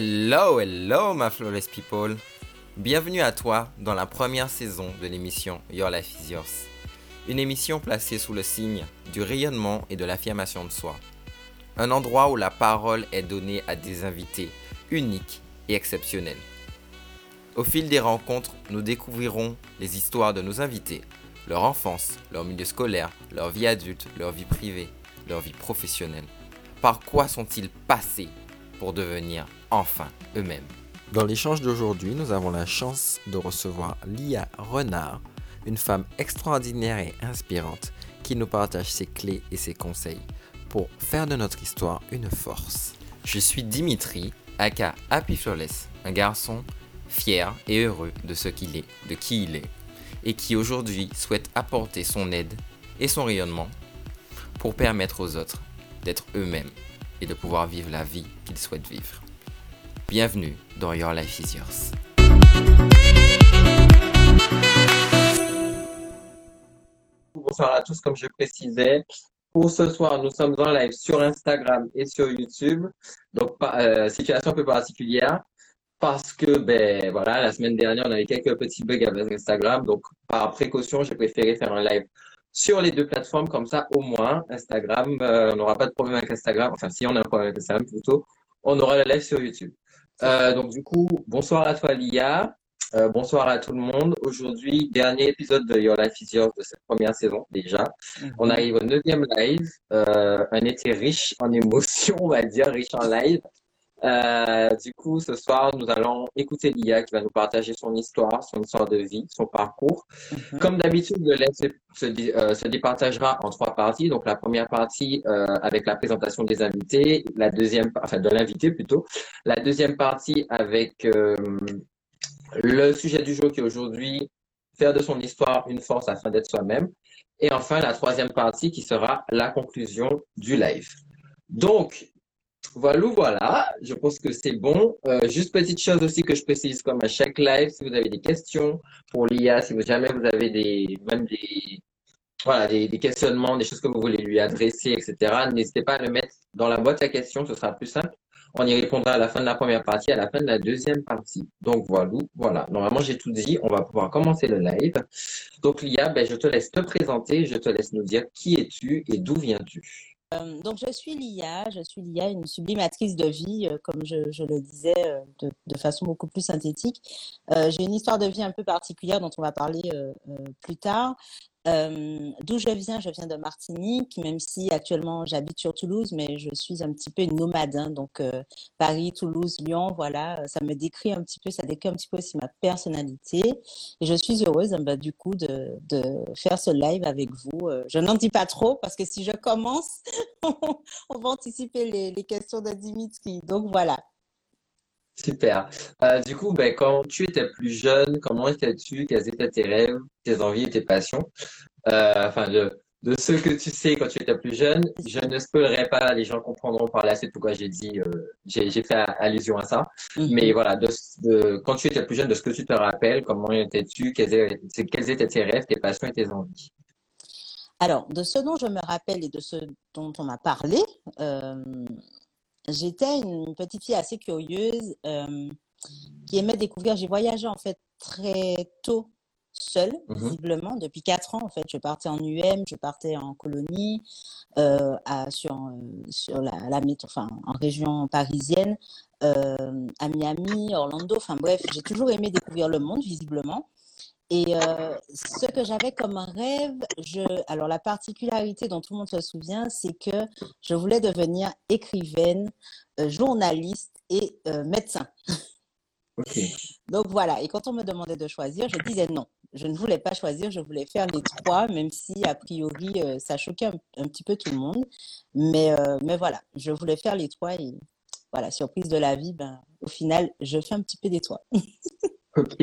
Hello, hello, my flawless people. Bienvenue à toi dans la première saison de l'émission Your Life is Yours. Une émission placée sous le signe du rayonnement et de l'affirmation de soi. Un endroit où la parole est donnée à des invités uniques et exceptionnels. Au fil des rencontres, nous découvrirons les histoires de nos invités, leur enfance, leur milieu scolaire, leur vie adulte, leur vie privée, leur vie professionnelle. Par quoi sont-ils passés pour devenir enfin eux-mêmes Dans l'échange d'aujourd'hui, nous avons la chance de recevoir Lia Renard, une femme extraordinaire et inspirante qui nous partage ses clés et ses conseils pour faire de notre histoire une force. Je suis Dimitri, aka Happy Flawless, un garçon fier et heureux de ce qu'il est, de qui il est, et qui aujourd'hui souhaite apporter son aide et son rayonnement pour permettre aux autres d'être eux-mêmes et de pouvoir vivre la vie qu'ils vivre. Bienvenue dans Your Life is Yours. Bonsoir à tous, comme je précisais. Pour ce soir, nous sommes en live sur Instagram et sur YouTube. Donc, euh, situation un peu particulière parce que, ben voilà, la semaine dernière, on avait quelques petits bugs avec Instagram. Donc, par précaution, j'ai préféré faire un live sur les deux plateformes. Comme ça, au moins, Instagram, euh, on n'aura pas de problème avec Instagram. Enfin, si on a un problème avec Instagram plutôt, on aura le live sur YouTube. Euh, donc, du coup, bonsoir à toi, Lia. Euh, bonsoir à tout le monde. Aujourd'hui, dernier épisode de Your Life is Yours de cette première saison déjà. Mhm. On arrive au neuvième live, euh, un été riche en émotions, on va dire, riche en live. Euh, du coup, ce soir, nous allons écouter Lia qui va nous partager son histoire, son histoire de vie, son parcours. Mhm. Comme d'habitude, le live se, euh, se, départagera en trois parties. Donc, la première partie euh, avec la présentation des invités, la deuxième, enfin de l'invité plutôt, la deuxième partie avec euh, le sujet du jour qui est aujourd'hui faire de son histoire une force afin d'être soi-même. Et enfin, la troisième partie qui sera la conclusion du live. Donc, voilà, voilà, je pense que c'est bon. Euh, juste petite chose aussi que je précise comme à chaque live, si vous avez des questions pour l'IA, si vous jamais vous avez des même des voilà des, questionnements, des choses que vous voulez lui adresser, etc. N'hésitez pas à le mettre dans la boîte à questions, ce sera plus simple. On y répondra à la fin de la première partie, à la fin de la deuxième partie. Donc voilà, voilà. Normalement j'ai tout dit. On va pouvoir commencer le live. Donc Lia, ben, je te laisse te présenter, je te laisse nous dire qui es-tu et d'où viens-tu. Euh, donc, je suis Lia, je suis Lia, une sublimatrice de vie, euh, comme je, le disais euh, de, façon beaucoup plus synthétique. J'ai une histoire de vie un peu particulière dont on va parler plus tard. Euh, D'où je viens, je viens de Martinique, même si actuellement j'habite sur Toulouse, mais je suis un petit peu une nomade. Hein, donc euh, Paris, Toulouse, Lyon, voilà, ça me décrit un petit peu, ça décrit un petit peu aussi ma personnalité. Et je suis heureuse bah, du coup de, faire ce live avec vous. Euh, je n'en dis pas trop parce que si je commence, on va anticiper les, les questions de Dimitri. Donc voilà. Super. Euh, du coup, ben, quand tu étais plus jeune, comment étais-tu? Quels étaient tes rêves, tes envies et tes passions? Euh, enfin, de, de ce que tu sais quand tu étais plus jeune. Je ne spoilerai pas, les gens comprendront par la suite pourquoi j'ai dit, euh, j'ai, j'ai fait allusion à ça. Mhm. Mais voilà, de, de, quand tu étais plus jeune, de ce que tu te rappelles, comment étais-tu? Quels étaient, quels étaient tes rêves, tes passions et tes envies? Alors, de ce dont je me rappelle et de ce dont on m'a parlé, euh, j'étais une petite fille assez curieuse euh, qui aimait découvrir. J'ai voyagé en fait très tôt seule, mmh visiblement. Depuis quatre ans, en fait, je partais en UM, je partais en colonie, euh, à, sur, euh, sur la, la enfin, en région parisienne, euh, à Miami, Orlando. Enfin bref, j'ai toujours aimé découvrir le monde, visiblement. Et euh, ce que j'avais comme rêve, je, alors la particularité dont tout le monde se souvient, c'est que je voulais devenir écrivaine, euh, journaliste et euh, médecin. Okay. Donc voilà, et quand on me demandait de choisir, je disais non. Je ne voulais pas choisir, je voulais faire les trois, même si a priori ça choquait un, un, petit peu tout le monde. Mais, mais voilà, je voulais faire les trois et voilà, surprise de la vie, ben, au final, je fais un petit peu des trois. Ok.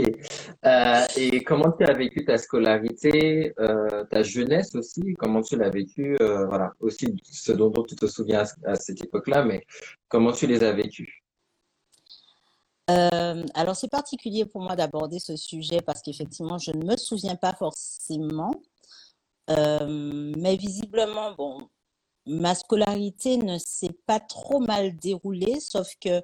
Euh, et comment tu as vécu ta scolarité, euh, ta jeunesse aussi? Comment tu l'as vécu? Euh, voilà, aussi ce dont, tu te souviens à, à cette époque-là, mais comment tu les as vécus? Alors, c'est particulier pour moi d'aborder ce sujet parce qu'effectivement, je ne me souviens pas forcément. Mais visiblement, bon, ma scolarité ne s'est pas trop mal déroulée, sauf que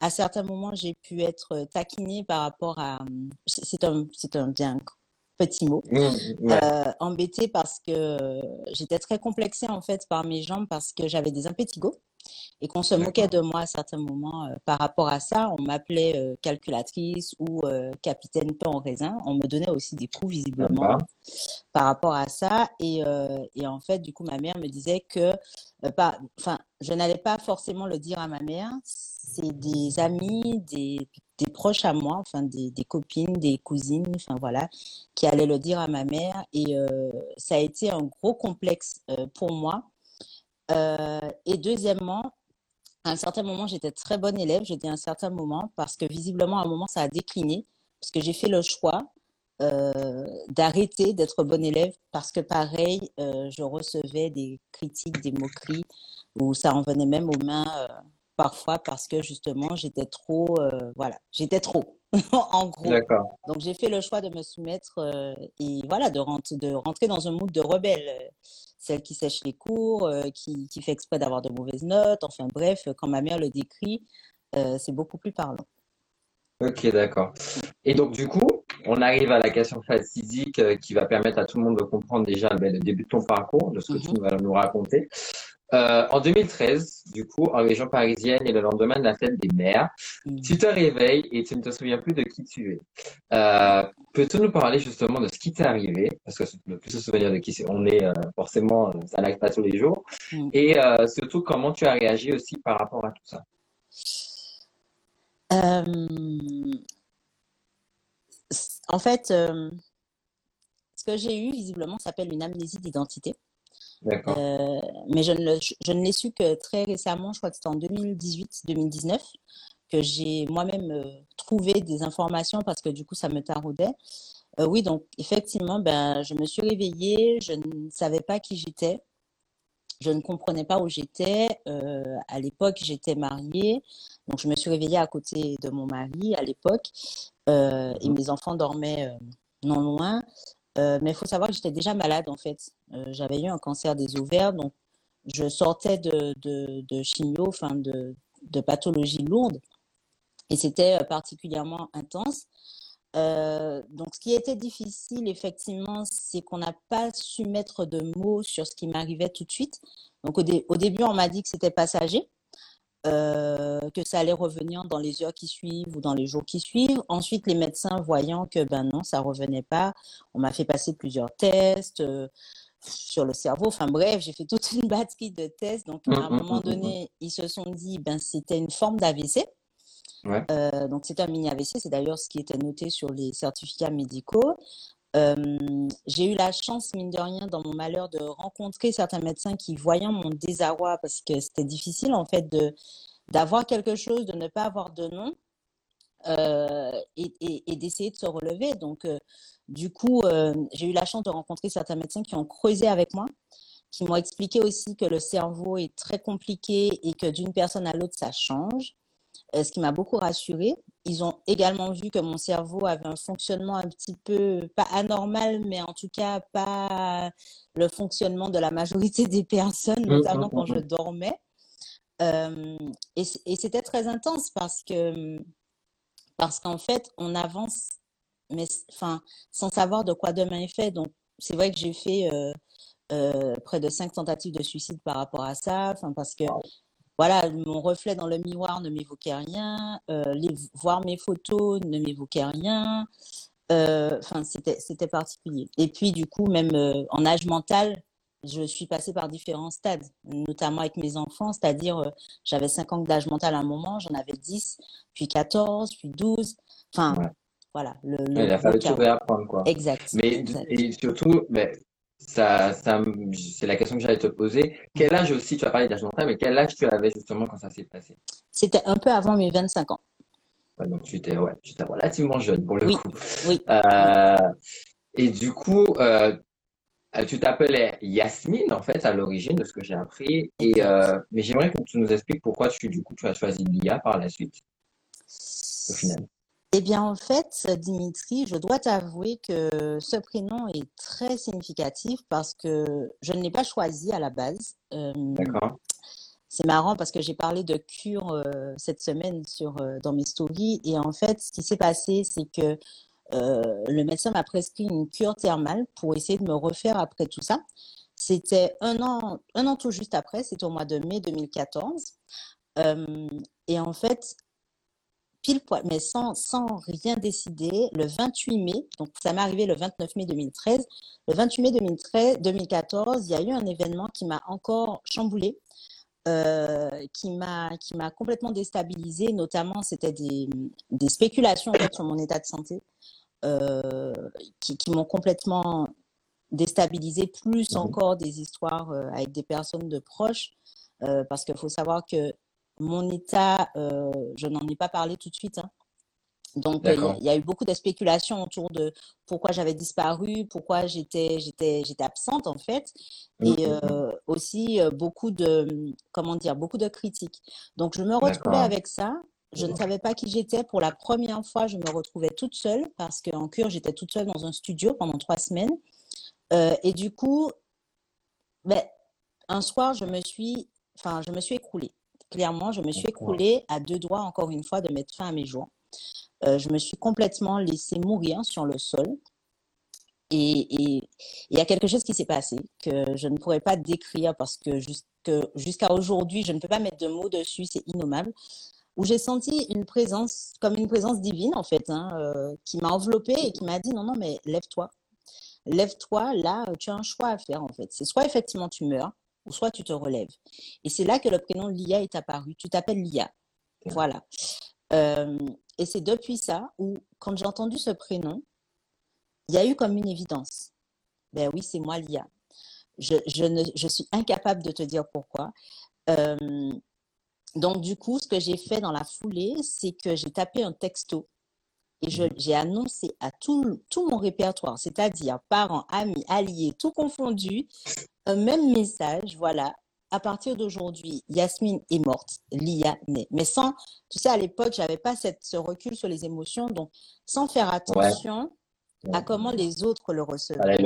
à certains moments, j'ai pu être taquinée par rapport à. C'est un, c'est un bien petit mot. Mmh, euh, embêtée parce que j'étais très complexée en fait par mes jambes parce que j'avais des impétigos et qu'on se moquait de moi à certains moments euh, par rapport à ça. On m'appelait euh, calculatrice ou euh, capitaine pain en raisin. On me donnait aussi des coups visiblement par rapport à ça. Et, et, en fait, du coup, ma mère me disait que, pas, enfin, je n'allais pas forcément le dire à ma mère. C'est des amis, des, des, proches à moi, enfin des, des, copines, des cousines, enfin voilà, qui allaient le dire à ma mère. Et ça a été un gros complexe pour moi. Et deuxièmement, à un certain moment, j'étais très bonne élève, je dis à un certain moment, parce que visiblement, à un moment, ça a décliné, parce que j'ai fait le choix euh, d'arrêter d'être bonne élève, parce que pareil, euh, je recevais des critiques, des moqueries, où ça en venait même aux mains euh, parfois, parce que justement, j'étais trop, voilà, j'étais trop, en gros. Donc, j'ai fait le choix de me soumettre et voilà, de, rentrer, de rentrer dans un mood de rebelle celle qui sèche les cours, euh, qui, qui, fait exprès d'avoir de mauvaises notes. Enfin bref, quand ma mère le décrit, euh, c'est beaucoup plus parlant. Ok, d'accord. Et donc, du coup, on arrive à la question physique euh, qui va permettre à tout le monde de comprendre déjà ben, le début de ton parcours, de ce que tu mhm. vas nous raconter. Euh, en 2013, du coup, en région parisienne et le lendemain de la fête des mères, mm. tu te réveilles et tu ne te souviens plus de qui tu es. Euh, Peux-tu nous parler justement de ce qui t'est arrivé? Parce que ne plus se souvenir de qui c'est, on est euh, forcément, ça n'arrive pas tous les jours. Mm. Et surtout, comment tu as réagi aussi par rapport à tout ça? En fait, ce que j'ai eu, visiblement, s'appelle une amnésie d'identité. Euh, mais je ne, je ne l'ai su que très récemment, je crois que c'était en 2018-2019, que j'ai moi-même euh, trouvé des informations parce que du coup, ça me taraudait. Euh, oui, donc effectivement, ben, je me suis réveillée, je ne savais pas qui j'étais, je ne comprenais pas où j'étais. à l'époque, j'étais mariée, donc je me suis réveillée à côté de mon mari à l'époque, et mmh. mes enfants dormaient non loin. Euh, mais il faut savoir que j'étais déjà malade en fait. Euh, j'avais eu un cancer des ovaires, donc je sortais de, de, de chimio, enfin de, de pathologie lourde, et c'était euh, particulièrement intense. donc, ce qui était difficile, effectivement, c'est qu'on n'a pas su mettre de mots sur ce qui m'arrivait tout de suite. Donc, au, au début, on m'a dit que c'était passager. Euh, que ça allait revenir dans les heures qui suivent ou dans les jours qui suivent. Ensuite, les médecins voyant que ben non, ça revenait pas, on m'a fait passer plusieurs tests euh, sur le cerveau. Enfin bref, j'ai fait toute une batterie de tests. Donc à un mmh, mmh, moment mmh, donné, ils se sont dit ben c'était une forme d'AVC. Euh, donc c'était un mini AVC, c'est d'ailleurs ce qui était noté sur les certificats médicaux. Euh, j'ai eu la chance, mine de rien, dans mon malheur, de rencontrer certains médecins qui, voyant mon désarroi, parce que c'était difficile en fait de d'avoir quelque chose, de ne pas avoir de nom, euh, et, d'essayer de se relever. Donc, euh, du coup, j'ai eu la chance de rencontrer certains médecins qui ont creusé avec moi, qui m'ont expliqué aussi que le cerveau est très compliqué et que d'une personne à l'autre, ça change. Euh, ce qui m'a beaucoup rassurée. Ils ont également vu que mon cerveau avait un fonctionnement un petit peu, pas anormal, mais en tout cas pas le fonctionnement de la majorité des personnes, notamment quand je dormais. Euh, et, c'était très intense parce que parce qu'en fait, on avance, mais enfin, sans savoir de quoi demain est fait. Donc, c'est vrai que j'ai fait euh, près de cinq tentatives de suicide par rapport à ça, enfin, parce que voilà, mon reflet dans le miroir ne m'évoquait rien, euh, les, voir mes photos ne m'évoquait rien. Euh, enfin, c'était, c'était particulier. Et puis, du coup, même euh, en âge mental, je suis passée par différents stades, notamment avec mes enfants, c'est-à-dire j'avais 5 ans d'âge mental à un moment, j'en avais 10, puis 14, puis 12. Enfin, voilà. Le, il a fallu tout réapprendre, quoi. Exact. Mais et surtout, mais ça, ça c'est la question que j'allais te poser. Quel âge aussi, tu as parlé d'âge mental, mais quel âge tu avais justement quand ça s'est passé? C'était un peu avant mes 25 ans. donc tu étais, ouais, tu étais relativement jeune pour le oui, coup. Oui. Euh, et du coup, euh, tu t'appelais Yasmine en fait à l'origine de ce que j'ai appris. Et euh, mais j'aimerais que tu nous expliques pourquoi tu du coup tu as choisi l'IA par la suite, au final. Eh bien, en fait, Dimitri, je dois t'avouer que ce prénom est très significatif parce que je ne l'ai pas choisi à la base. Euh, D'accord. C'est marrant parce que j'ai parlé de cure euh, cette semaine sur, euh, dans mes stories et en fait, ce qui s'est passé, c'est que le médecin m'a prescrit une cure thermale pour essayer de me refaire après tout ça. C'était un an, un an tout juste après, c'était au mois de mai 2014. et en fait, pile poil, mais sans, sans rien décider, le 28 mai, donc ça m'est arrivé le 29 mai 2013, le 28 mai 2013, 2014, il y a eu un événement qui m'a encore chamboulé, euh, qui m'a complètement déstabilisé, notamment c'était des, des spéculations en fait, sur mon état de santé euh, qui, qui m'ont complètement déstabilisé, plus mmh encore des histoires euh, avec des personnes de proches, euh, parce qu'il faut savoir que mon état, euh, je n'en ai pas parlé tout de suite. Hein. Donc, euh, il y, a eu beaucoup de spéculations autour de pourquoi j'avais disparu, pourquoi j'étais, j'étais, j'étais absente, en fait. Et mmh, mmh, mmh. euh, aussi beaucoup de, comment dire, beaucoup de critiques. Donc, je me retrouvais avec ça. Je ne savais pas qui j'étais. Pour la première fois, je me retrouvais toute seule parce qu'en cure, j'étais toute seule dans un studio pendant trois semaines. et du coup, ben, un soir, je me suis, enfin, je me suis écroulée clairement, je me suis écroulée à deux doigts, encore une fois, de mettre fin à mes jours. Euh, je me suis complètement laissée mourir sur le sol. Et il y a quelque chose qui s'est passé que je ne pourrais pas décrire parce que jusqu'à aujourd'hui, je ne peux pas mettre de mots dessus, c'est innommable. Où j'ai senti une présence, comme une présence divine en fait, hein, euh, qui m'a enveloppée et qui m'a dit non, non, mais lève-toi. Lève-toi, là, tu as un choix à faire en fait. C'est soit effectivement tu meurs, ou soit tu te relèves. Et c'est là que le prénom Lia est apparu. Tu t'appelles Lia. Voilà. Euh, et c'est depuis ça où, quand j'ai entendu ce prénom, il y a eu comme une évidence. Ben oui, c'est moi Lia. Je, ne, je suis incapable de te dire pourquoi. Euh, donc, du coup, ce que j'ai fait dans la foulée, c'est que j'ai tapé un texto et j'ai annoncé à tout, tout mon répertoire, c'est-à-dire parents, amis, alliés, tout confondu, un même message, voilà. À partir d'aujourd'hui, Yasmine est morte, Lia naît. Mais sans, tu sais, à l'époque, j'avais pas cette, ce recul sur les émotions, donc sans faire attention à comment les autres le recevaient.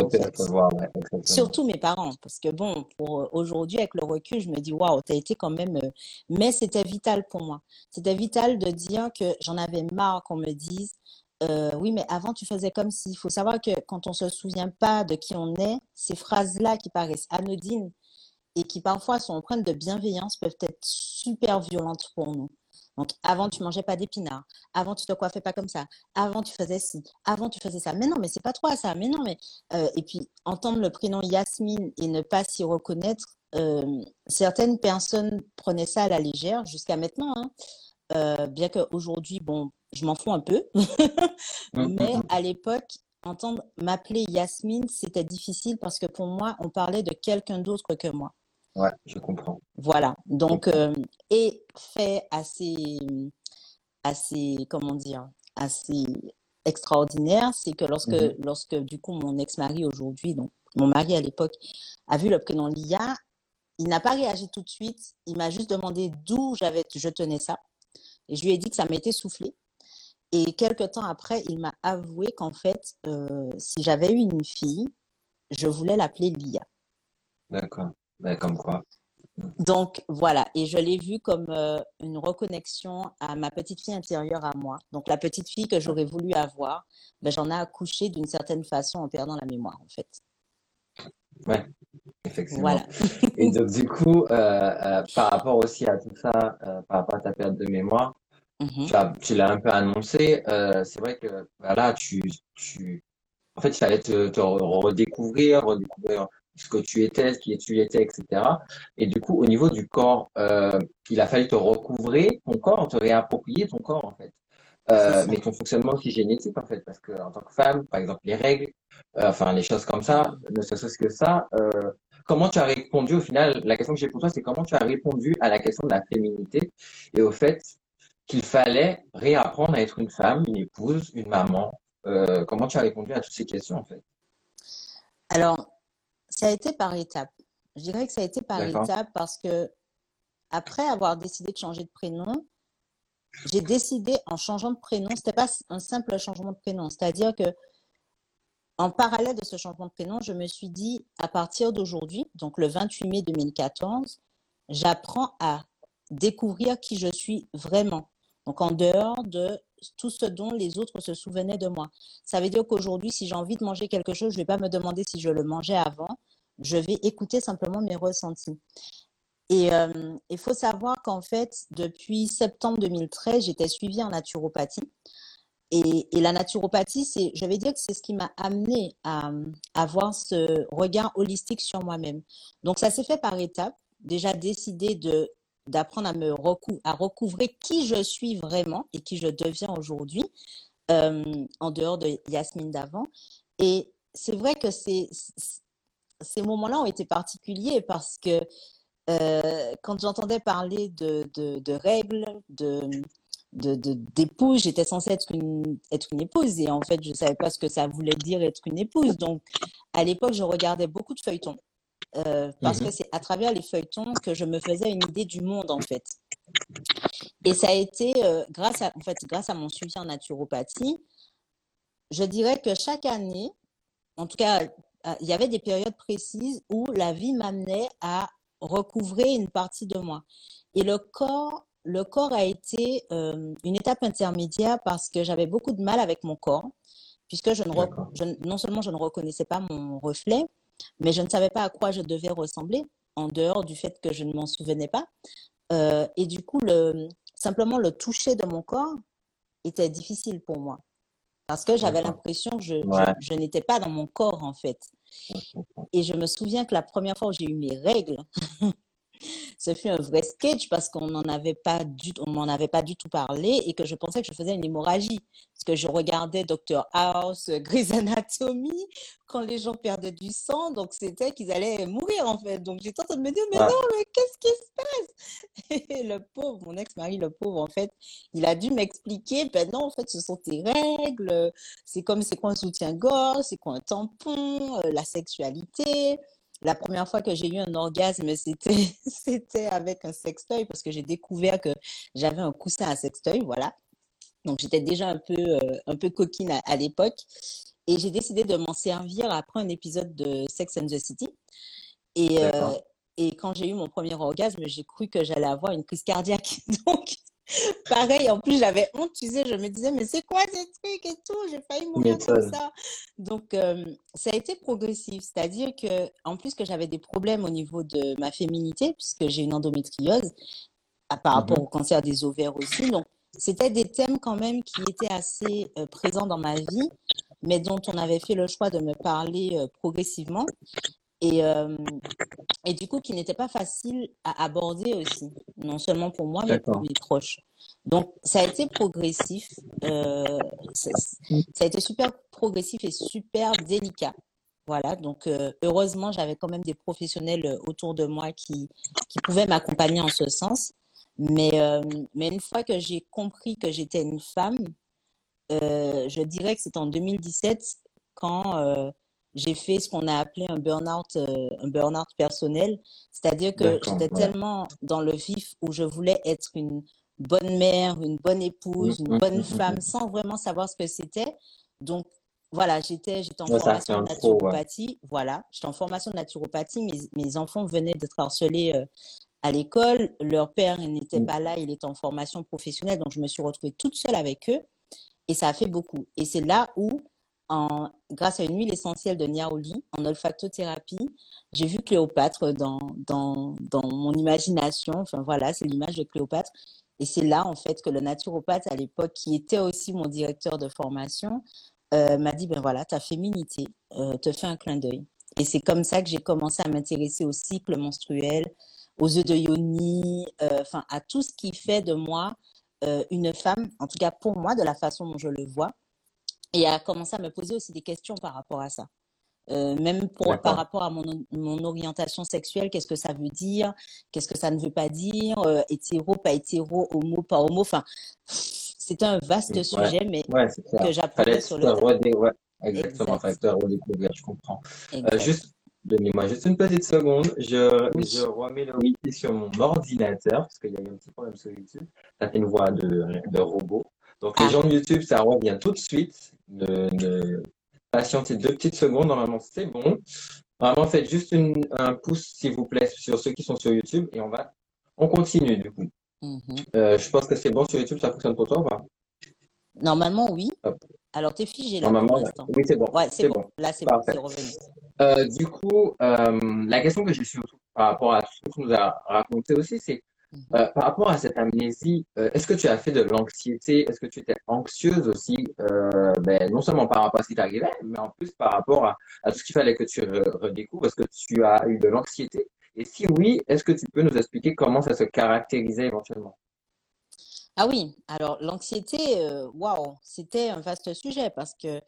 Surtout mes parents, parce que bon, pour aujourd'hui, avec le recul, je me dis, waouh, tu as été quand même. Euh, mais c'était vital pour moi. C'était vital de dire que j'en avais marre qu'on me dise, euh, oui, mais avant, tu faisais comme si. Il faut savoir que quand on ne se souvient pas de qui on est, ces phrases-là qui paraissent anodines et qui parfois sont empreintes de bienveillance peuvent être super violentes pour nous. Donc, avant, tu mangeais pas d'épinards. Avant, tu te coiffais pas comme ça. Avant, tu faisais ci. Avant, tu faisais ça. Mais non, mais c'est pas toi ça. Mais non, mais. Euh, et puis, entendre le prénom Yasmine et ne pas s'y reconnaître, euh, certaines personnes prenaient ça à la légère jusqu'à maintenant. Hein. Euh, bien qu'aujourd'hui, bon, je m'en fous un peu. Mmh, mmh, mais mmh. à l'époque, entendre m'appeler Yasmine, c'était difficile parce que pour moi, on parlait de quelqu'un d'autre que moi. Ouais, je comprends. Voilà. Donc, euh, et fait assez, assez, comment dire, assez extraordinaire, c'est que lorsque, lorsque du coup mon ex-mari aujourd'hui, donc mon mari à l'époque, a vu le prénom Lia, il n'a pas réagi tout de suite. Il m'a juste demandé d'où j'avais, je tenais ça. Et je lui ai dit que ça m'était soufflé. Et quelques temps après, il m'a avoué qu'en fait, euh, si j'avais eu une fille, je voulais l'appeler Lia. D'accord. Ben, comme quoi. Donc voilà, et je l'ai vu comme euh, une reconnexion à ma petite fille intérieure à moi. Donc la petite fille que j'aurais voulu avoir, ben, j'en ai accouché d'une certaine façon en perdant la mémoire en fait. Ouais, effectivement. Voilà. et donc du coup, euh, par rapport aussi à tout ça, par rapport à ta perte de mémoire, Mm-hmm. Tu, l'as un peu annoncé. Euh, c'est vrai que voilà, tu, tu, en fait, il fallait te, te redécouvrir, redécouvrir ce que tu étais, qui tu étais, etc. Et du coup, au niveau du corps, euh, il a fallu te recouvrir ton corps, te réapproprier ton corps, en fait. Euh, mais ton fonctionnement aussi génétique, en fait, parce que en tant que femme, par exemple, les règles, euh, enfin, les choses comme ça, ne serait-ce que ça, euh, comment tu as répondu au final La question que j'ai pour toi, c'est comment tu as répondu à la question de la féminité et au fait qu'il fallait réapprendre à être une femme, une épouse, une maman. Comment tu as répondu à toutes ces questions en fait? Alors, ça a été par étapes. Je dirais que ça a été par étapes parce que après avoir décidé de changer de prénom, j'ai décidé en changeant de prénom, c'était pas un simple changement de prénom, c'est-à-dire que en parallèle de ce changement de prénom, je me suis dit, à partir d'aujourd'hui, donc le 28 mai 2014, j'apprends à découvrir qui je suis vraiment. Donc en dehors de tout ce dont les autres se souvenaient de moi. Ça veut dire qu'aujourd'hui, si j'ai envie de manger quelque chose, je ne vais pas me demander si je le mangeais avant. Je vais écouter simplement mes ressentis. Et euh, il faut savoir qu'en fait, depuis septembre 2013, j'étais suivie en naturopathie. Et, la naturopathie, c'est, je vais dire que c'est ce qui m'a amené à, avoir ce regard holistique sur moi-même. Donc, ça s'est fait par étapes. Déjà décider de d'apprendre à me à recouvrer qui je suis vraiment et qui je deviens aujourd'hui euh, en dehors de Yasmine d'avant. Et c'est vrai que ces, moments-là ont été particuliers parce que euh, quand j'entendais parler de règles, de, d'épouse. J'étais censée être une, être une épouse et en fait, je ne savais pas ce que ça voulait dire être une épouse. Donc, à l'époque, je regardais beaucoup de feuilletons euh, parce mmh que c'est à travers les feuilletons que je me faisais une idée du monde en fait. Et ça a été euh, grâce, à, en fait, grâce à mon suivi en naturopathie, je dirais que chaque année, en tout cas, euh, il y avait des périodes précises où la vie m'amenait à recouvrer une partie de moi. Et le corps le corps a été euh, une étape intermédiaire parce que j'avais beaucoup de mal avec mon corps, puisque je ne, non seulement je ne reconnaissais pas mon reflet, mais je ne savais pas à quoi je devais ressembler, en dehors du fait que je ne m'en souvenais pas. Euh, et du coup, le, simplement le toucher de mon corps était difficile pour moi, parce que j'avais l'impression que je, je n'étais pas dans mon corps, en fait. Et je me souviens que la première fois où j'ai eu mes règles, ce fut un vrai sketch parce qu'on n'en avait pas du on m'en avait pas du tout parlé et que je pensais que je faisais une hémorragie. Parce que je regardais Dr House, Grey's Anatomy quand les gens perdaient du sang donc c'était qu'ils allaient mourir en fait. Donc j'étais en train de me dire mais non mais qu'est-ce qui se passe? Et le pauvre mon ex-mari le pauvre en fait il a dû m'expliquer ben non en fait ce sont tes règles c'est comme c'est quoi un soutien-gorge c'est quoi un tampon euh, la sexualité la première fois que j'ai eu un orgasme, c'était, c'était avec un sextoy parce que j'ai découvert que j'avais un coussin à sextoy, voilà. Donc j'étais déjà un peu, euh, un peu coquine à, l'époque. Et j'ai décidé de m'en servir après un épisode de Sex and the City. Et, euh, et quand j'ai eu mon premier orgasme, j'ai cru que j'allais avoir une crise cardiaque. Donc, Pareil, en plus, j'avais honte, tu sais, je me disais, mais c'est quoi ces trucs et tout J'ai failli mourir comme ça. Donc, euh, ça a été progressif, c'est-à-dire que, en plus que j'avais des problèmes au niveau de ma féminité, puisque j'ai une endométriose, à, par rapport mhm. au cancer des ovaires aussi. Donc, c'était des thèmes quand même qui étaient assez euh, présents dans ma vie, mais dont on avait fait le choix de me parler euh, progressivement et, euh, et du coup qui n'était pas facile à aborder aussi, non seulement pour moi, mais pour mes proches. Donc ça a été progressif, euh, ça, a été super progressif et super délicat. Voilà, donc euh, heureusement, j'avais quand même des professionnels autour de moi qui, qui pouvaient m'accompagner en ce sens. Mais, euh, mais une fois que j'ai compris que j'étais une femme, euh, je dirais que c'est en 2017 quand j'ai fait ce qu'on a appelé un burn-out, euh, un burn-out personnel. C'est-à-dire que j'étais tellement dans le vif où je voulais être une bonne mère, une bonne épouse, mmh, une mmh, bonne mmh, femme, sans vraiment savoir ce que c'était. Donc, voilà, j'étais, j'étais en formation de naturopathie. Voilà, j'étais en formation de naturopathie. Mes, mes enfants venaient d'être harcelés euh, à l'école. Leur père n'était pas là, il était en formation professionnelle. Donc, je me suis retrouvée toute seule avec eux. Et ça a fait beaucoup. Et c'est là où grâce à une huile essentielle de Niaoli en olfactothérapie, j'ai vu Cléopâtre dans, dans, dans mon imagination. Enfin voilà, c'est l'image de Cléopâtre. Et c'est là, en fait, que le naturopathe à l'époque, qui était aussi mon directeur de formation, euh, m'a dit, ben voilà, ta féminité euh, te fait un clin d'œil. Et c'est comme ça que j'ai commencé à m'intéresser au cycle menstruel, aux œufs de yoni, euh, enfin à tout ce qui fait de moi une femme, en tout cas pour moi, de la façon dont je le vois, et à commencer à me poser aussi des questions par rapport à ça. Euh, même pour, par rapport à mon, mon orientation sexuelle, qu'est-ce que ça veut dire, qu'est-ce que ça ne veut pas dire, euh, hétéro, pas hétéro, homo, pas homo, enfin, c'est un vaste sujet, mais que j'apprends sur le ouais, exactement, facteur redécouvrir, je comprends. Euh, juste Donnez-moi juste une petite seconde. Je, je remets le wiki sur mon ordinateur parce qu'il y a eu un petit problème sur YouTube. Ça fait une voix de, de robot. Donc, les ah. gens de YouTube, ça revient tout de suite. Ne, ne patientez deux petites secondes. Normalement, c'est bon. Vraiment, faites juste une, un pouce, s'il vous plaît, sur ceux qui sont sur YouTube et on va, on continue du coup. Mm-hmm. Euh, je pense que c'est bon sur YouTube, ça fonctionne pour toi ou pas? Normalement, oui. Alors, t'es figé là pour l'instant. Oui, c'est bon. Ouais, c'est bon. Là, c'est bon, c'est revenu. Euh, du coup, euh, la question que j'ai surtout par rapport à tout ce que tu nous as raconté aussi, c'est mhm. Euh, par rapport à cette amnésie, est-ce que tu as fait de l'anxiété? Est-ce que tu étais anxieuse aussi, ben, non seulement par rapport à ce qui t'arrivait, mais en plus par rapport à, tout ce qu'il fallait que tu redécouvres? Est-ce que tu as eu de l'anxiété? Et si oui, est-ce que tu peux nous expliquer comment ça se caractérisait éventuellement? Ah oui, alors l'anxiété, waouh, c'était un vaste sujet parce que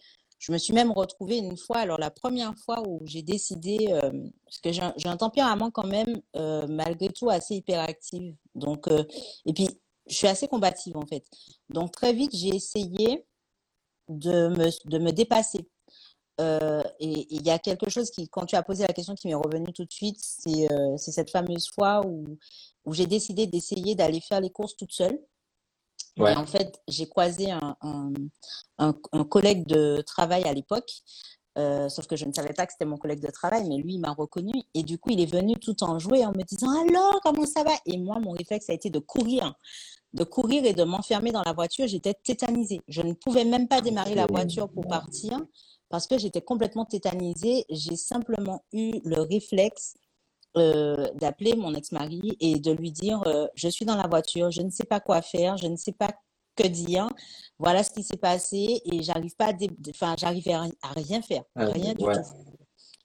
je me suis même retrouvée une fois, alors la première fois où j'ai décidé, euh, parce que j'ai un, tempérament quand même, euh, malgré tout, assez hyperactif. Donc, euh, et puis, je suis assez combative en fait. Donc, très vite, j'ai essayé de me, de me dépasser. et il y a quelque chose qui, quand tu as posé la question qui m'est revenue tout de suite, c'est cette fameuse fois où, où j'ai décidé d'essayer d'aller faire les courses toute seule. En fait, j'ai croisé un, collègue de travail à l'époque, euh, sauf que je ne savais pas que c'était mon collègue de travail, mais lui, il m'a reconnu. Et du coup, il est venu tout en jouer en me disant Alors, comment ça va? Et moi, mon réflexe a été de courir, de courir et de m'enfermer dans la voiture. J'étais tétanisée. Je ne pouvais même pas démarrer la voiture pour partir parce que j'étais complètement tétanisée. J'ai simplement eu le réflexe euh, d'appeler mon ex-mari et de lui dire euh, je suis dans la voiture, je ne sais pas quoi faire, je ne sais pas que dire. Voilà ce qui s'est passé et j'arrive pas à, enfin j'arrivais à, rien faire, ah, rien du tout.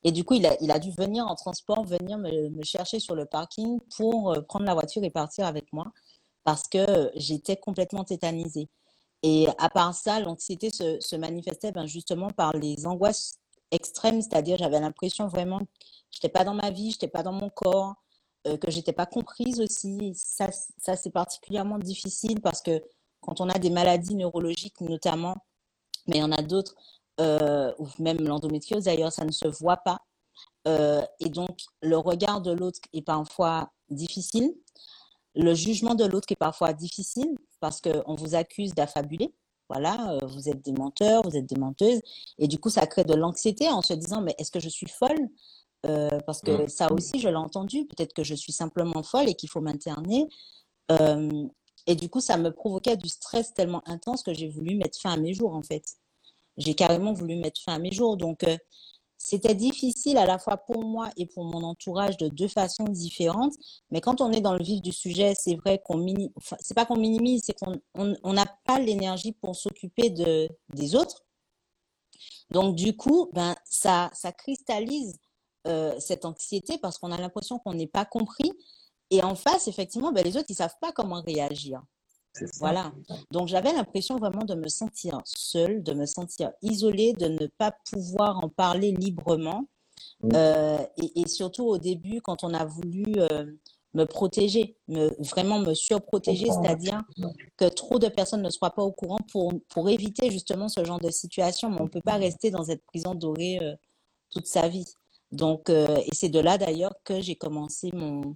Et du coup, il a, il a dû venir en transport, venir me, me chercher sur le parking pour euh, prendre la voiture et partir avec moi parce que j'étais complètement tétanisée. Et à part ça, l'anxiété se, se manifestait ben, justement par les angoisses extrêmes, c'est-à-dire j'avais l'impression vraiment j'étais pas dans ma vie, j'étais pas dans mon corps, euh, que j'étais pas comprise aussi. Ça, ça c'est particulièrement difficile parce que quand on a des maladies neurologiques notamment, mais il y en a d'autres, euh, ou même l'endométriose d'ailleurs, ça ne se voit pas. Euh, et donc, le regard de l'autre est parfois difficile. Le jugement de l'autre est parfois difficile parce qu'on vous accuse d'affabuler. Voilà, euh, vous êtes des menteurs, vous êtes des menteuses. Et du coup, ça crée de l'anxiété en se disant, mais est-ce que je suis folle? Euh, parce que mmh. ça aussi, je l'ai entendu. Peut-être que je suis simplement folle et qu'il faut m'interner. Euh, et du coup, ça me provoquait du stress tellement intense que j'ai voulu mettre fin à mes jours, en fait. J'ai carrément voulu mettre fin à mes jours. Donc, c'était difficile à la fois pour moi et pour mon entourage de deux façons différentes. Mais quand on est dans le vif du sujet, c'est vrai qu'on minimise, c'est pas qu'on minimise, c'est qu'on n'a pas l'énergie pour s'occuper de, des autres. Donc, du coup, ben, ça, ça cristallise euh, cette anxiété parce qu'on a l'impression qu'on n'est pas compris. Et en face, effectivement, ben, les autres, ils savent pas comment réagir. Voilà. Donc, j'avais l'impression vraiment de me sentir seule, de me sentir isolée, de ne pas pouvoir en parler librement. Euh, et, surtout au début, quand on a voulu euh, me protéger, me, vraiment me surprotéger, c'est-à-dire que trop de personnes ne soient pas au courant pour, pour éviter justement ce genre de situation. Mais on ne peut pas rester dans cette prison dorée toute sa vie. Donc, euh, et c'est de là d'ailleurs que j'ai commencé mon,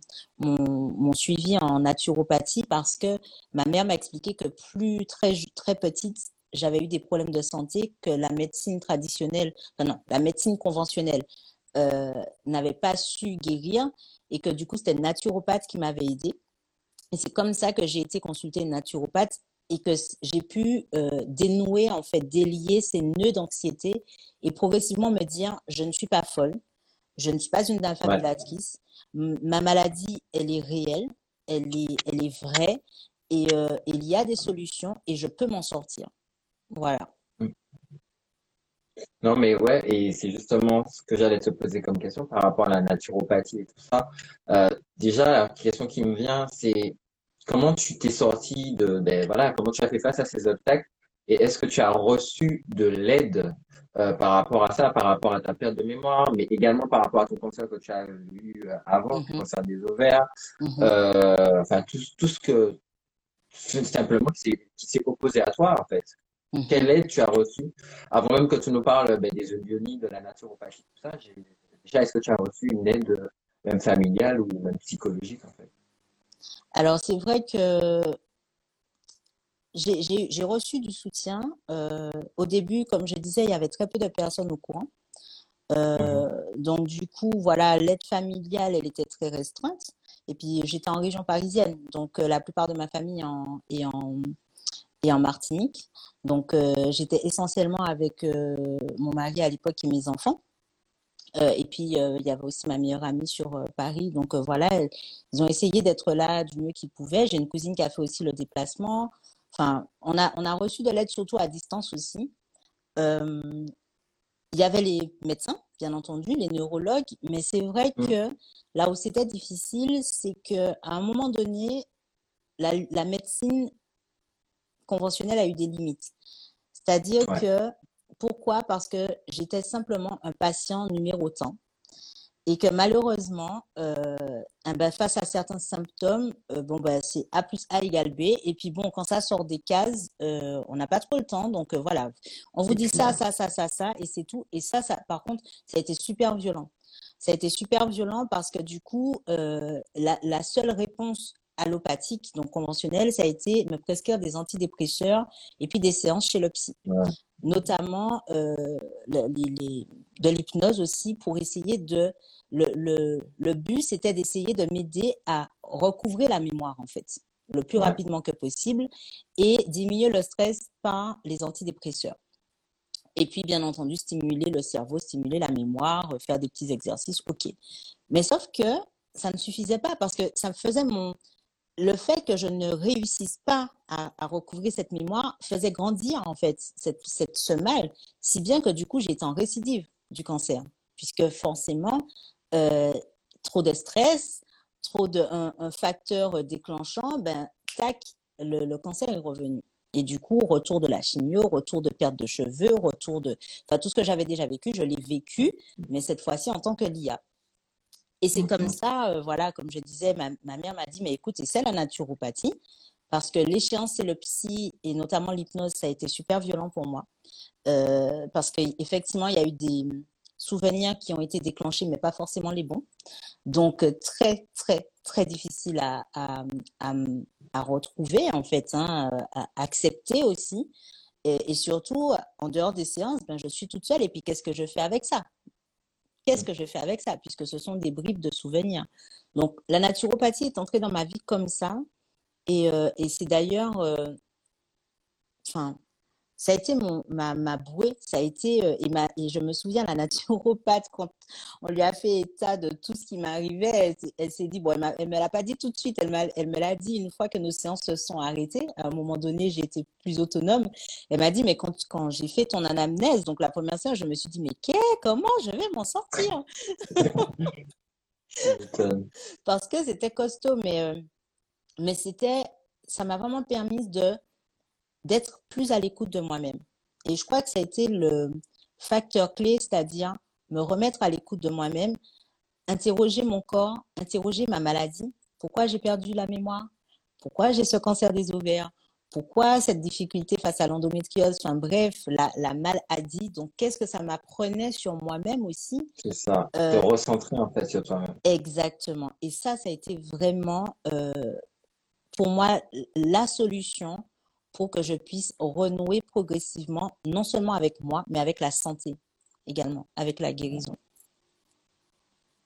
suivi en naturopathie parce que ma mère m'a expliqué que plus très, très petite, j'avais eu des problèmes de santé que la médecine traditionnelle, non, la médecine conventionnelle euh, n'avait pas su guérir et que du coup, c'était naturopathe qui m'avait aidée. Et c'est comme ça que j'ai été consulter une naturopathe et que j'ai pu euh, dénouer, en fait, délier ces nœuds d'anxiété et progressivement me dire, je ne suis pas folle, je ne suis pas une famille ouais. Ma maladie, elle est réelle, elle est, elle est vraie et euh, il y a des solutions et je peux m'en sortir. Voilà. Mm. Non, mais ouais, et c'est justement ce que j'allais te poser comme question par rapport à la naturopathie et tout ça. Euh, déjà, la question qui me vient, c'est comment tu t'es sorti de, ben, voilà, comment tu as fait face à ces obstacles et est-ce que tu as reçu de l'aide euh, par rapport à ça, par rapport à ta perte de mémoire, mais également par rapport à ton cancer que tu as vu euh, avant, mm -hmm. le cancer des ovaires, mm -hmm. euh, enfin tout, tout ce que simplement qui s'est opposé à toi en fait. Mm -hmm. Quelle aide tu as reçue? Avant même que tu nous parles ben, des eugonies, de la naturopathie, tout ça. déjà, est-ce que tu as reçu une aide, même familiale ou même psychologique, en fait? Alors, c'est vrai que j'ai reçu du soutien. au début, comme je disais, il y avait très peu de personnes au courant. Euh, donc, du coup, voilà, l'aide familiale, elle était très restreinte. Et puis, j'étais en région parisienne. Donc, euh, la plupart de ma famille en, est, en, est en Martinique. Donc, euh, j'étais essentiellement avec mon mari à l'époque et mes enfants. et puis, il y avait aussi ma meilleure amie sur Paris. Donc, voilà, ils ont essayé d'être là du mieux qu'ils pouvaient. J'ai une cousine qui a fait aussi le déplacement. Enfin, on a, on a reçu de l'aide surtout à distance aussi. Il y avait les médecins, bien entendu, les neurologues, mais c'est vrai mmh. que là où c'était difficile, c'est qu'à un moment donné, la, médecine conventionnelle a eu des limites. C'est-à-dire que, pourquoi? Parce que j'étais simplement un patient numéro temps et que malheureusement, euh, eh ben, face à certains symptômes, euh, bon, ben, c'est A plus A égale B. Et puis bon, quand ça sort des cases, euh, on n'a pas trop le temps. Donc voilà, on vous dit ça, ça, ça, ça, ça, et c'est tout. Et ça, ça, par contre, ça a été super violent. Ça a été super violent parce que du coup, la, la seule réponse allopathique, donc conventionnelle, ça a été me prescrire des antidépresseurs et puis des séances chez le psy. Notamment euh, les, de l'hypnose aussi pour essayer de... Le, le, le but, c'était d'essayer de m'aider à recouvrer la mémoire, en fait, le plus rapidement que possible et diminuer le stress par les antidépresseurs. Et puis, bien entendu, stimuler le cerveau, stimuler la mémoire, faire des petits exercices, ok. Mais sauf que ça ne suffisait pas parce que ça me faisait mon, le fait que je ne réussisse pas à, recouvrir cette mémoire faisait grandir en fait cette, ce mal, si bien que du coup j'étais en récidive du cancer, puisque forcément euh, trop de stress, trop de un, facteur déclenchant, ben tac, le, cancer est revenu. Et du coup, retour de la chimio, retour de perte de cheveux, retour de... Enfin, tout ce que j'avais déjà vécu, je l'ai vécu, mais cette fois-ci en tant que l'IA. Et c'est comme ça, euh, voilà, comme je disais, ma, mère m'a dit, mais écoute, c'est la naturopathie, parce que l'échéance et le psy, et notamment l'hypnose, ça a été super violent pour moi, euh, parce qu'effectivement, il y a eu des souvenirs qui ont été déclenchés, mais pas forcément les bons. Donc, euh, très, très, très difficile à, à, à, retrouver, en fait, hein, à accepter aussi. Et, et, surtout, en dehors des séances, ben, je suis toute seule, et puis qu'est-ce que je fais avec ça? Qu'est-ce que je fais avec ça Puisque ce sont des bribes de souvenirs. Donc, la naturopathie est entrée dans ma vie comme ça. Et, euh, c'est d'ailleurs, euh, enfin, ça a été mon, ma, ma bouée, ça a été, euh, et, ma, et je me souviens, la naturopathe, quand on lui a fait état de tout ce qui m'arrivait, elle, s'est dit, bon, elle ne me l'a pas dit tout de suite, elle, elle me l'a dit une fois que nos séances se sont arrêtées. À un moment donné, j'ai été plus autonome. Elle m'a dit, mais quand, quand j'ai fait ton anamnèse, donc la première séance, je me suis dit, mais qu'est, comment je vais m'en sortir? Parce que c'était costaud, mais, euh, mais c'était, ça m'a vraiment permis de d'être plus à l'écoute de moi-même. Et je crois que ça a été le facteur clé, c'est-à-dire me remettre à l'écoute de moi-même, interroger mon corps, interroger ma maladie. Pourquoi j'ai perdu la mémoire? Pourquoi j'ai ce cancer des ovaires? Pourquoi cette difficulté face à l'endométriose? Enfin bref, la, la maladie. Donc, qu'est-ce que ça m'apprenait sur moi-même aussi? C'est ça, euh, te recentrer en fait sur toi-même. Exactement. Et ça, ça a été vraiment, euh, pour moi, la solution pour que je puisse renouer progressivement, non seulement avec moi, mais avec la santé également, avec la guérison.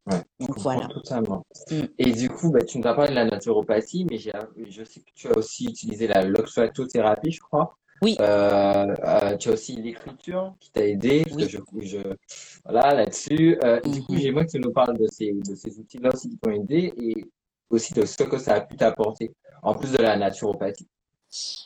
Ouais, Donc voilà. Totalement. Mm. Et du coup, bah, tu nous as parlé de la naturopathie, mais je sais que tu as aussi utilisé la loxatothérapie, je crois. Oui. Euh, euh, tu as aussi l'écriture qui t'a aidé, parce que je, je, voilà, là-dessus. Euh, Du coup, mm-hmm. j'aimerais que tu nous parles de ces, de ces outils-là aussi qui t'ont aidé et aussi de ce que ça a pu t'apporter, en plus de la naturopathie.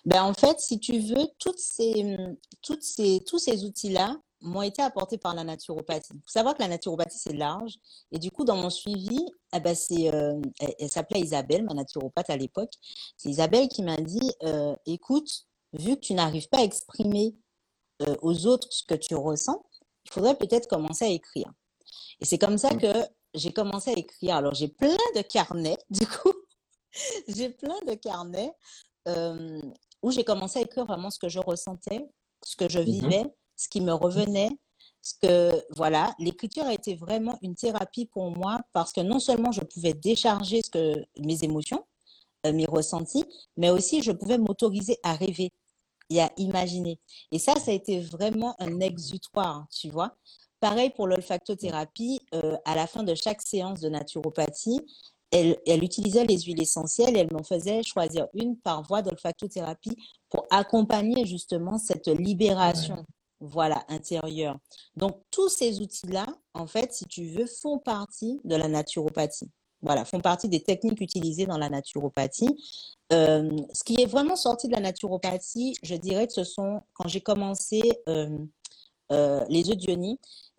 Ben, en fait, si tu veux, toutes ces, toutes ces, tous ces outils-là m'ont été apportés par la naturopathie. Il faut savoir que la naturopathie, c'est large. Et du coup, dans mon suivi, eh ben, c'est, euh, elle, s'appelait Isabelle, ma naturopathe à l'époque. C'est Isabelle qui m'a dit, euh, écoute, vu que tu n'arrives pas à exprimer euh, aux autres ce que tu ressens, il faudrait peut-être commencer à écrire. Et c'est comme ça mmh. que j'ai commencé à écrire. Alors, j'ai plein de carnets, du coup. j'ai plein de carnets euh, où j'ai commencé à écrire vraiment ce que je ressentais, ce que je mmh vivais, ce qui me revenait, ce que, voilà, l'écriture a été vraiment une thérapie pour moi parce que non seulement je pouvais décharger ce que, mes émotions, euh, mes ressentis, mais aussi je pouvais m'autoriser à rêver et à imaginer. Et ça, ça a été vraiment un exutoire, tu vois. Pareil pour l'olfactothérapie, euh, à la fin de chaque séance de naturopathie, elle, elle utilisait les huiles essentielles et elle m'en faisait choisir une par voie d'olfactothérapie pour accompagner justement cette libération voilà, intérieure. Donc, tous ces outils-là, en fait, si tu veux, font partie de la naturopathie. Voilà, font partie des techniques utilisées dans la naturopathie. Euh, ce qui est vraiment sorti de la naturopathie, je dirais que ce sont, quand j'ai commencé euh, euh, les œufs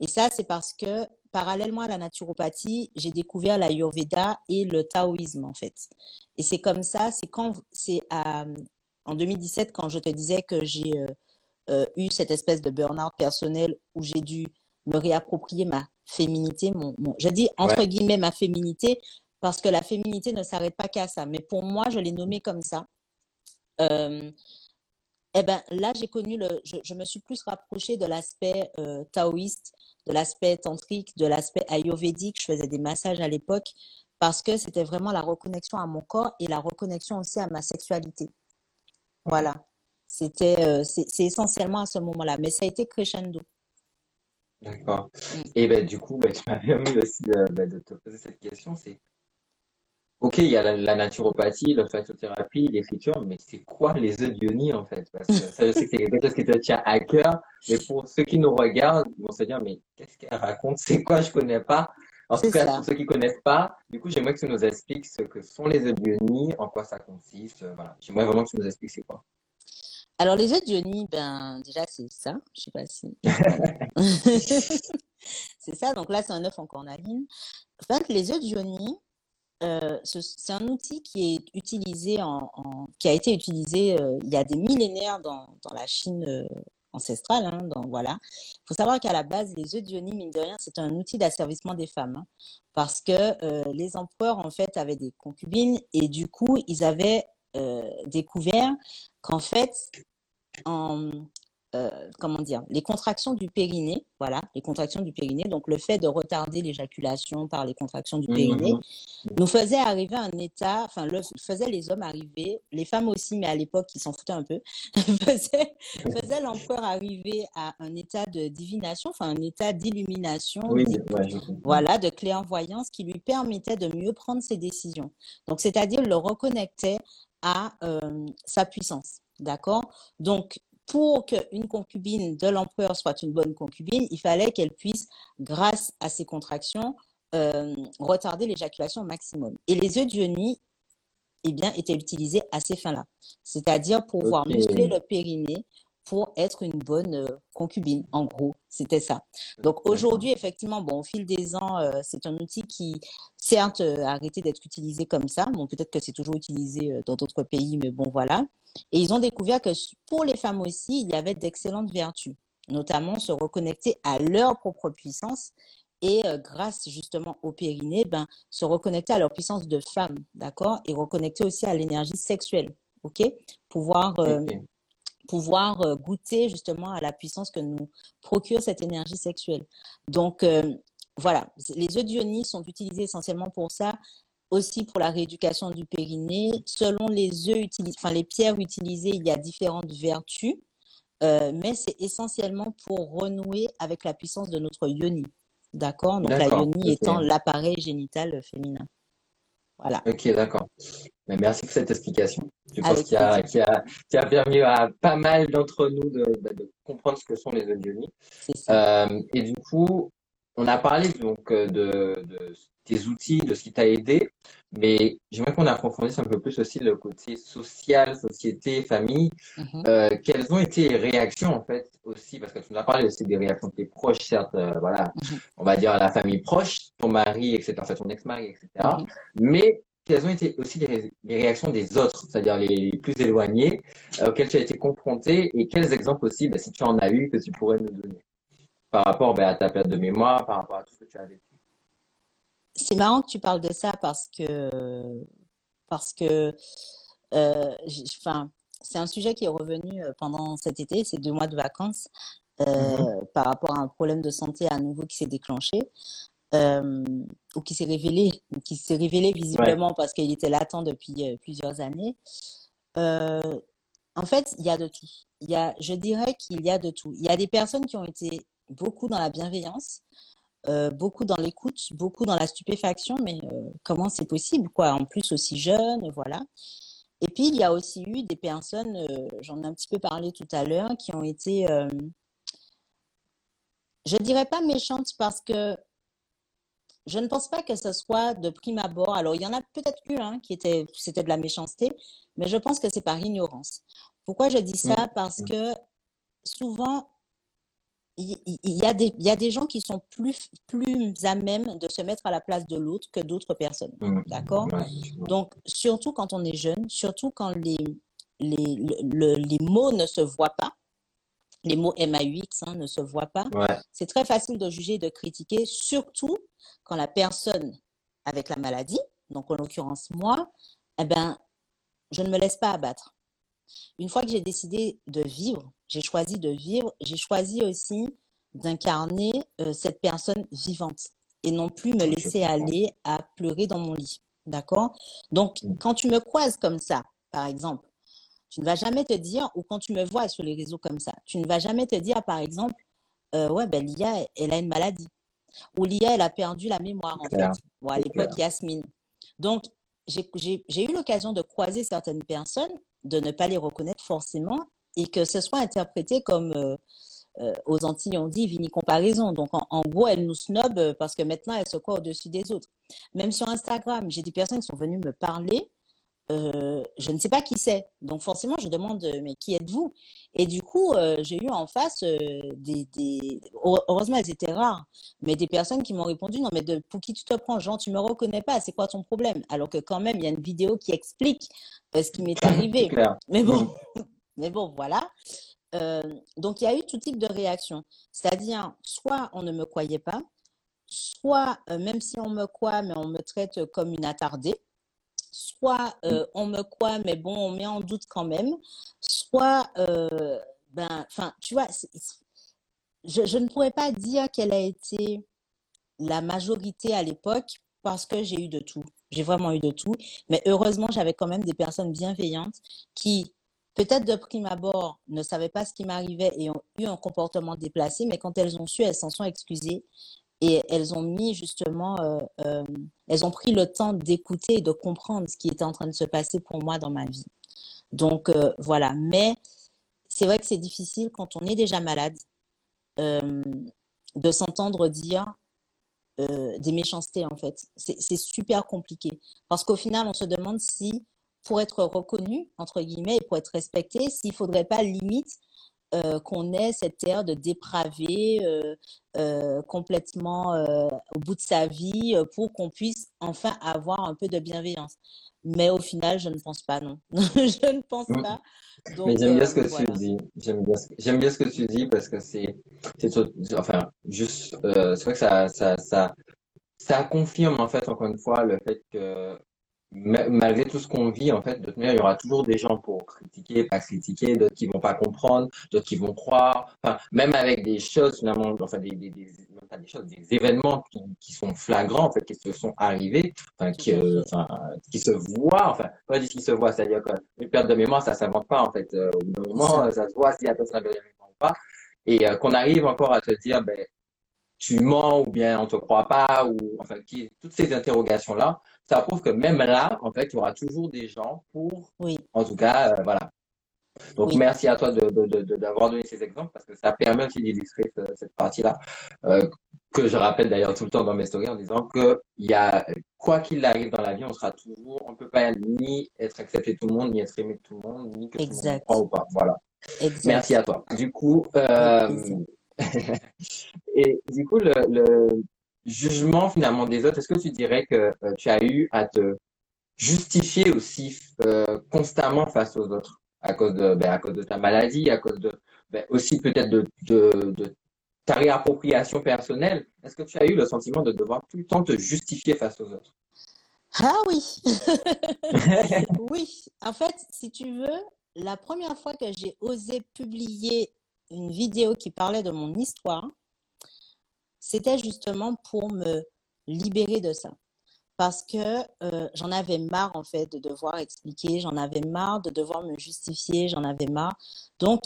et ça, c'est parce que parallèlement à la naturopathie, j'ai découvert l'ayurveda et le taoïsme, en fait. Et c'est comme ça, c'est quand, c'est en 2017, quand je te disais que j'ai eu cette espèce de burn-out personnel où j'ai dû me réapproprier ma féminité, mon, je dis entre guillemets ma féminité, parce que la féminité ne s'arrête pas qu'à ça. Mais pour moi, je l'ai nommé comme ça. Euh, eh ben, là, j'ai connu le, je, me suis plus rapprochée de l'aspect euh, taoïste, de l'aspect tantrique, de l'aspect ayurvédique. Je faisais des massages à l'époque parce que c'était vraiment la reconnexion à mon corps et la reconnexion aussi à ma sexualité. Voilà. C'était, euh, c'est essentiellement à ce moment-là. Mais ça a été crescendo. D'accord. Mm. Et ben, du coup, ben, tu m'as permis aussi de, ben, de te poser cette question. C'est, ok, il y a la, la naturopathie, l'olfactothérapie, l'écriture, mais c'est quoi les œufs d'Ioni en fait? Parce que ça, je sais que c'est quelque chose qui te tient à cœur, mais pour ceux qui nous regardent, ils vont se dire, mais qu'est-ce qu'elle raconte? C'est quoi? Je connais pas. En tout cas, pour ceux qui connaissent pas, du coup, j'aimerais que tu nous expliques ce que sont les œufs d'Ioni, en quoi ça consiste. Voilà. J'aimerais vraiment que tu nous expliques c'est quoi. Alors, les œufs d'Ioni, ben, déjà, c'est ça. Je sais pas si. c'est ça. Donc là, c'est un œuf en cornaline. En fait, les œufs d'Ioni, euh, c'est un outil qui est utilisé en, qui a été utilisé euh, il y a des millénaires dans, la Chine euh, ancestrale. Hein, donc voilà. Il faut savoir qu'à la base, les œufs d'Ioni, mine de rien, c'est un outil d'asservissement des femmes. Hein, parce que les empereurs, en fait, avaient des concubines et du coup, ils avaient découvert qu'en fait, en, euh, comment dire, les contractions du périnée, voilà, les contractions du périnée, donc le fait de retarder l'éjaculation par les contractions du périnée, mmh nous faisait arriver à un état, enfin, le, faisait les hommes arriver, les femmes aussi, mais à l'époque, ils s'en foutaient un peu, faisait, faisait l'empereur arriver à un état de divination, enfin, un état d'illumination, voilà, de clairvoyance qui lui permettait de mieux prendre ses décisions. Donc, c'est-à-dire le reconnectait à euh, sa puissance. D'accord? Donc, pour qu'une concubine de l'empereur soit une bonne concubine, il fallait qu'elle puisse, grâce à ses contractions, euh, retarder l'éjaculation au maximum. Et les œufs d'Ioni, eh bien, étaient utilisés à ces fins-là. C'est-à-dire pour pouvoir muscler le périnée pour être une bonne euh, concubine. En gros, c'était ça. Donc aujourd'hui, effectivement, bon, au fil des ans, euh, c'est un outil qui, certes, a arrêté d'être utilisé comme ça. Bon, peut-être que c'est toujours utilisé dans d'autres pays, mais bon, voilà. Et ils ont découvert que pour les femmes aussi, il y avait d'excellentes vertus, notamment se reconnecter à leur propre puissance et euh, grâce justement au périnée, ben, se reconnecter à leur puissance de femme, d'accord Et reconnecter aussi à l'énergie sexuelle, ok? Pouvoir, euh, pouvoir euh, goûter justement à la puissance que nous procure cette énergie sexuelle. Donc, voilà, les œufs d'Ionie sont utilisés essentiellement pour ça aussi pour la rééducation du périnée. Selon les œufs utilisés, enfin les pierres utilisées, il y a différentes vertus, euh, mais c'est essentiellement pour renouer avec la puissance de notre yoni. D'accord? Donc la yoni étant l'appareil génital féminin. Voilà. Ok, d'accord. Merci pour cette explication. Je pense qu'il a, qui a, permis à pas mal d'entre nous de, de, comprendre ce que sont les œufs de yoni. Euh, et du coup, on a parlé donc euh, de, de tes outils, de ce qui t'a aidé, mais j'aimerais qu'on approfondisse un peu plus aussi le côté social, société, famille. Mm-hmm. euh, quelles ont été les réactions en fait aussi, parce que tu nous as parlé aussi des réactions de tes proches, certes, euh, voilà, mm-hmm. on va dire la famille proche, ton mari, etc., en fait, ton ex-mari, etc. Mm-hmm. Mais quelles ont été aussi les, réactions des autres, c'est-à-dire les, plus éloignés, euh, auxquels tu as été confronté, et quels exemples aussi, bah, si tu en as eu, que tu pourrais nous donner par rapport bah, à ta perte de mémoire, par rapport à tout ce que tu as vécu? C'est marrant que tu parles de ça parce que, parce que euh, enfin, c'est un sujet qui est revenu euh, pendant cet été, ces deux mois de vacances. euh, par rapport à un problème de santé à nouveau qui s'est déclenché euh, ou qui s'est révélé, qui s'est révélé visiblement parce qu'il était latent depuis plusieurs années. en fait, il y a de tout. Il y a, je dirais qu'il y a de tout. Il y a des personnes qui ont été beaucoup dans la bienveillance, beaucoup dans l'écoute, beaucoup dans la stupéfaction, mais comment c'est possible, quoi En plus aussi jeune, voilà. Et puis, il y a aussi eu des personnes, euh, j'en ai un petit peu parlé tout à l'heure, qui ont été, euh, je ne dirais pas méchantes parce que je ne pense pas que ce soit de prime abord. Alors, il y en a peut-être eu un qui était, c'était de la méchanceté, mais je pense que c'est par ignorance. Pourquoi je dis ça? Mmh. Parce que souvent, il y, a des, il y a des gens qui sont plus, plus à même de se mettre à la place de l'autre que d'autres personnes. Mmh. D'accord? Donc, surtout quand on est jeune, surtout quand les, les, les mots ne se voient pas, les mots MAUX hein, ne se voient pas, c'est très facile de juger et de critiquer, surtout quand la personne avec la maladie, donc en l'occurrence moi, eh ben, je ne me laisse pas abattre. Une fois que j'ai décidé de vivre, j'ai choisi de vivre, j'ai choisi aussi d'incarner euh, cette personne vivante et non plus me laisser aller à pleurer dans mon lit. D'accord? Donc, quand tu me croises comme ça, par exemple, tu ne vas jamais te dire, ou quand tu me vois sur les réseaux comme ça, tu ne vas jamais te dire, par exemple, euh, ouais, ben Lia, elle a une maladie. Ou Lia, elle a perdu la mémoire, en fait. Ou à l'époque, Yasmine. Donc, j'ai eu l'occasion de croiser certaines personnes, de ne pas les reconnaître forcément, et que ce soit interprété comme euh, euh, aux Antilles, on dit vini comparaison. Donc, en, gros, elle nous snob euh, parce que maintenant, elle se croit au-dessus des autres. Même sur Instagram, j'ai des personnes qui sont venues me parler. je ne sais pas qui c'est. Donc, forcément, je demande, mais qui êtes-vous? Et du coup, j'ai eu en face des, des, Heureusement, elles étaient rares, mais des personnes qui m'ont répondu Non, mais de, pour qui tu te prends? Jean, tu me reconnais pas, c'est quoi ton problème? Alors que, quand même, il y a une vidéo qui explique ce qui m'est arrivé. Mais bon. Mais bon, voilà. Euh, donc, il y a eu tout type de réaction. C'est-à-dire, soit on ne me croyait pas, soit, euh, même si on me croit, mais on me traite comme une attardée, soit euh, on me croit, mais bon, on met en doute quand même, soit, ben, enfin, tu vois, je, je, ne pourrais pas dire quelle a été la majorité à l'époque parce que j'ai eu de tout. J'ai vraiment eu de tout. Mais heureusement, j'avais quand même des personnes bienveillantes qui, peut-être de prime abord, ne savaient pas ce qui m'arrivait et ont eu un comportement déplacé, mais quand elles ont su, elles s'en sont excusées et elles ont mis justement, euh, euh, elles ont pris le temps d'écouter et de comprendre ce qui était en train de se passer pour moi dans ma vie. Donc euh, voilà, mais c'est vrai que c'est difficile quand on est déjà malade de s'entendre dire des méchancetés en fait. C'est super compliqué parce qu'au final, on se demande si pour être reconnu, entre guillemets, et pour être respecté, s'il ne faudrait pas limite euh, qu'on ait cette air de dépravé euh, euh, complètement au bout de sa vie pour qu'on puisse enfin avoir un peu de bienveillance. Mais au final, je ne pense pas, non. je ne pense mm. pas. Mais j'aime bien ce que tu dis. J'aime bien, ce que tu dis parce que c'est, enfin, juste, c'est vrai que ça, ça, ça, ça confirme en fait encore une fois le fait que malgré tout ce qu'on vit, en fait, de toute manière, il y aura toujours des gens pour critiquer, pas critiquer, d'autres qui vont pas comprendre, d'autres qui vont croire. Enfin, même avec des choses, finalement, enfin, des, des, des, pas des choses, des événements qui, qui, sont flagrants, en fait, qui se sont arrivés, enfin, qui, euh, enfin, qui se voient, enfin, pas dire qui se voient, c'est-à-dire qu'une perte de mémoire, ça s'invente pas, en fait. Euh, au bout d'un moment, ça se voit si la personne avait la mémoire ou pas. Et euh, qu'on arrive encore à te dire, ben, tu mens ou bien on te croit pas ou enfin qui, toutes ces interrogations là ça prouve que même là en fait il y aura toujours des gens pour oui. en tout cas euh, voilà. Donc merci à toi d'avoir de, de, donné ces exemples parce que ça permet aussi d'illustrer cette partie là euh, que je rappelle d'ailleurs tout le temps dans mes stories en disant que il y a quoi qu'il arrive dans la vie on sera toujours on peut pas ni être accepté de tout le monde ni être aimé de tout le monde ni que tout le monde croit ou pas. Voilà. Merci à toi. Du coup euh, et du coup, le, jugement finalement des autres, est-ce que tu dirais que euh, tu as eu à te justifier aussi euh, constamment face aux autres à cause de, ben, à cause de ta maladie, à cause de, ben, aussi peut-être de, de, ta réappropriation personnelle? Est-ce que tu as eu le sentiment de devoir tout le temps te justifier face aux autres? Ah oui, oui. En fait, si tu veux, la première fois que j'ai osé publier une vidéo qui parlait de mon histoire, c'était justement pour me libérer de ça. Parce que euh, j'en avais marre, en fait, de devoir expliquer, j'en avais marre de devoir me justifier, j'en avais marre. Donc,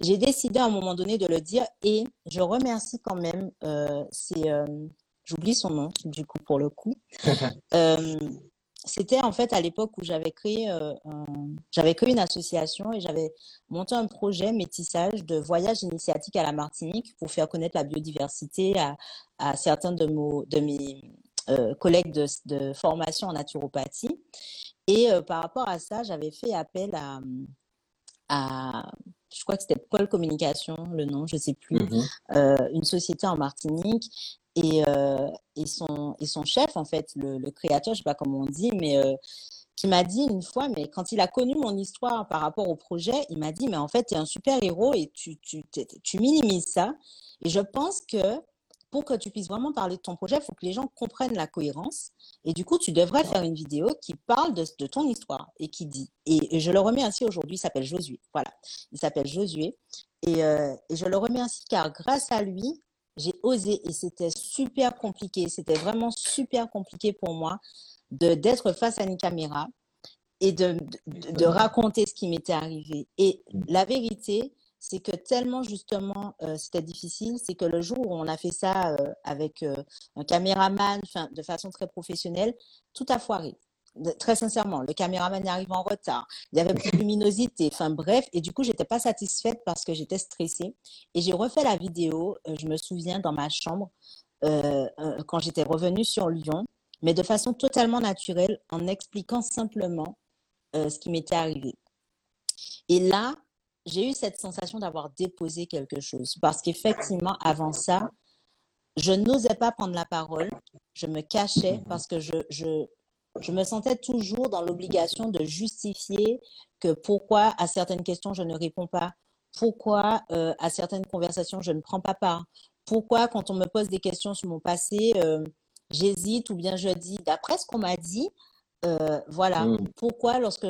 j'ai décidé à un moment donné de le dire et je remercie quand même, euh, c'est, euh, j'oublie son nom, du coup, pour le coup. c'était en fait à l'époque où j'avais créé, j'avais créé une association et j'avais monté un projet métissage de voyage initiatique à la Martinique pour faire connaître la biodiversité à, à certains de, de mes collègues de, de, formation en naturopathie. Et par rapport à ça, j'avais fait appel à, à je crois que c'était Paul Communication, le nom, je ne sais plus, mmh une société en Martinique et, euh, et, son, et son chef, en fait, le, créateur, je ne sais pas comment on dit, mais euh, qui m'a dit une fois, mais quand il a connu mon histoire par rapport au projet, il m'a dit, mais en fait, tu es un super héros et tu, tu, tu minimises ça. Et je pense que pour que tu puisses vraiment parler de ton projet, il faut que les gens comprennent la cohérence. Et du coup, tu devrais faire une vidéo qui parle de, ton histoire et qui dit. Et, je le ainsi aujourd'hui, il s'appelle Josué. Voilà, il s'appelle Josué. Et, euh, et je le ainsi car grâce à lui, j'ai osé et c'était super compliqué. C'était vraiment super compliqué pour moi de d'être face à une caméra et de, de, raconter ce qui m'était arrivé. Et la vérité, c'est que tellement justement euh, c'était difficile, c'est que le jour où on a fait ça euh, avec euh, un caméraman, de façon très professionnelle, tout a foiré très sincèrement, le caméraman arrive en retard, il y avait plus de luminosité, enfin bref, et du coup, j'étais pas satisfaite parce que j'étais stressée. Et j'ai refait la vidéo, euh, je me souviens, dans ma chambre, euh, euh, quand j'étais revenue sur Lyon, mais de façon totalement naturelle, en expliquant simplement ce qui m'était arrivé. Et là, j'ai eu cette sensation d'avoir déposé quelque chose, parce qu'effectivement, avant ça, je n'osais pas prendre la parole, je me cachais parce que je, je, je me sentais toujours dans l'obligation de justifier que pourquoi à certaines questions je ne réponds pas, pourquoi euh, à certaines conversations je ne prends pas part, pourquoi quand on me pose des questions sur mon passé, euh, j'hésite ou bien je dis d'après ce qu'on m'a dit. Euh, voilà mm. pourquoi lorsque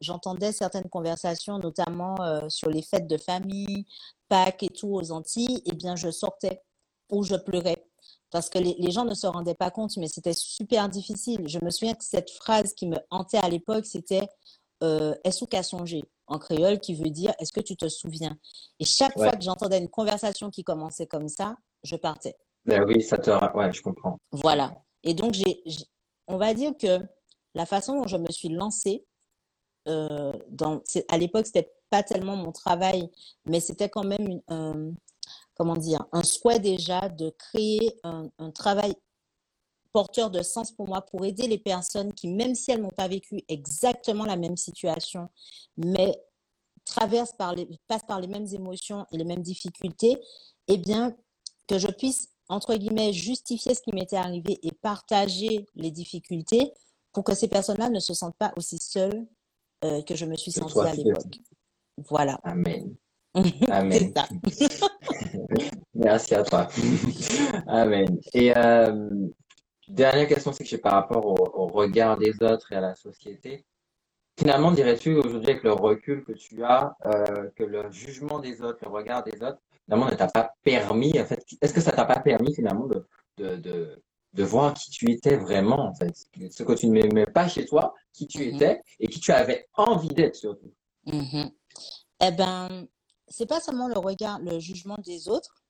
j'entendais certaines conversations notamment sur les fêtes de famille Pâques et tout aux Antilles eh bien je sortais ou je pleurais parce que les, gens ne se rendaient pas compte, mais c'était super difficile. Je me souviens que cette phrase qui me hantait à l'époque, c'était euh, Est-ce qu'à songer en créole, qui veut dire Est-ce que tu te souviens? Et chaque fois que j'entendais une conversation qui commençait comme ça, je partais. Ben oui, ça te. Ouais, je comprends. Voilà. Et donc, j'ai, on va dire que la façon dont je me suis lancée, euh, dans, à l'époque, c'était pas tellement mon travail, mais c'était quand même une, comment dire, un souhait déjà de créer un, travail porteur de sens pour moi, pour aider les personnes qui, même si elles n'ont pas vécu exactement la même situation, mais traversent par les, passent par les mêmes émotions et les mêmes difficultés, eh bien, que je puisse, entre guillemets, justifier ce qui m'était arrivé et partager les difficultés pour que ces personnes-là ne se sentent pas aussi seules euh, que je me suis sentie à l'époque. Voilà. Amen. Amen. Merci à toi. Amen. Et euh, dernière question, c'est que par rapport au, regard des autres et à la société. Finalement, dirais-tu aujourd'hui avec le recul que tu as, euh, que le jugement des autres, le regard des autres, finalement ne t'a pas permis, en fait, est-ce que ça t'a pas permis finalement de, de, de, de, voir qui tu étais vraiment, en fait, ce que tu ne m'aimais pas chez toi, qui tu mm-hmm. étais et qui tu avais envie d'être surtout. Mm-hmm. Eh ben, c'est pas seulement le regard, le jugement des autres,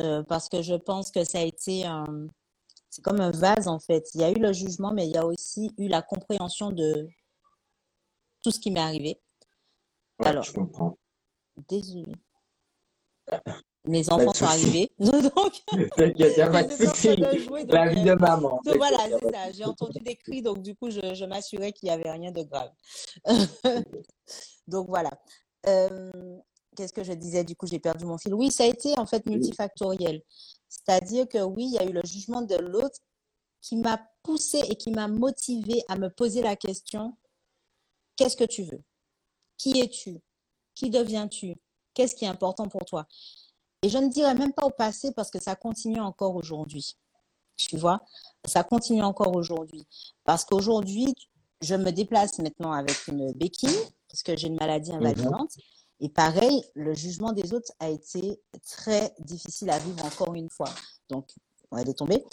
euh, parce que je pense que ça a été un, c'est comme un vase en fait. Il y a eu le jugement, mais il y a aussi eu la compréhension de tout ce qui m'est arrivé. Alors, je comprends. Désolée. Mes enfants sont arrivés. donc, La vie de maman. voilà, c'est ça. J'ai entendu des cris, donc du coup, je, je m'assurais qu'il n'y avait rien de grave. donc voilà. Euh, qu'est-ce que je disais Du coup, j'ai perdu mon fil. Oui, ça a été en fait multifactoriel. C'est-à-dire que oui, il y a eu le jugement de l'autre qui m'a poussé et qui m'a motivé à me poser la question qu'est-ce que tu veux? Qui es-tu? Qui deviens-tu? Qu'est-ce qui est important pour toi? Et je ne dirais même pas au passé parce que ça continue encore aujourd'hui. Tu vois? Ça continue encore aujourd'hui. Parce qu'aujourd'hui, je me déplace maintenant avec une béquille parce que j'ai une maladie mhm. invalidante. Et pareil, le jugement des autres a été très difficile à vivre encore une fois. Donc, elle est tombée.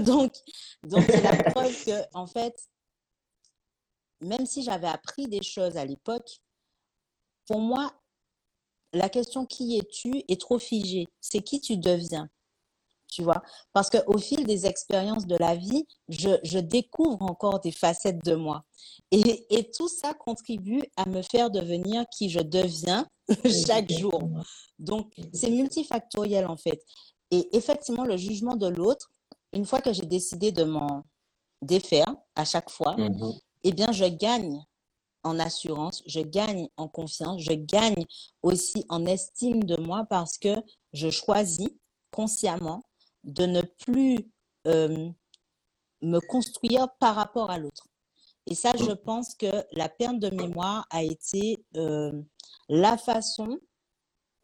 donc, donc c'est la preuve que, en fait, même si j'avais appris des choses à l'époque, pour moi, la question qui es-tu est trop figée. C'est qui tu deviens tu vois. Parce qu'au fil des expériences de la vie, je, découvre encore des facettes de moi. Et, et, tout ça contribue à me faire devenir qui je deviens chaque jour. Donc, c'est multifactoriel en fait. Et effectivement, le jugement de l'autre, une fois que j'ai décidé de m'en défaire à chaque fois, mm-hmm. eh bien, je gagne en assurance, je gagne en confiance, je gagne aussi en estime de moi parce que je choisis consciemment de ne plus euh, me construire par rapport à l'autre. Et ça, je pense que la perte de mémoire a été euh, la façon,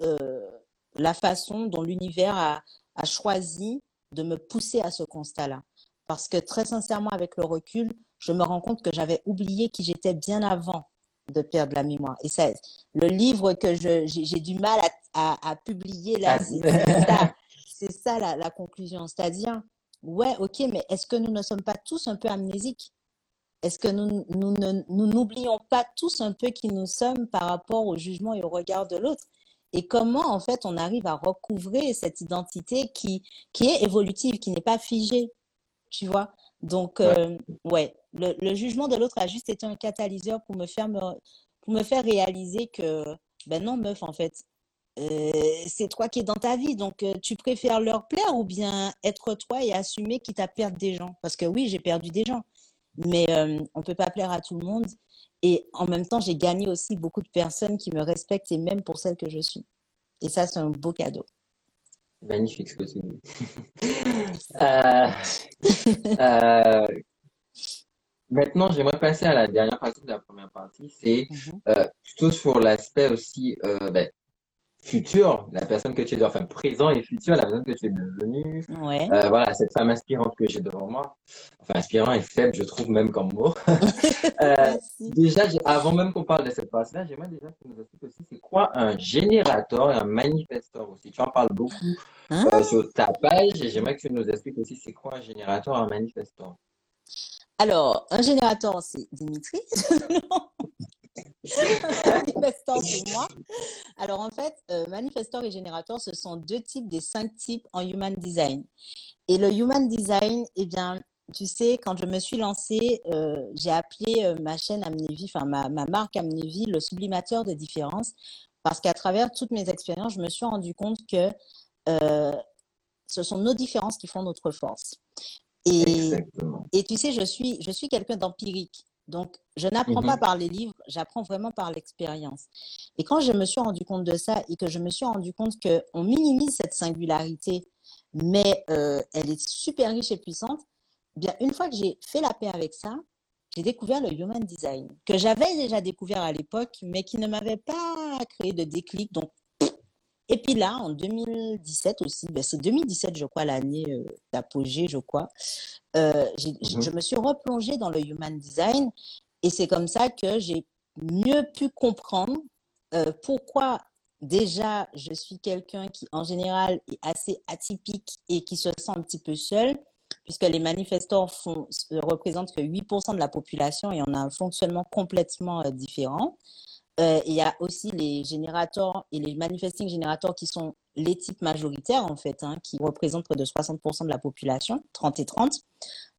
euh, la façon dont l'univers a, a, choisi de me pousser à ce constat-là. Parce que très sincèrement, avec le recul, je me rends compte que j'avais oublié qui j'étais bien avant de perdre la mémoire. Et ça, le livre que j'ai du mal à, à, publier là, c'est ça c'est ça la, conclusion. C'est-à-dire, ouais, ok, mais est-ce que nous ne sommes pas tous un peu amnésiques? Est-ce que nous, nous n'oublions pas tous un peu qui nous sommes par rapport au jugement et au regard de l'autre? Et comment, en fait, on arrive à recouvrer cette identité qui, qui est évolutive, qui n'est pas figée? Tu vois? Donc, ouais, euh, le, jugement de l'autre a juste été un catalyseur pour me faire, pour me faire réaliser que, ben non, meuf, en fait, euh, c'est toi qui es dans ta vie. Donc, euh, tu préfères leur plaire ou bien être toi et assumer quitte à perdre des gens? Parce que oui, j'ai perdu des gens, mais euh, on ne peut pas plaire à tout le monde. Et en même temps, j'ai gagné aussi beaucoup de personnes qui me respectent et même pour celle que je suis. Et ça, c'est un beau cadeau. Magnifique ce que tu dis. maintenant, j'aimerais passer à la dernière partie de la première partie. C'est mm-hmm. plutôt sur l'aspect aussi ben, futur, la personne que tu es, enfin présent et futur, la personne que tu es devenue. Ouais. Euh, voilà, cette femme inspirante que j'ai devant moi. Enfin, inspirant et faible, je trouve même comme mot. euh, déjà, avant même qu'on parle de cette partie-là, j'aimerais déjà que tu nous expliques aussi c'est quoi un générateur et un manifesteur aussi? Tu en parles beaucoup hein? euh, sur ta page et j'aimerais que tu nous expliques aussi c'est quoi un générateur et un manifesteur? Alors, un générateur, c'est Dimitri. manifestor pour moi. Alors en fait, euh, manifestor et générateur, ce sont deux types des cinq types en human design. Et le human design, eh bien, tu sais, quand je me suis lancée, euh, j'ai appelé euh, ma chaîne Amnévie, enfin ma, ma marque Amnévie, le sublimateur de différence, parce qu'à travers toutes mes expériences, je me suis rendu compte que ce sont nos différences qui font notre force. Et, et tu sais, je suis, je suis quelqu'un d'empirique. Donc, je n'apprends pas mhm. par les livres, j'apprends vraiment par l'expérience. Et quand je me suis rendu compte de ça et que je me suis rendu compte qu'on minimise cette singularité, mais euh, elle est super riche et puissante, eh bien, une fois que j'ai fait la paix avec ça, j'ai découvert le human design, que j'avais déjà découvert à l'époque, mais qui ne m'avait pas créé de déclic. Donc, et puis là, en 2017 aussi, ben c'est 2017, je crois, l'année euh, d'apogée, je crois, euh, mhm. je me suis replongée dans le human design et c'est comme ça que j'ai mieux pu comprendre euh, pourquoi déjà je suis quelqu'un qui en général est assez atypique et qui se sent un petit peu seul puisque les manifestants font, représentent que 8% de la population et on a un fonctionnement complètement différent. Euh, il y a aussi les générateurs et les manifesting générateurs qui sont les types majoritaires, en fait, hein, qui représentent près de 60% de la population, 30 et 30,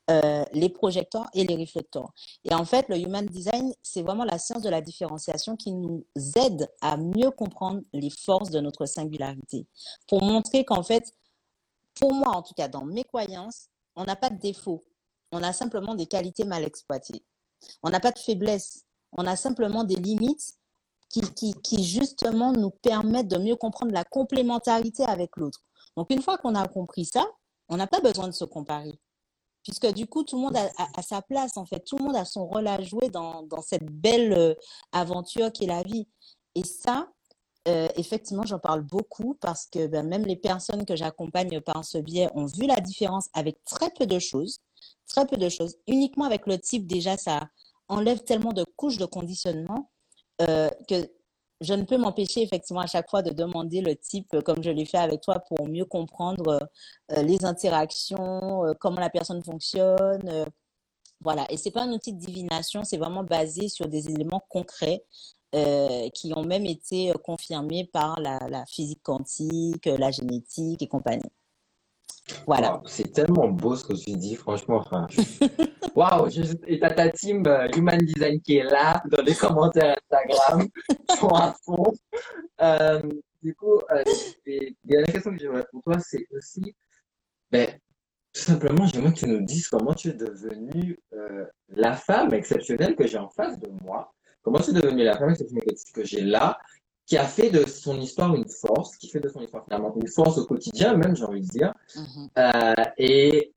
euh, les projecteurs et les réflecteurs. Et en fait, le human design, c'est vraiment la science de la différenciation qui nous aide à mieux comprendre les forces de notre singularité. Pour montrer qu'en fait, pour moi, en tout cas, dans mes croyances, on n'a pas de défaut. On a simplement des qualités mal exploitées. On n'a pas de faiblesse. On a simplement des limites qui, justement nous permettent de mieux comprendre la complémentarité avec l'autre. Donc, une fois qu'on a compris ça, on n'a pas besoin de se comparer. Puisque du coup, tout le monde a, sa place, en fait. Tout le monde a son rôle à jouer dans, cette belle euh, aventure qui est la vie. Et ça, euh, effectivement, j'en parle beaucoup parce que ben, même les personnes que j'accompagne par ce biais ont vu la différence avec très peu de choses. Très peu de choses. Uniquement avec le type, déjà, ça enlève tellement de couches de conditionnement euh, que je ne peux m'empêcher effectivement à chaque fois de demander le type, euh, comme je l'ai fait avec toi, pour mieux comprendre euh, les interactions, comment la personne fonctionne. voilà. Et c'est pas un outil de divination, c'est vraiment basé sur des éléments concrets qui ont même été confirmés par la, la physique quantique, la génétique et compagnie. Voilà. c'est tellement beau ce que tu dis, franchement. Enfin, Waouh! Et t'as ta team euh, Human Design qui est là, dans les commentaires Instagram, sont à fond. Euh, du coup, euh, la question que j'aimerais pour toi, c'est aussi, ben, tout simplement, j'aimerais que tu nous dises comment tu es devenue euh, la femme exceptionnelle que j'ai en face de moi. Comment tu es devenue la femme exceptionnelle que j'ai là qui a fait de son histoire une force, qui fait de son histoire finalement une force au quotidien même, j'ai envie de dire. Mm-hmm. euh, et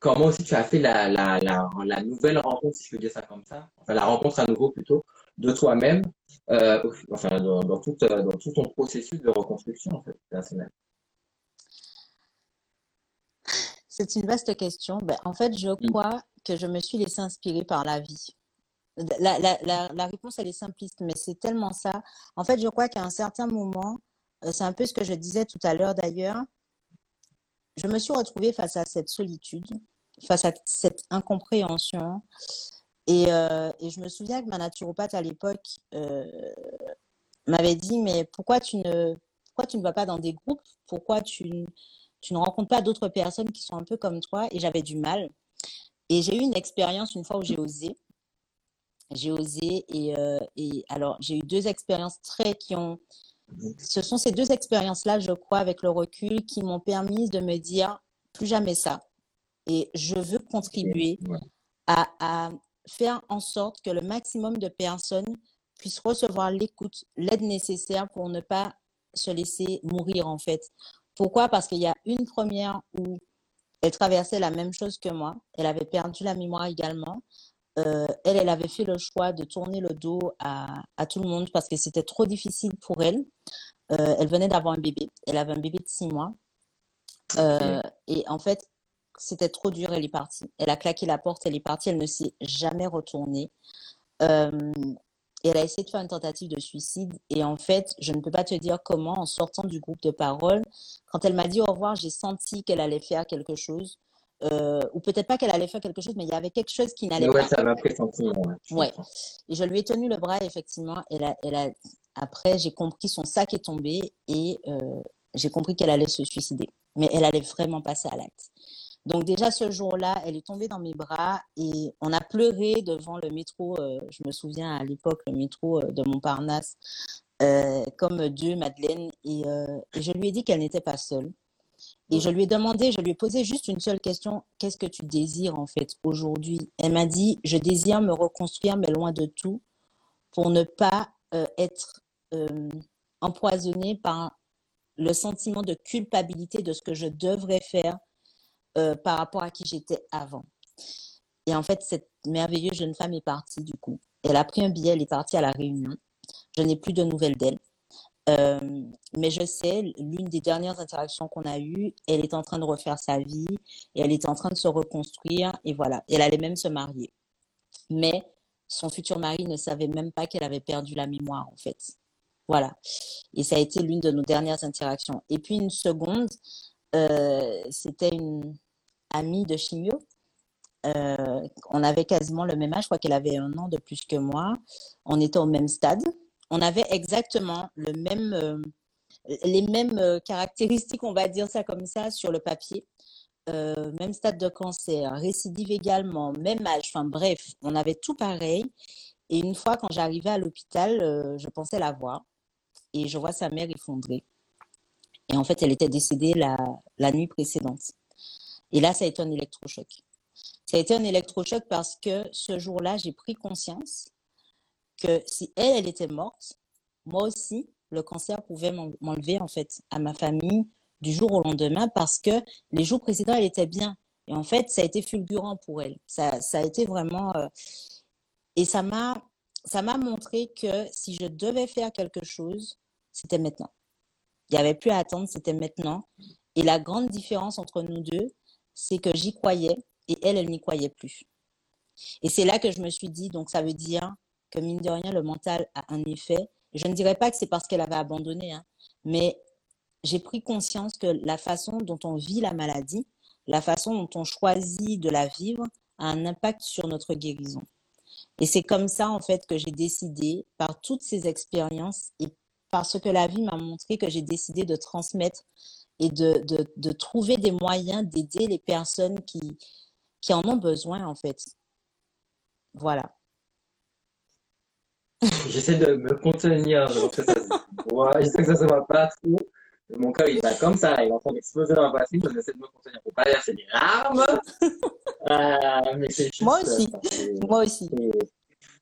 comment aussi tu as fait la, la, la, la, nouvelle rencontre, si je peux dire ça comme ça, enfin la rencontre à nouveau plutôt, de toi-même, euh, enfin dans, dans, tout, euh, dans tout ton processus de reconstruction en fait, personnel. C'est une vaste question. Ben, en fait, je mm. crois que je me suis laissée inspirer par la vie. La, réponse, elle est simpliste, mais c'est tellement ça. En fait, je crois qu'à un certain moment, euh, c'est un peu ce que je disais tout à l'heure d'ailleurs, je me suis retrouvée face à cette solitude, face à cette incompréhension. Et, euh, je me souviens que ma naturopathe à l'époque euh, m'avait dit, mais pourquoi tu, ne, pourquoi tu ne vas pas dans des groupes? Pourquoi tu, tu ne rencontres pas d'autres personnes qui sont un peu comme toi? Et j'avais du mal. Et j'ai eu une expérience une fois où j'ai osé j'ai osé et, euh, et alors j'ai eu deux expériences très qui ont ce sont ces deux expériences-là, je crois, avec le recul, qui m'ont permis de me dire plus jamais ça. Et je veux contribuer à, à, faire en sorte que le maximum de personnes puissent recevoir l'écoute, l'aide nécessaire pour ne pas se laisser mourir, en fait. Pourquoi? Parce qu'il y a une première où elle traversait la même chose que moi. Elle avait perdu la mémoire également. Euh, elle, elle avait fait le choix de tourner le dos à, tout le monde parce que c'était trop difficile pour elle. Euh, elle venait d'avoir un bébé. Elle avait un bébé de six mois. Euh, et en fait, c'était trop dur. Elle est partie. Elle a claqué la porte. Elle est partie. Elle ne s'est jamais retournée. et elle a essayé de faire une tentative de suicide. Et en fait, je ne peux pas te dire comment, en sortant du groupe de parole, quand elle m'a dit au revoir, j'ai senti qu'elle allait faire quelque chose. Euh, ou peut-être pas qu'elle allait faire quelque chose, mais il y avait quelque chose qui n'allait ouais, pas. ça m'a pressenti. Ouais. Et je lui ai tenu le bras, effectivement. Elle a, elle a... Après, j'ai compris, son sac est tombé et euh, j'ai compris qu'elle allait se suicider. Mais elle allait vraiment passer à l'acte. Donc déjà ce jour-là, elle est tombée dans mes bras et on a pleuré devant le métro. Euh, je me souviens à l'époque, le métro de Montparnasse, comme Dieu, Madeleine. Et, et je lui ai dit qu'elle n'était pas seule et je lui ai demandé, je lui ai posé juste une seule question, qu'est-ce que tu désires en fait aujourd'hui? Elle m'a dit, je désire me reconstruire, mais loin de tout, pour ne pas euh, être euh, empoisonnée par le sentiment de culpabilité de ce que je devrais faire euh, par rapport à qui j'étais avant. Et en fait, cette merveilleuse jeune femme est partie du coup. Elle a pris un billet, elle est partie à la réunion. Je n'ai plus de nouvelles d'elle. Euh, mais je sais, l'une des dernières interactions qu'on a eues, elle est en train de refaire sa vie et elle est en train de se reconstruire et voilà. Elle allait même se marier. Mais son futur mari ne savait même pas qu'elle avait perdu la mémoire en fait. Voilà. Et ça a été l'une de nos dernières interactions. Et puis une seconde, euh, c'était une amie de chimio. Euh, on avait quasiment le même âge, je crois qu'elle avait un an de plus que moi. On était au même stade on avait exactement euh, les mêmes euh, caractéristiques, on va dire ça comme ça, sur le papier. Euh, même stade de cancer, récidive également, même âge, enfin bref, on avait tout pareil. Et une fois, quand j'arrivais à l'hôpital, je pensais la voir et je vois sa mère effondrée. Et en fait, elle était décédée la, la nuit précédente. Et là, ça a été un électrochoc. Ça a été un électrochoc parce que ce jour-là, j'ai pris conscience que si elle, elle était morte, moi aussi, le cancer pouvait m'enlever en fait à ma famille du jour au lendemain parce que les jours précédents, elle était bien. Et en fait, ça a été fulgurant pour elle. Ça, ça a été vraiment... Euh, et ça m'a, ça m'a montré que si je devais faire quelque chose, c'était maintenant. Il n'y avait plus à attendre, c'était maintenant. Et la grande différence entre nous deux, c'est que j'y croyais et elle, elle n'y croyait plus. Et c'est là que je me suis dit, donc ça veut dire que mine de rien, le mental a un effet Je ne dirais pas que c'est parce qu'elle avait abandonné, hein, mais j'ai pris conscience que la façon dont on vit la maladie, la façon dont on choisit de la vivre, a un impact sur notre guérison. Et c'est comme ça, en fait, que j'ai décidé, par toutes ces expériences et parce que la vie m'a montré que j'ai décidé de transmettre et de, de, de trouver des moyens d'aider les personnes qui, qui en ont besoin, en fait. Voilà. J'essaie de me contenir. Je sais que ça se voit pas trop. Mon cœur, il va comme ça. Il est en train d'exploser dans la poitrine. J'essaie de me contenir pour pas verser des larmes. Euh, mais juste, Moi aussi. Moi aussi.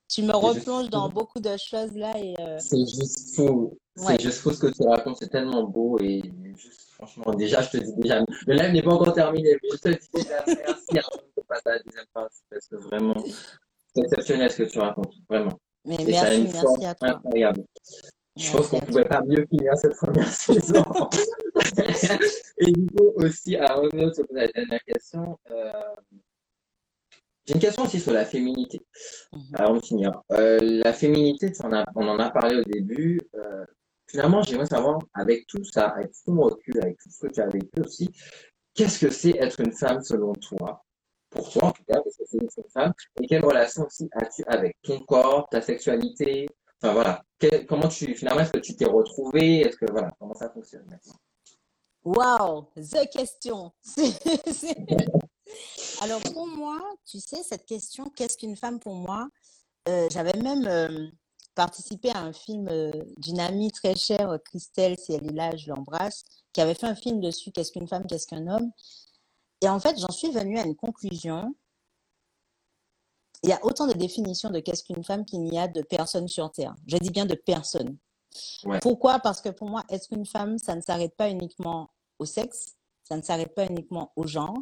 Tu me replonges dans beaucoup de choses là et. Euh... C'est juste fou. C'est juste fou ce que tu racontes. C'est tellement beau et juste Franchement, déjà, je te dis déjà, le live n'est pas encore terminé, mais je te dis déjà merci avant de passer à la deuxième partie parce que vraiment, c'est exceptionnel ce que tu racontes, vraiment. Mais Et merci, ça a une merci à toi. Incroyable. Je pense qu'on ne pouvait pas mieux finir cette première saison. Et du coup, aussi, à revenir sur la dernière question, euh, j'ai une question aussi sur la féminité. Mhm. Alors, on finira. Euh, la féminité, on, a, on, en a parlé au début. Euh, Finalement, j'aimerais savoir, avec tout ça, avec tout mon recul, avec tout ce que tu as vécu aussi, qu'est-ce que c'est être une femme selon toi? Pour toi, en tout cas, femme. Et quelle relation aussi as-tu avec ton corps, ta sexualité? Enfin voilà, comment tu, finalement, est-ce que tu t'es retrouvée? Est-ce que, voilà, comment ça fonctionne maintenant? Wow, the question. Alors pour moi, tu sais, cette question, qu'est-ce qu'une femme pour moi? Euh, J'avais même euh, participé à un film euh, d'une amie très chère, Christelle, si elle est là, je l'embrasse, qui avait fait un film dessus, Qu'est-ce qu'une femme, qu'est-ce qu'un homme? Et en fait, j'en suis venue à une conclusion. Il y a autant de définitions de qu'est-ce qu'une femme qu'il n'y a de personnes sur Terre. Je dis bien de personnes. Pourquoi? Parce que pour moi, est-ce qu'une femme, ça ne s'arrête pas uniquement au sexe, ça ne s'arrête pas uniquement au genre?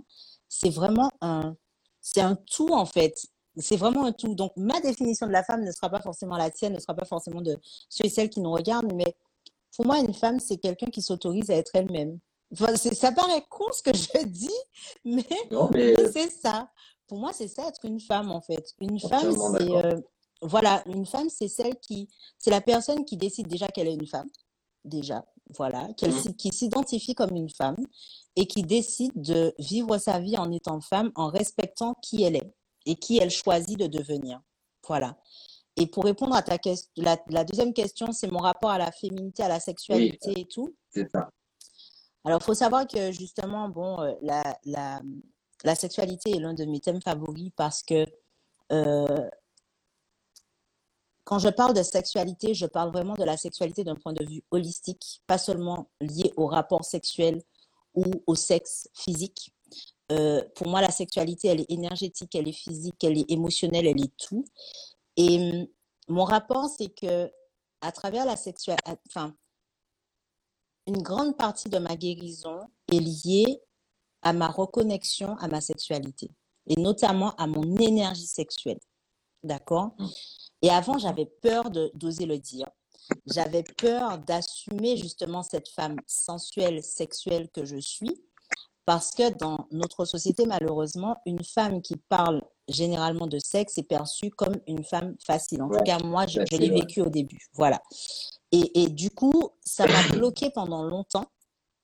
C'est vraiment un, c'est un tout en fait c'est vraiment un tout. Donc, ma définition de la femme ne sera pas forcément la tienne, ne sera pas forcément de ceux et celles qui nous regardent, mais pour moi, une femme, c'est quelqu'un qui s'autorise à être elle-même. Ça paraît con ce que je dis, mais, c'est ça. Pour moi, c'est ça être une femme, en fait. Une femme, c'est. Euh, voilà, une femme, c'est celle qui. C'est la personne qui décide déjà qu'elle est une femme. Déjà, voilà. Mmh. Qui s'identifie comme une femme et qui décide de vivre sa vie en étant femme, en respectant qui elle est et qui elle choisit de devenir. Voilà. Et pour répondre à ta question, la, deuxième question, c'est mon rapport à la féminité, à la sexualité et tout. C'est ça. Alors, il faut savoir que justement, bon, euh, la, la, sexualité est l'un de mes thèmes favoris parce que euh, quand je parle de sexualité, je parle vraiment de la sexualité d'un point de vue holistique, pas seulement lié au rapport sexuel ou au sexe physique, euh, pour moi, la sexualité, elle est énergétique, elle est physique, elle est émotionnelle, elle est tout. Et hum, mon rapport, c'est que à travers la sexualité, enfin, une grande partie de ma guérison est liée à ma reconnexion à ma sexualité et notamment à mon énergie sexuelle. D'accord? Mmh. Et avant, j'avais peur d'oser le dire. J'avais peur d'assumer justement cette femme sensuelle, sexuelle que je suis parce que dans notre société, malheureusement, une femme qui parle généralement de sexe est perçue comme une femme facile. En tout cas, moi, je, l'ai vécu au début. Voilà. Et, et du coup, ça m'a bloqué pendant longtemps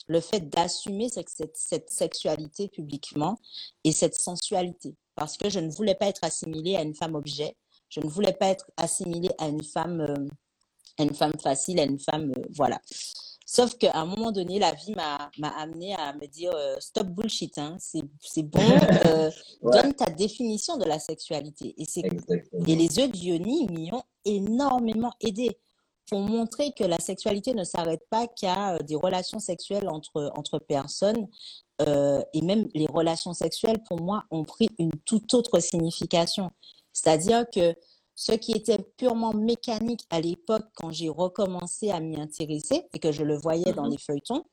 le fait d'assumer cette, cette, sexualité publiquement et cette sensualité. Parce que je ne voulais pas être assimilée à une femme objet. Je ne voulais pas être assimilée à une femme, euh, à une femme facile, à une femme, euh, voilà. Sauf qu'à un moment donné, la vie m'a amené à me dire euh, stop bullshit, hein, c'est bon, euh, donne ta définition de la sexualité. Et, et les œufs d'Ioni m'y ont énormément aidé pour montrer que la sexualité ne s'arrête pas qu'à euh, des relations sexuelles entre, entre personnes. et même les relations sexuelles, pour moi, ont pris une toute autre signification. C'est-à-dire que ce qui était purement mécanique à l'époque quand j'ai recommencé à m'y intéresser et que je le voyais dans mhm. les feuilletons,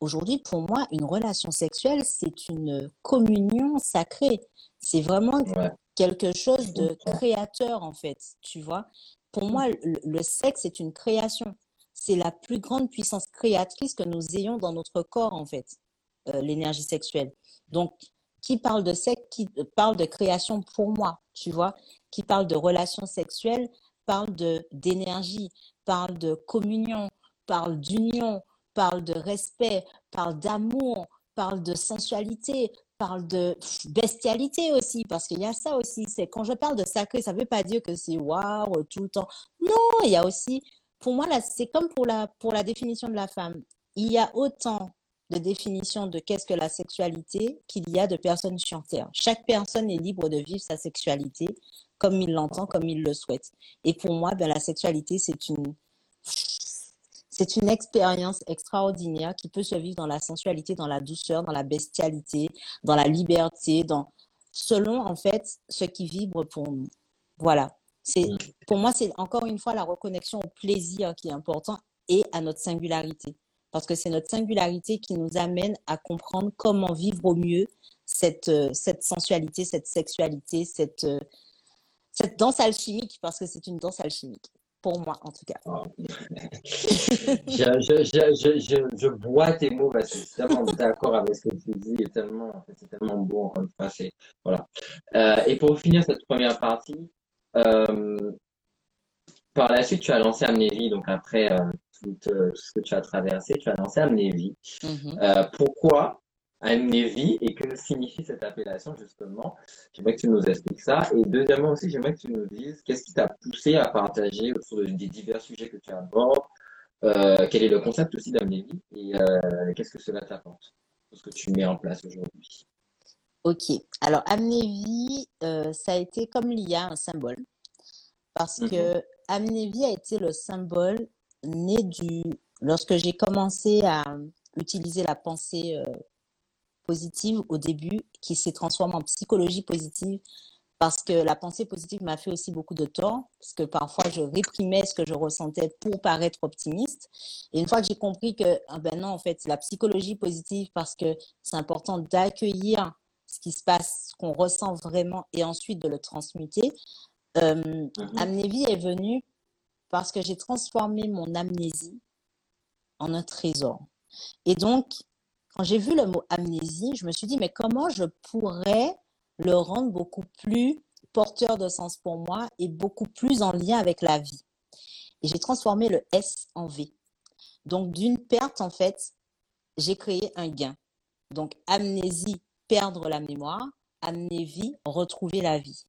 aujourd'hui, pour moi, une relation sexuelle, c'est une communion sacrée. C'est vraiment quelque chose de créateur, en fait, tu vois. Pour moi, le, sexe est une création. C'est la plus grande puissance créatrice que nous ayons dans notre corps, en fait, euh, l'énergie sexuelle. Donc, qui parle de sexe, qui parle de création pour moi, tu vois qui parle de relations sexuelles parle de d'énergie, parle de communion, parle d'union, parle de respect, parle d'amour, parle de sensualité, parle de bestialité aussi, parce qu'il y a ça aussi. C'est quand je parle de sacré, ça ne veut pas dire que c'est waouh tout le temps. Non, il y a aussi, pour moi, là, c'est comme pour la, pour la définition de la femme. Il y a autant de définition de qu'est-ce que la sexualité qu'il y a de personnes sur Terre. Chaque personne est libre de vivre sa sexualité comme il l'entend, comme il le souhaite. Et pour moi, ben, la sexualité, c'est une, c'est une expérience extraordinaire qui peut se vivre dans la sensualité, dans la douceur, dans la bestialité, dans la liberté, dans selon en fait ce qui vibre pour nous. Voilà. C'est pour moi c'est encore une fois la reconnexion au plaisir qui est important et à notre singularité parce que c'est notre singularité qui nous amène à comprendre comment vivre au mieux cette, euh, cette sensualité, cette sexualité, cette, euh, cette danse alchimique, parce que c'est une danse alchimique, pour moi en tout cas. je, je, je, je, je, bois tes mots parce que je suis tellement d'accord avec ce que tu dis et tellement, c'est tellement beau encore une fois. Voilà. Euh, et pour finir cette première partie, euh, par la suite, tu as lancé Amnévie, donc après euh, tout, ce que tu as traversé, tu as lancé Amnévie. Mm euh, pourquoi Amnévie et que signifie cette appellation justement J'aimerais que tu nous expliques ça. Et deuxièmement aussi, j'aimerais que tu nous dises qu'est-ce qui t'a poussé à partager autour des divers sujets que tu abordes, euh, quel est le concept aussi d'Amnévie et euh, qu'est-ce que cela t'apporte, ce que tu mets en place aujourd'hui? Ok, alors Amnévie, euh, ça a été comme l'IA un symbole parce mm-hmm. que Amnévie a été le symbole né du lorsque j'ai commencé à utiliser la pensée positive au début, qui s'est transformée en psychologie positive, parce que la pensée positive m'a fait aussi beaucoup de tort, parce que parfois je réprimais ce que je ressentais pour paraître optimiste. Et une fois que j'ai compris que, ah ben non, en fait, la psychologie positive, parce que c'est important d'accueillir ce qui se passe, ce qu'on ressent vraiment, et ensuite de le transmuter, euh, mhm. Amnévie est venue parce que j'ai transformé mon amnésie en un trésor. Et donc, quand j'ai vu le mot amnésie, je me suis dit, mais comment je pourrais le rendre beaucoup plus porteur de sens pour moi et beaucoup plus en lien avec la vie? Et j'ai transformé le S en V. Donc, d'une perte, en fait, j'ai créé un gain. Donc, amnésie, perdre la mémoire, amnésie, retrouver la vie.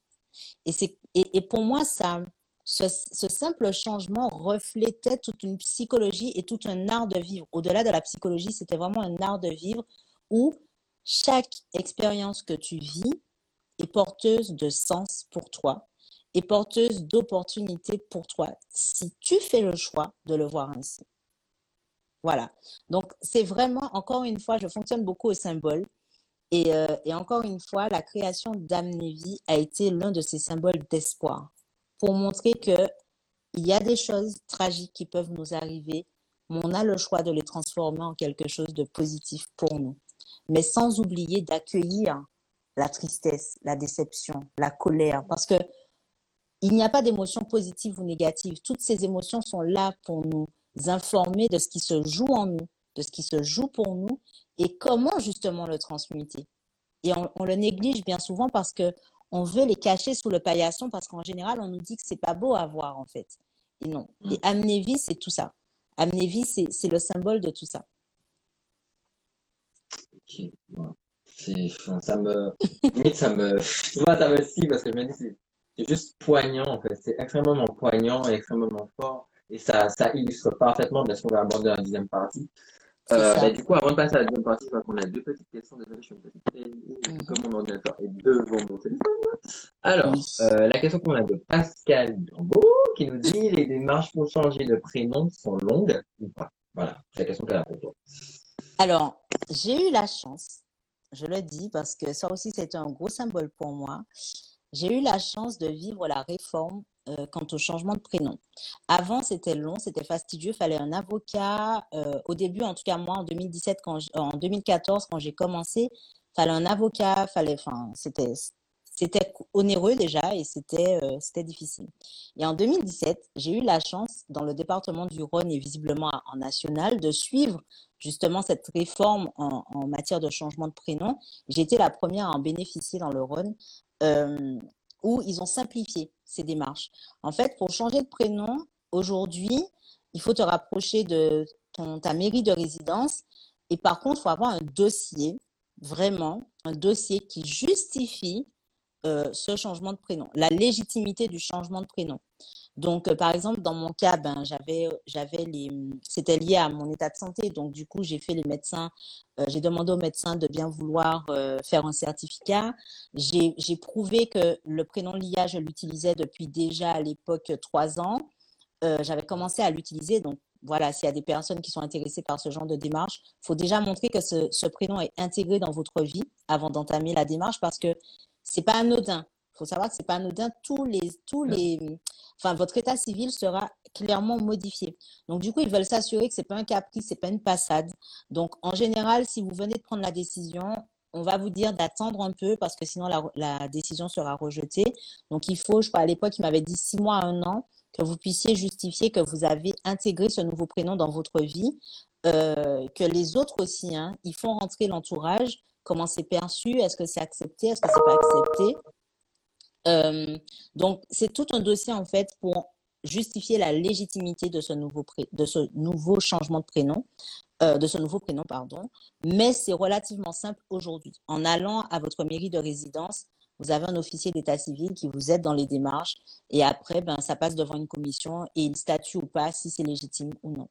Et, et, pour moi, ça, ce, simple changement reflétait toute une psychologie et tout un art de vivre. Au-delà de la psychologie, c'était vraiment un art de vivre où chaque expérience que tu vis est porteuse de sens pour toi et porteuse d'opportunités pour toi si tu fais le choix de le voir ainsi. Voilà. Donc, c'est vraiment, encore une fois, je fonctionne beaucoup au symbole. Euh, et, encore une fois, la création d'Amnévie a été l'un de ces symboles d'espoir pour montrer que il y a des choses tragiques qui peuvent nous arriver, mais on a le choix de les transformer en quelque chose de positif pour nous. Mais sans oublier d'accueillir la tristesse, la déception, la colère, parce que il n'y a pas d'émotions positives ou négatives. Toutes ces émotions sont là pour nous informer de ce qui se joue en nous, de ce qui se joue pour nous et comment justement le transmuter. Et on, le néglige bien souvent parce que on veut les cacher sous le paillasson parce qu'en général, on nous dit que c'est pas beau à voir en fait. Et non. Et mm. Amnévie, c'est tout ça. Amnévie, c'est le symbole de tout ça. Ça me, ça me, vois, ça me scie parce que je me dis, c'est juste poignant en fait. C'est extrêmement poignant et extrêmement fort. Et ça, ça illustre parfaitement de ce qu'on va aborder dans la deuxième partie. Euh, bah, du coup, avant de passer à la deuxième partie, on a deux petites questions. Désolé, je suis un petit peu comme mon ordinateur est devant mon téléphone. Alors, euh, la question qu'on a de Pascal Gambo qui nous dit les démarches pour changer de prénom sont longues ou pas? Voilà, c'est la question qu'elle a pour toi. Alors, j'ai eu la chance, je le dis parce que ça aussi, c'est un gros symbole pour moi. J'ai eu la chance de vivre la réforme euh, quant au changement de prénom. Avant, c'était long, c'était fastidieux, fallait un avocat. Euh, au début, en tout cas moi, en 2017, quand en 2014, quand j'ai commencé, fallait un avocat, fallait, enfin, c'était c'était onéreux déjà et c'était euh, c'était difficile. Et en 2017, j'ai eu la chance dans le département du Rhône et visiblement en national de suivre justement cette réforme en matière de changement de prénom. J'ai été la première à en bénéficier dans le Rhône où ils ont simplifié ces démarches. En fait, pour changer de prénom, aujourd'hui, il faut te rapprocher de ta mairie de résidence. Et par contre, il faut avoir un dossier, vraiment, un dossier qui justifie euh, ce changement de prénom, la légitimité du changement de prénom. Donc, euh, par exemple, dans mon cas, ben, j'avais, j'avais les, c'était lié à mon état de santé. Donc, du coup, j'ai fait les médecins, euh, j'ai demandé aux médecins de bien vouloir faire un certificat. J'ai, j'ai prouvé que le prénom LIA, je l'utilisais depuis déjà à l'époque trois ans. j'avais commencé à l'utiliser. Donc, voilà, s'il y a des personnes qui sont intéressées par ce genre de démarche, il faut déjà montrer que ce, ce prénom est intégré dans votre vie avant d'entamer la démarche parce que c'est pas anodin. Il faut savoir que c'est pas anodin. Tous les, tous les, enfin, votre état civil sera clairement modifié. Donc, du coup, ils veulent s'assurer que c'est pas un caprice, c'est pas une passade. Donc, en général, si vous venez de prendre la décision, on va vous dire d'attendre un peu parce que sinon la, la, décision sera rejetée. Donc, il faut, je crois, à l'époque, il m'avait dit six mois à un an que vous puissiez justifier que vous avez intégré ce nouveau prénom dans votre vie, euh, que les autres aussi, hein, ils font rentrer l'entourage comment c'est perçu, est-ce que c'est accepté, est-ce que c'est pas accepté. Euh, donc, c'est tout un dossier en fait pour justifier la légitimité de ce nouveau, de ce nouveau changement de prénom, euh, de ce nouveau prénom, pardon. Mais c'est relativement simple aujourd'hui. En allant à votre mairie de résidence, vous avez un officier d'état civil qui vous aide dans les démarches et après, ben, ça passe devant une commission et il statue ou pas si c'est légitime ou non.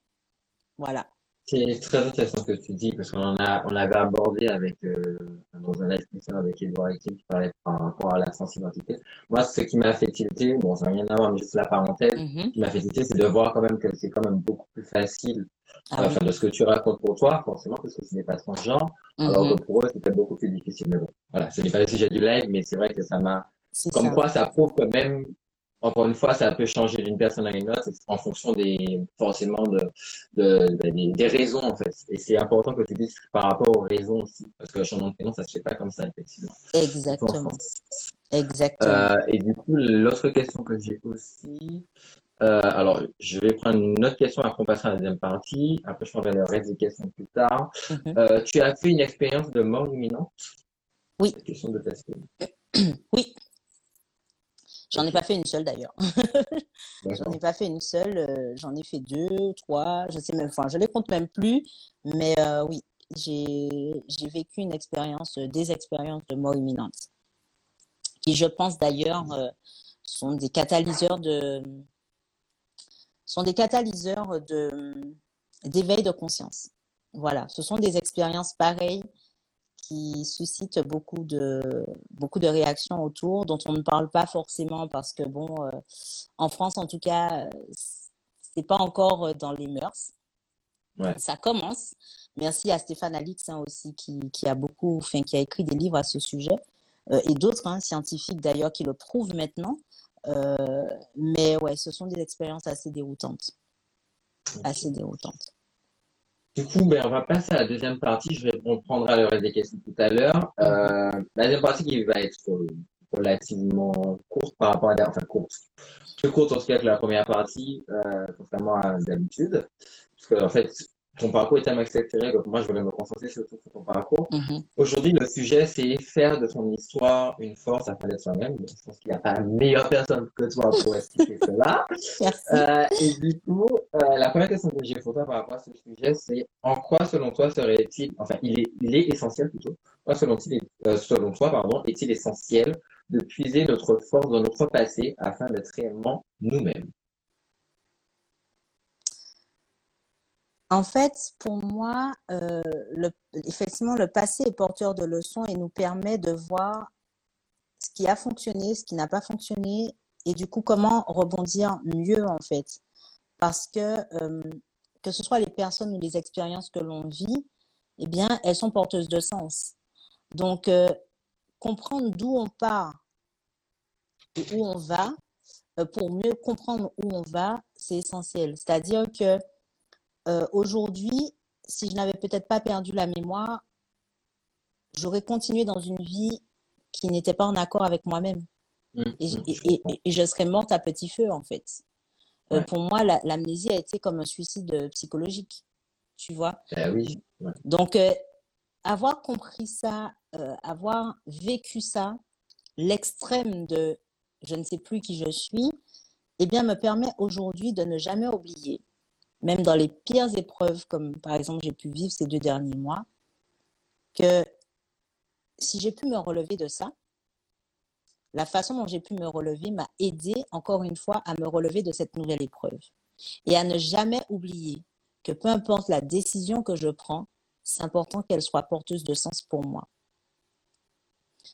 Voilà. C'est très intéressant ce que tu dis, parce qu'on a, on l'avait abordé avec, euh, dans un live avec Edouard Ekim qui parlait par rapport à la sensibilité. Moi, ce qui m'a fait tilter, bon, ça n'a rien à voir, mais juste la parenthèse, ce qui m'a fait tilter, c'est de voir quand même que c'est quand même beaucoup plus facile, ah enfin, de ce que tu racontes pour toi, forcément, parce que ce n'est pas transgenre, mm -hmm. alors que pour eux, c'était beaucoup plus difficile. Mais bon, voilà, ce n'est pas le sujet du live, mais c'est vrai que ça m'a, comme ça. quoi, ça prouve que même encore une fois, ça peut changer d'une personne à une autre en fonction des, forcément de, de, des, des, raisons, en fait. Et c'est important que tu dises par rapport aux raisons aussi. Parce que le changement de prénom, ça se fait pas comme ça, effectivement. Exactement. Exactement. Euh, et du coup, l'autre question que j'ai aussi, euh, alors, je vais prendre une autre question après on passera à la deuxième partie. Après, je prendrai le reste des questions plus tard. Mm -hmm. euh, tu as fait une expérience de mort imminente? Oui. Question de tester. oui. J'en ai pas fait une seule d'ailleurs. j'en ai pas fait une seule, euh, j'en ai fait deux, trois, je sais même, enfin, je les compte même plus. Mais euh, oui, j'ai vécu une expérience, euh, des expériences de mort imminente, qui, je pense d'ailleurs, euh, sont des catalyseurs de, sont des catalyseurs de d'éveil de conscience. Voilà, ce sont des expériences pareilles qui suscite beaucoup de, beaucoup de réactions autour, dont on ne parle pas forcément parce que, bon, euh, en France, en tout cas, c'est pas encore dans les mœurs. Ouais. Ça commence. Merci à Stéphane Alix hein, aussi qui, qui, a beaucoup, enfin, qui a écrit des livres à ce sujet euh, et d'autres hein, scientifiques d'ailleurs qui le prouvent maintenant. Euh, mais ouais, ce sont des expériences assez déroutantes. Okay. Assez déroutantes. Du coup, ben, on va passer à la deuxième partie. Je prendra le reste des questions tout à l'heure. Euh, la deuxième partie qui va être relativement courte par rapport à la, enfin courte, plus courte en tout cas que la première partie, euh, contrairement à d'habitude. Parce que, en fait, ton parcours est tellement exceptionnel que moi, je voulais me concentrer surtout sur ton parcours. Mm -hmm. Aujourd'hui, le sujet, c'est faire de son histoire une force à de soi-même. Je pense qu'il n'y a pas meilleure personne que toi pour expliquer cela. Euh, et du coup, euh, la première question que j'ai pour toi par rapport à ce sujet, c'est en quoi, selon toi, serait-il, enfin, il est, il est essentiel plutôt, quoi, selon, euh, selon toi, pardon, est-il essentiel de puiser notre force dans notre passé afin d'être réellement nous-mêmes? En fait, pour moi, euh, le, effectivement, le passé est porteur de leçons et nous permet de voir ce qui a fonctionné, ce qui n'a pas fonctionné, et du coup, comment rebondir mieux, en fait. Parce que, euh, que ce soit les personnes ou les expériences que l'on vit, eh bien, elles sont porteuses de sens. Donc, euh, comprendre d'où on part et où on va, euh, pour mieux comprendre où on va, c'est essentiel. C'est-à-dire que euh, aujourd'hui, si je n'avais peut-être pas perdu la mémoire, j'aurais continué dans une vie qui n'était pas en accord avec moi-même. Mmh, et, mmh, et, et, et, je serais morte à petit feu, en fait. Euh, pour moi, l'amnésie la, a été comme un suicide euh, psychologique. Tu vois ben oui. Ouais. Donc, euh, avoir compris ça, euh, avoir vécu ça, l'extrême de je ne sais plus qui je suis, eh bien, me permet aujourd'hui de ne jamais oublier, même dans les pires épreuves, comme par exemple j'ai pu vivre ces deux derniers mois, que si j'ai pu me relever de ça, la façon dont j'ai pu me relever m'a aidé, encore une fois, à me relever de cette nouvelle épreuve. Et à ne jamais oublier que peu importe la décision que je prends, c'est important qu'elle soit porteuse de sens pour moi.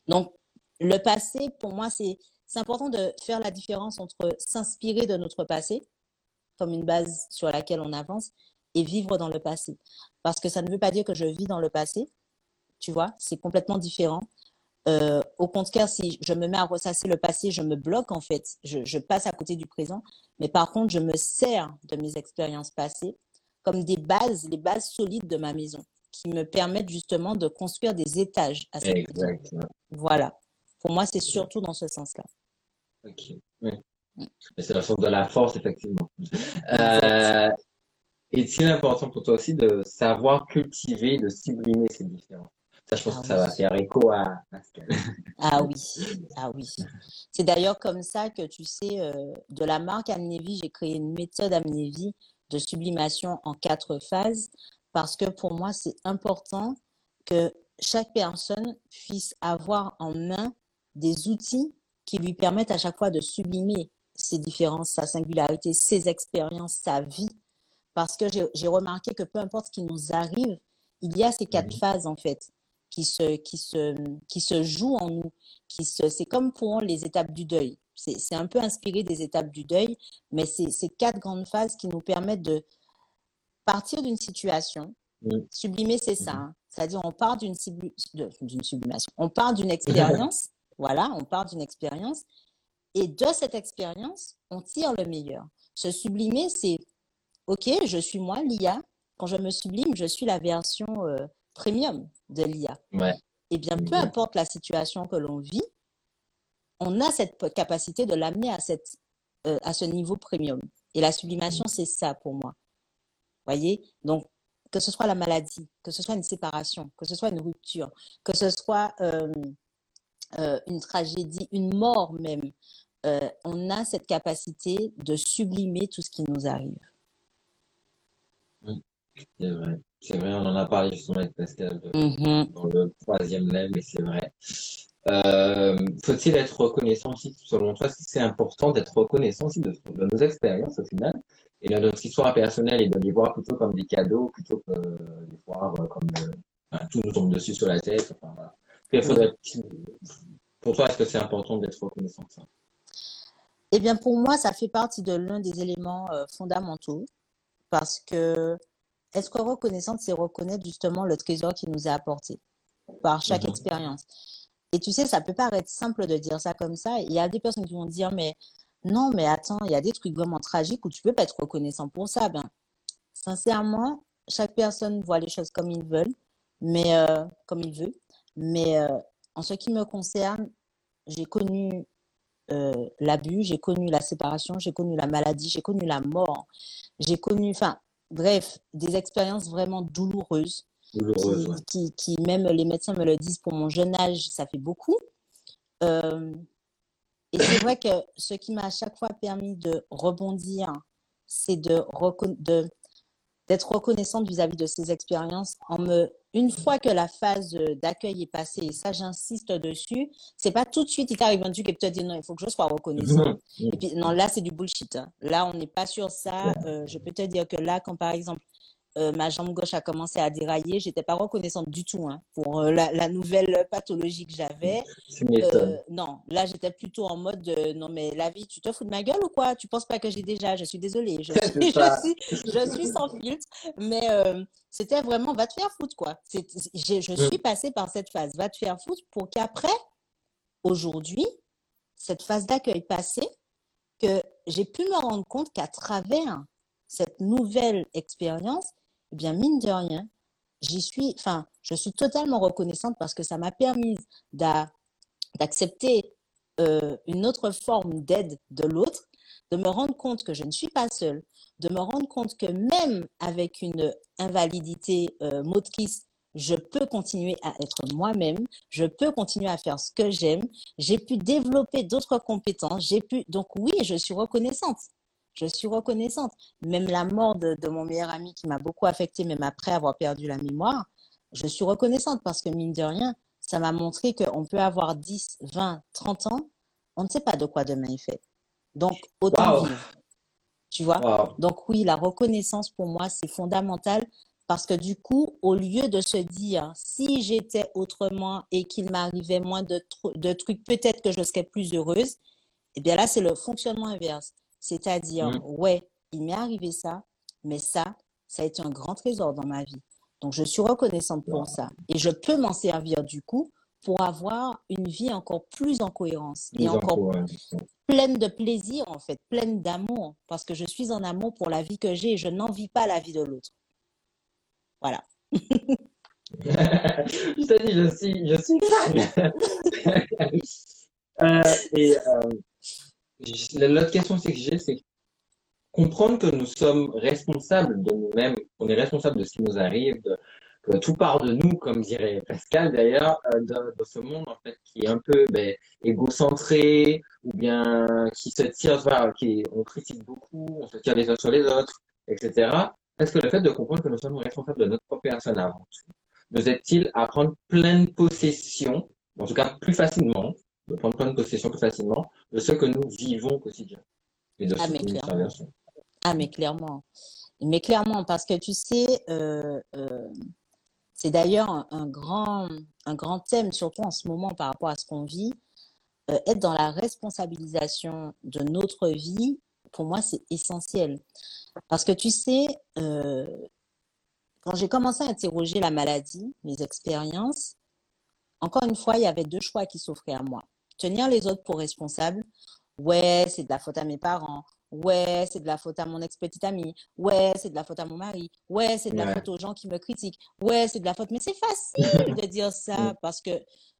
Donc, le passé, pour moi, c'est important de faire la différence entre s'inspirer de notre passé, comme une base sur laquelle on avance, et vivre dans le passé. Parce que ça ne veut pas dire que je vis dans le passé, tu vois, c'est complètement différent. Euh, au contraire, si je me mets à ressasser le passé, je me bloque en fait, je, je, passe à côté du présent. Mais par contre, je me sers de mes expériences passées comme des bases, les bases solides de ma maison, qui me permettent justement de construire des étages à cette Exactement. Voilà. Pour moi, c'est surtout dans ce sens-là. Ok. Oui. C'est la source de la force, effectivement. Euh, Est-il important pour toi aussi de savoir cultiver, de sublimer ces différences ça, je pense ah que ça va faire écho à Pascal. Ah oui, ah oui. C'est d'ailleurs comme ça que tu sais, euh, de la marque Amnévie, j'ai créé une méthode Amnévie de sublimation en quatre phases parce que pour moi, c'est important que chaque personne puisse avoir en main des outils qui lui permettent à chaque fois de sublimer ses différences, sa singularité, ses expériences, sa vie. Parce que j'ai remarqué que peu importe ce qui nous arrive, il y a ces quatre phases en fait qui se, qui se, qui se jouent en nous. Qui se, c'est comme pour les étapes du deuil. C'est, un peu inspiré des étapes du deuil, mais c'est ces quatre grandes phases qui nous permettent de partir d'une situation. Sublimer, c'est ça. Hein. C'est-à-dire, on part d'une sublimation. On part d'une expérience. voilà, on part d'une expérience. Et de cette expérience, on tire le meilleur. Se sublimer, c'est OK, je suis moi, l'IA. Quand je me sublime, je suis la version euh, premium de l'IA. Ouais. Eh bien, peu importe la situation que l'on vit, on a cette capacité de l'amener à, cette, euh, à ce niveau premium. Et la sublimation, c'est ça pour moi. Voyez? Donc, que ce soit la maladie, que ce soit une séparation, que ce soit une rupture, que ce soit euh, euh, une tragédie, une mort même, on a cette capacité de sublimer tout ce qui nous arrive. C'est vrai. C'est vrai, on en a parlé justement avec Pascal mm-hmm. dans le troisième lait, mais c'est vrai. Euh, faut-il être reconnaissant aussi, selon toi, c'est important d'être reconnaissant aussi de, nos expériences au final? Et de notre histoire personnelle et de les voir plutôt comme des cadeaux plutôt que de les voir euh, comme euh, tout nous tombe dessus sur la tête. Enfin, voilà. pour toi, est-ce que c'est important d'être reconnaissant ça? Eh bien, pour moi, ça fait partie de l'un des éléments fondamentaux parce que être reconnaissante, c'est reconnaître justement le trésor qui nous est apporté par chaque mhm. expérience? Et tu sais, ça peut paraître simple de dire ça comme ça. Il y a des personnes qui vont dire, mais non, mais attends, il y a des trucs vraiment tragiques où tu peux pas être reconnaissant pour ça. Ben, sincèrement, chaque personne voit les choses comme il veut, mais euh, comme il veut. Mais euh, en ce qui me concerne, j'ai connu euh, l'abus, j'ai connu la séparation, j'ai connu la maladie, j'ai connu la mort, j'ai connu, enfin, bref, des expériences vraiment douloureuses. qui, qui, même les médecins me le disent, pour mon jeune âge, ça fait beaucoup. Euh, et c'est vrai que ce qui m'a à chaque fois permis de rebondir, c'est de, de, d'être reconnaissante vis-à-vis de ces expériences en me une fois que la phase d'accueil est passée, et ça j'insiste dessus, c'est pas tout de suite il t'arrive un truc et tu te dis non, il faut que je sois reconnaissant. Et puis non, là c'est du bullshit. Hein. Là on n'est pas sur ça. Euh, je peux te dire que là, quand par exemple euh, ma jambe gauche a commencé à dérailler. J'étais pas reconnaissante du tout hein, pour euh, la, nouvelle pathologie que j'avais. Euh, non, là j'étais plutôt en mode non mais la vie, tu te fous de ma gueule ou quoi? Tu penses pas que j'ai déjà? Je suis désolée, je suis, je suis, sans filtre, mais c'était vraiment va te faire foutre quoi. je, je suis passée par cette phase, va te faire foutre pour qu'après, aujourd'hui, cette phase d'accueil passée, que j'ai pu me rendre compte qu'à travers cette nouvelle expérience, eh bien, mine de rien, j'y suis, enfin, je suis totalement reconnaissante parce que ça m'a permis d'accepter euh, une autre forme d'aide de l'autre, de me rendre compte que je ne suis pas seule, de me rendre compte que même avec une invalidité euh, motrice, je peux continuer à être moi-même, je peux continuer à faire ce que j'aime, j'ai pu développer d'autres compétences, j'ai pu, donc oui, je suis reconnaissante. Je suis reconnaissante. Même la mort de, de mon meilleur ami qui m'a beaucoup affectée, même après avoir perdu la mémoire, je suis reconnaissante parce que mine de rien, ça m'a montré qu'on peut avoir 10, 20, 30 ans, on ne sait pas de quoi demain est fait. Donc, autant Wow. vivre. Tu vois? Wow. Donc oui, la reconnaissance pour moi, c'est fondamental parce que du coup, au lieu de se dire si j'étais autrement et qu'il m'arrivait moins de, de trucs, peut-être que je serais plus heureuse, eh bien là, c'est le fonctionnement inverse. C'est-à-dire, Mm. ouais, il m'est arrivé ça, mais ça, ça a été un grand trésor dans ma vie. Donc, je suis reconnaissante pour ça. Et je peux m'en servir du coup pour avoir une vie encore plus en cohérence et encore pleine de plaisir, en fait, pleine d'amour, parce que je suis en amour pour la vie que j'ai et je n'envie pas la vie de l'autre. Voilà. Je te dis, je suis, je suis. Euh, et euh, l'autre question que j'ai, c'est comprendre que nous sommes responsables de nous-mêmes, qu'on est responsable de ce qui nous arrive, de- que tout part de nous, comme dirait Pascal d'ailleurs, euh, de ce monde en fait qui est un peu ben, égocentré ou bien qui se tire, voilà, qui on critique beaucoup, on se tire les uns sur les autres, etc. Est-ce que le fait de comprendre que nous sommes responsables de notre propre personne avant tout, nous aide-t-il à prendre pleine possession, en tout cas plus facilement, de prendre pleine possession plus facilement de ce que nous vivons au quotidien et de Ah, ce mais que nous clairement. traversons? Ah, mais clairement. Mais clairement, parce que tu sais, euh, euh, c'est d'ailleurs un, un grand, un grand thème, surtout en ce moment par rapport à ce qu'on vit. Euh, être dans la responsabilisation de notre vie, pour moi, c'est essentiel. Parce que tu sais, quand j'ai commencé à interroger la maladie, mes expériences, encore une fois, il y avait deux choix qui s'offraient à moi. Tenir les autres pour responsables. Ouais, c'est de la faute à mes parents. Ouais, c'est de la faute à mon ex-petite amie. Ouais, c'est de la faute à mon mari. Ouais, c'est de la Ouais. faute aux gens qui me critiquent. Ouais, c'est de la faute. Mais c'est facile de dire ça parce que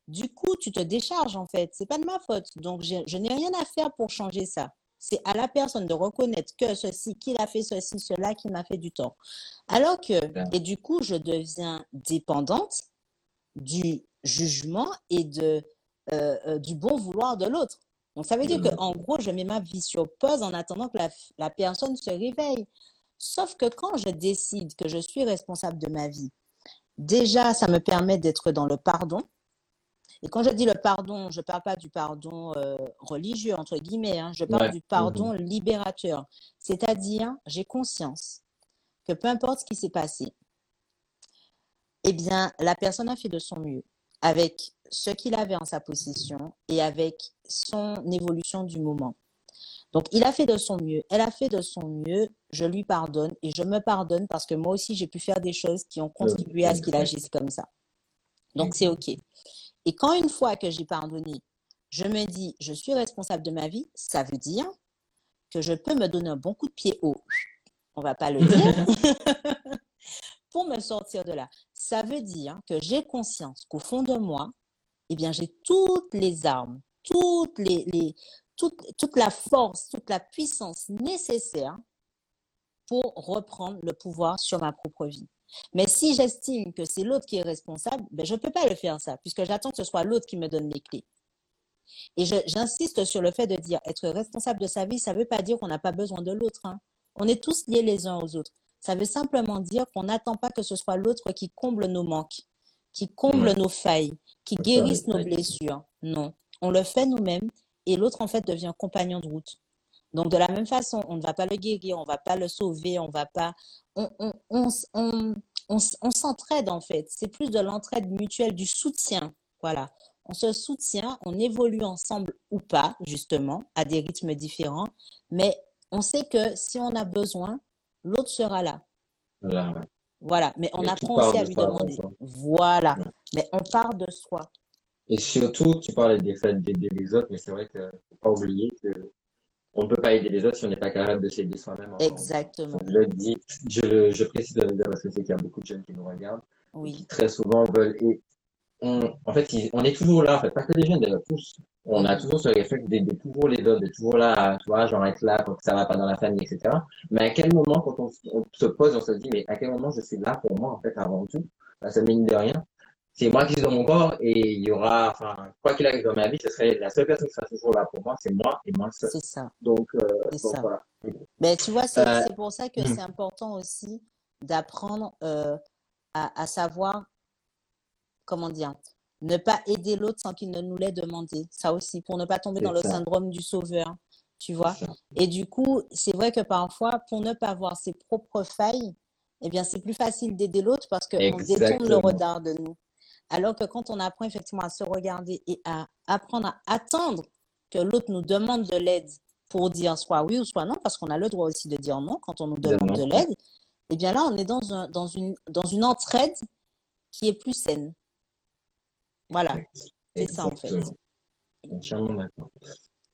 du coup, tu te décharges en fait. C'est pas de ma faute. Donc, je n'ai rien à faire pour changer ça. C'est à la personne de reconnaître que ceci, qu'il a fait ceci, cela qui m'a fait du tort. Alors que, et du coup, je deviens dépendante du jugement et de, euh, euh, du bon vouloir de l'autre. Donc, ça veut dire Mhm. qu'en gros, je mets ma vie sur pause en attendant que la, la personne se réveille. Sauf que quand je décide que je suis responsable de ma vie, déjà, ça me permet d'être dans le pardon. Et quand je dis le pardon, je ne parle pas du pardon euh, religieux, entre guillemets, hein, je parle Ouais. du pardon libérateur. C'est-à-dire, j'ai conscience que peu importe ce qui s'est passé, eh bien, la personne a fait de son mieux avec ce qu'il avait en sa possession et avec son évolution du moment. Donc, il a fait de son mieux, elle a fait de son mieux, je lui pardonne et je me pardonne parce que moi aussi, j'ai pu faire des choses qui ont contribué à ce qu'il agisse comme ça. Donc, c'est OK. Et quand une fois que j'ai pardonné, je me dis, je suis responsable de ma vie, ça veut dire que je peux me donner un bon coup de pied haut. On va pas le dire. pour me sortir de là. Ça veut dire que j'ai conscience qu'au fond de moi, eh bien, j'ai toutes les armes, toute la force, toute la puissance nécessaire pour reprendre le pouvoir sur ma propre vie. Mais si j'estime que c'est l'autre qui est responsable, ben, je ne peux pas le faire ça, puisque j'attends que ce soit l'autre qui me donne les clés. Et j'insiste sur le fait de dire être responsable de sa vie, ça ne veut pas dire qu'on n'a pas besoin de l'autre. Hein. On est tous liés les uns aux autres. Ça veut simplement dire qu'on n'attend pas que ce soit l'autre qui comble nos manques, qui comble mmh. nos failles, qui guérisse nos blessures. Non, on le fait nous-mêmes et l'autre en fait devient compagnon de route. Donc de la même façon, on ne va pas le guérir, on ne va pas le sauver, on va pas, on, on s'entraide en fait. C'est plus de l'entraide mutuelle, du soutien. Voilà, on se soutient, on évolue ensemble ou pas justement à des rythmes différents, mais on sait que si on a besoin, l'autre sera là. Voilà. Voilà, mais on apprend aussi à lui demander. Voilà, ouais. mais on part de soi. Et surtout, tu parlais des faits d'aider les autres, mais c'est vrai qu'il ne faut pas oublier que on ne peut pas aider les autres si on n'est pas capable de s'aider soi-même. Exactement. Je le dis, je, je précise de le dire parce que c'est qu'il y a beaucoup de jeunes qui nous regardent, oui. qui très souvent veulent. On, en fait, on est toujours là, en fait, pas que les jeunes, d'ailleurs, tous. On a toujours ce réflexe d'aider toujours les autres, de toujours là, tu vois, genre être là quand ça va pas dans la famille, etc. Mais à quel moment, quand on, on se pose, on se dit, mais à quel moment je suis là pour moi, en fait, avant tout? Que mine de rien, c'est moi qui suis dans mon corps et il y aura, enfin, quoi qu'il arrive dans ma vie, ce serait la seule personne qui sera toujours là pour moi, c'est moi et moi seul. C'est ça. Donc, euh, donc ça. voilà. Mais tu vois, c'est Euh, pour ça que hmm. c'est important aussi d'apprendre euh, à, à savoir, comment dire, ne pas aider l'autre sans qu'il ne nous l'ait demandé. Ça aussi, pour ne pas tomber dans le syndrome du sauveur, tu vois. Et du coup, c'est vrai que parfois, pour ne pas voir ses propres failles, eh bien, c'est plus facile d'aider l'autre parce qu'on détourne le regard de nous. Alors que quand on apprend effectivement à se regarder et à apprendre à attendre que l'autre nous demande de l'aide pour dire soit oui ou soit non, parce qu'on a le droit aussi de dire non quand on nous demande de l'aide, eh bien là, on est dans, un, dans, une, dans une entraide qui est plus saine. Voilà, c'est ça en fait. Entièrement d'accord.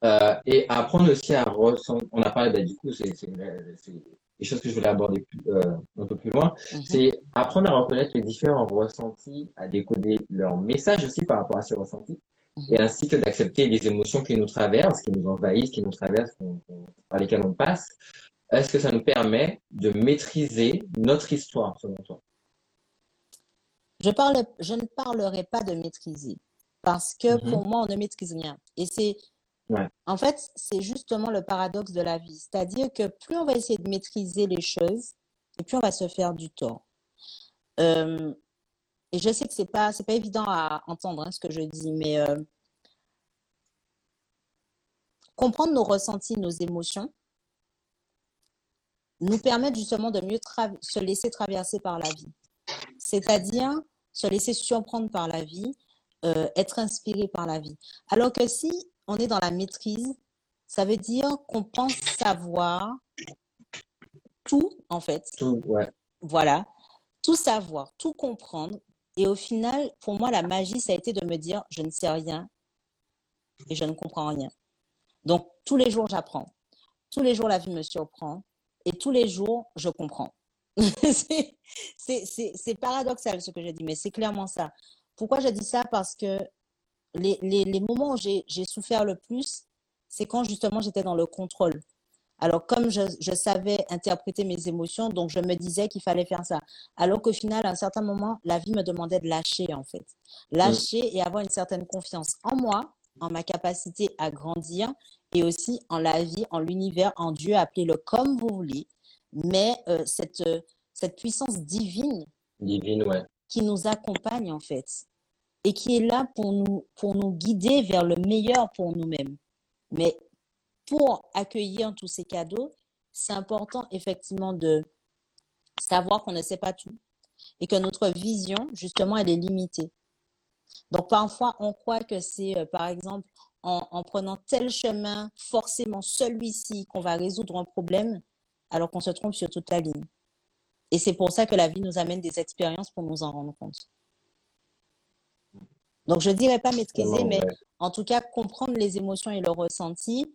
Euh, et apprendre aussi à ressentir, on a parlé, bah, du coup, c'est des choses que je voulais aborder plus, euh, un peu plus loin, Mhm. c'est apprendre à reconnaître les différents ressentis, à décoder leurs messages aussi par rapport à ces ressentis, Mhm. et ainsi que d'accepter les émotions qui nous traversent, qui nous envahissent, qui nous traversent, par lesquelles on passe. Est-ce que ça nous permet de maîtriser notre histoire, selon toi? Je, parle, je ne parlerai pas de maîtriser parce que Mhm. pour moi, on ne maîtrise rien. Et c'est, Ouais. en fait, c'est justement le paradoxe de la vie. C'est-à-dire que plus on va essayer de maîtriser les choses, et plus on va se faire du tort. Euh, et je sais que c'est pas, c'est pas évident à entendre hein, ce que je dis, mais euh, comprendre nos ressentis, nos émotions, nous permettent justement de mieux se laisser traverser par la vie. C'est-à-dire se laisser surprendre par la vie, euh, être inspiré par la vie. Alors que si on est dans la maîtrise, ça veut dire qu'on pense savoir tout, en fait. Tout, ouais. Voilà, tout savoir, tout comprendre. Et au final, pour moi, la magie, ça a été de me dire, je ne sais rien et je ne comprends rien. Donc, tous les jours, j'apprends. Tous les jours, la vie me surprend. Et tous les jours, je comprends. c'est paradoxal ce que je dis, mais c'est clairement ça. Pourquoi je dis ça? Parce que les, moments où j'ai souffert le plus, c'est quand justement j'étais dans le contrôle. Alors, comme je, je savais interpréter mes émotions, donc je me disais qu'il fallait faire ça. Alors qu'au final, à un certain moment, la vie me demandait de lâcher, en fait. Lâcher et avoir une certaine confiance en moi, en ma capacité à grandir et aussi en la vie, en l'univers, en Dieu, appelez-le comme vous voulez. Mais euh, cette, euh, cette puissance divine Divine, ouais. qui nous accompagne, en fait, et qui est là pour nous, pour nous guider vers le meilleur pour nous-mêmes. Mais pour accueillir tous ces cadeaux, c'est important effectivement de savoir qu'on ne sait pas tout et que notre vision, justement, elle est limitée. Donc, parfois, on croit que c'est, euh, par exemple, en, en prenant tel chemin, forcément celui-ci, qu'on va résoudre un problème, alors qu'on se trompe sur toute la ligne. Et c'est pour ça que la vie nous amène des expériences pour nous en rendre compte. Donc, je ne dirais pas maîtriser, mais en tout cas, comprendre les émotions et le ressenti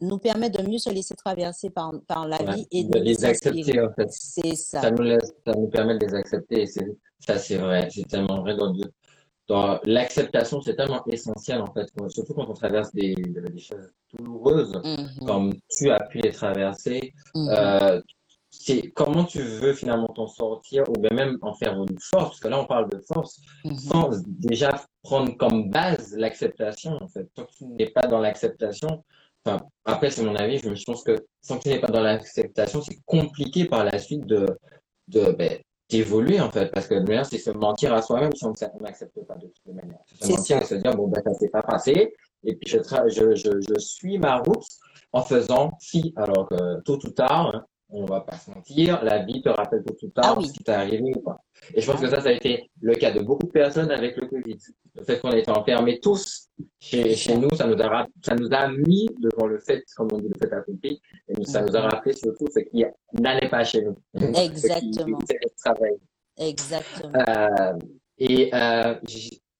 nous permet de mieux se laisser traverser par, par la Ouais. vie et De de les inspirer. accepter, en fait. C'est ça. Ça nous laisse, ça nous permet de les accepter et ça c'est vrai, c'est tellement vrai dans, de- dans l'acceptation, c'est tellement essentiel en fait, surtout quand on traverse des, des choses douloureuses, Mhm, comme tu as pu les traverser, mhm. euh, c'est comment tu veux finalement t'en sortir ou bien même en faire une force, parce que là on parle de force, Mhm. sans déjà prendre comme base l'acceptation en fait. Tant que tu n'es pas dans l'acceptation, enfin après c'est mon avis, je me pense que tant que tu n'es pas dans l'acceptation, c'est compliqué par la suite de de ben, d'évoluer en fait, parce que le meilleur c'est se mentir à soi-même si on n'accepte pas de toute manière. Se mentir ça. et se dire bon ben ça s'est pas passé et puis je, tra- je je je suis ma route en faisant fi, alors que tôt ou tard on va pas se mentir, la vie te rappelle tôt ou Ah tard oui. ce qui t'est arrivé ou pas. Et je pense Ah que ça, ça a été le cas de beaucoup de personnes avec le Covid. Le fait qu'on ait été enfermés tous chez, nous, ça nous a, ra- ça nous a mis devant le fait, comme on dit, le fait accompli, et nous, ça nous a rappelé surtout ce qui n'allait pas chez nous. ce qui Exactement. le travail. Exactement. Euh, et euh,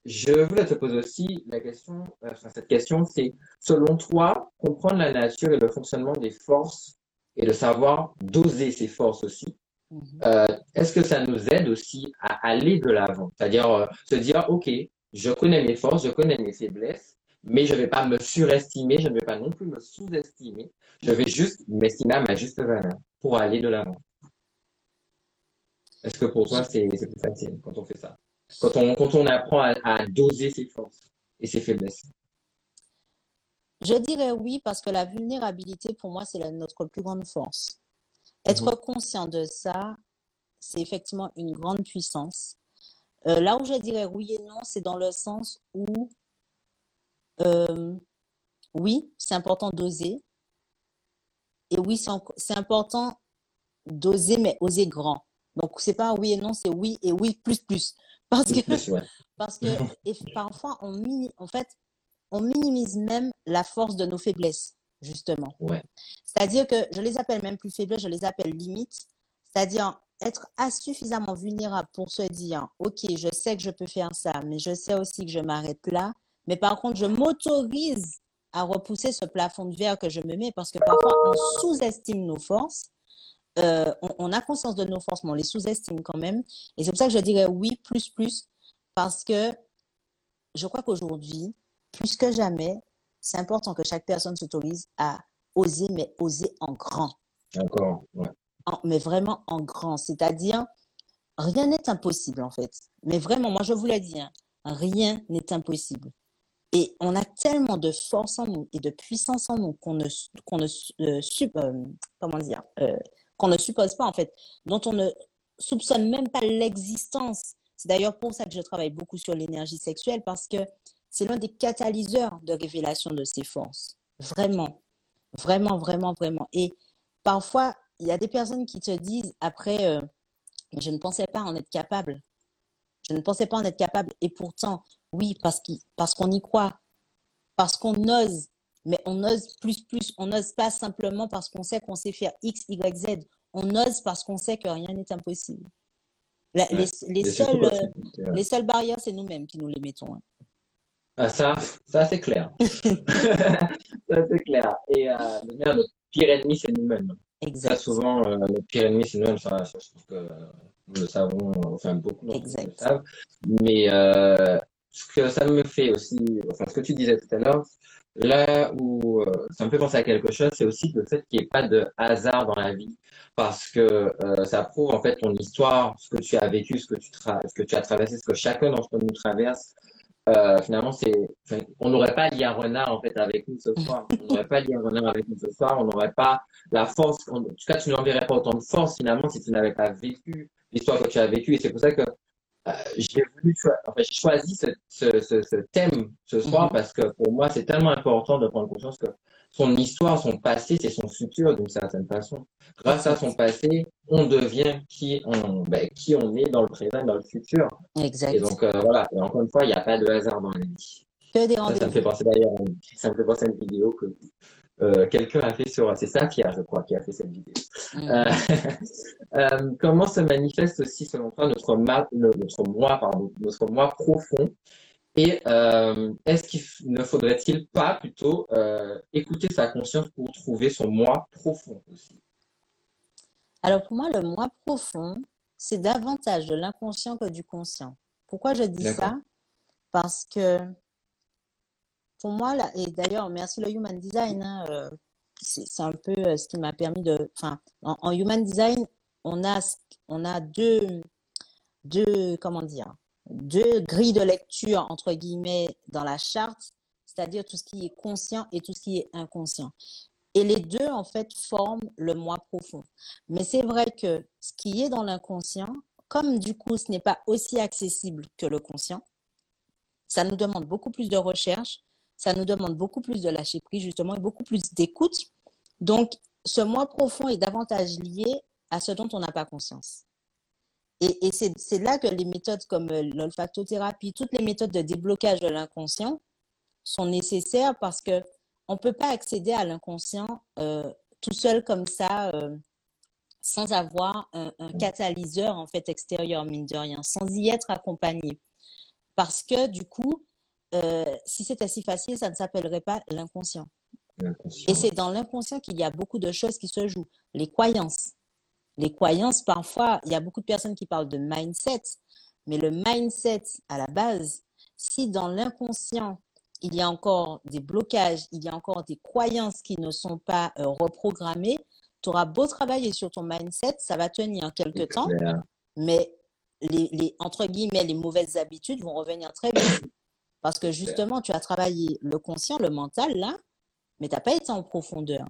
je voulais te poser aussi la question, euh, enfin, cette question, c'est selon toi, comprendre la nature et le fonctionnement des forces et de savoir doser ces forces aussi, Mhm. euh, est-ce que ça nous aide aussi à aller de l'avant? C'est-à-dire euh, se dire, OK, je connais mes forces, je connais mes faiblesses, mais je ne vais pas me surestimer, je ne vais pas non plus me sous-estimer, je vais juste m'estimer à ma juste valeur pour aller de l'avant. Est-ce que pour toi, c'est plus facile quand on fait ça? Quand on, quand on apprend à, à doser ses forces et ses faiblesses? Je dirais oui parce que la vulnérabilité, pour moi, c'est notre plus grande force. Être Mhm. conscient de ça, c'est effectivement une grande puissance. Euh, là où je dirais oui et non, c'est dans le sens où, euh, oui, c'est important d'oser. Et oui, c'est important d'oser, mais oser grand. Donc, c'est pas oui et non, c'est oui et oui plus plus. Parce que, plus, ouais. parce que et parfois, on, en fait, on minimise même la force de nos faiblesses, justement. Ouais. C'est-à-dire que je les appelle même plus faiblesses, je les appelle limites. C'est-à-dire être suffisamment vulnérable pour se dire, OK, je sais que je peux faire ça, mais je sais aussi que je m'arrête là. Mais par contre, je m'autorise à repousser ce plafond de verre que je me mets parce que parfois, on sous-estime nos forces. Euh, on, on a conscience de nos forces, mais on les sous-estime quand même. Et c'est pour ça que je dirais oui, plus, plus, parce que je crois qu'aujourd'hui, plus que jamais, c'est important que chaque personne s'autorise à oser, mais oser en grand. Encore, ouais. Mais vraiment en grand. C'est-à-dire, rien n'est impossible, en fait. Mais vraiment, moi, je vous l'ai dit, hein, rien n'est impossible. Et on a tellement de force en nous et de puissance en nous qu'on ne, qu'on ne, euh, sup- euh, comment dire, euh, qu'on ne suppose pas, en fait, dont on ne soupçonne même pas l'existence. C'est d'ailleurs pour ça que je travaille beaucoup sur l'énergie sexuelle, parce que c'est l'un des catalyseurs de révélation de ces forces. Vraiment, vraiment, vraiment, vraiment. Et parfois, il y a des personnes qui te disent après, euh, je ne pensais pas en être capable. Je ne pensais pas en être capable. Et pourtant, oui, parce qu'il- parce qu'on y croit, parce qu'on ose, mais on ose plus, plus. On n'ose pas simplement parce qu'on sait qu'on sait faire X, Y, Z. On ose parce qu'on sait que rien n'est impossible. La- Ouais. les, les seules, euh, les seules barrières, c'est nous-mêmes qui nous les mettons. hein. Ah, ça, ça c'est clair. ça c'est clair. Et euh, le mien, notre pire ennemi, c'est nous-mêmes. Ça, souvent, euh, notre pire ennemi, c'est nous-mêmes. Ça, je trouve que euh, nous le savons, enfin, beaucoup Exact. savent. Mais euh, ce que ça me fait aussi, enfin, ce que tu disais tout à l'heure, là où euh, ça me fait penser à quelque chose, c'est aussi le fait qu'il n'y ait pas de hasard dans la vie. Parce que euh, ça prouve en fait ton histoire, ce que tu as vécu, ce que tu, as traversé, ce que chacun d'entre nous traverse. Euh, finalement, c'est, on n'aurait pas Lia Renard en fait avec nous ce soir. On n'aurait pas Lia Renard avec nous ce soir. On n'aurait pas la force. En tout cas, tu n'enverrais pas autant de force finalement si tu n'avais pas vécu l'histoire que tu as vécue. Et c'est pour ça que euh, j'ai enfin, choisi ce, ce, ce, ce thème ce soir Mhm. parce que pour moi, c'est tellement important de prendre conscience que son histoire, son passé, c'est son futur d'une certaine façon. Grâce à son passé, on devient qui on, ben, qui on est dans le présent, et dans le futur. Et Exact. donc euh, voilà. Et encore une fois, il n'y a pas de hasard dans la vie. Que des Ça, ça me fait penser d'ailleurs, ça me fait penser à une vidéo que euh, quelqu'un a fait sur, c'est Safia, je crois, qui a fait cette vidéo. Mm. Euh, euh, comment se manifeste aussi, selon toi, notre, ma- le- notre moi, pardon, notre moi profond? Et euh, est-ce qu'il ne faudrait-il pas plutôt euh, écouter sa conscience pour trouver son moi profond aussi? Alors pour moi, le moi profond, c'est davantage de l'inconscient que du conscient. Pourquoi je dis ça? Parce que moi, et d'ailleurs, merci le Human Design, hein, euh, c'est un peu euh, ce qui m'a permis de... En, Human Design, on a, on a deux, deux, comment dire, deux grilles de lecture, entre guillemets, dans la charte, c'est-à-dire tout ce qui est conscient et tout ce qui est inconscient. Et les deux, en fait, forment le moi profond. Mais c'est vrai que ce qui est dans l'inconscient, comme du coup, ce n'est pas aussi accessible que le conscient, ça nous demande beaucoup plus de recherche, ça nous demande beaucoup plus de lâcher prise, justement, et beaucoup plus d'écoute. Donc, ce moi profond est davantage lié à ce dont on n'a pas conscience. Et, c'est là que les méthodes comme euh, l'olfactothérapie, toutes les méthodes de déblocage de l'inconscient sont nécessaires parce que on peut pas accéder à l'inconscient euh, tout seul comme ça, euh, sans avoir un, un catalyseur en fait extérieur, mine de rien, sans y être accompagné. Parce que du coup, euh, si c'était si facile, ça ne s'appellerait pas l'inconscient. Et c'est dans l'inconscient qu'il y a beaucoup de choses qui se jouent. Les croyances. Les croyances, parfois, il y a beaucoup de personnes qui parlent de mindset, mais le mindset, à la base, si dans l'inconscient, il y a encore des blocages, il y a encore des croyances qui ne sont pas euh, reprogrammées, tu auras beau travailler sur ton mindset, ça va tenir quelques temps, mais les, les, entre guillemets, les mauvaises habitudes vont revenir très vite. Parce que justement, tu as travaillé le conscient, le mental, là, mais tu n'as pas été en profondeur.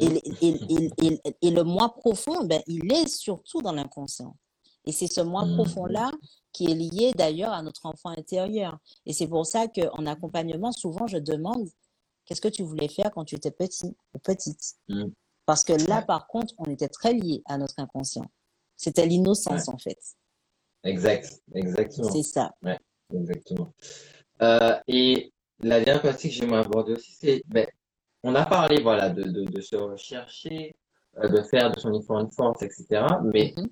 Et, et, et, et, le moi profond, ben, il est surtout dans l'inconscient. Et c'est ce moi Mhm. profond-là qui est lié d'ailleurs à notre enfant intérieur. Et c'est pour ça qu'en accompagnement, souvent, je demande qu'est-ce que tu voulais faire quand tu étais petit ou petite? Mhm. Parce que là, Ouais. par contre, on était très lié à notre inconscient. C'était l'innocence, en fait. Exact, exactement. C'est ça. Exactement. Euh, et la dernière partie que j'aimerais aborder aussi, c'est, ben, on a parlé, voilà, de, de, de se rechercher, euh, de faire de son enfant une force, etc. Mais Mhm.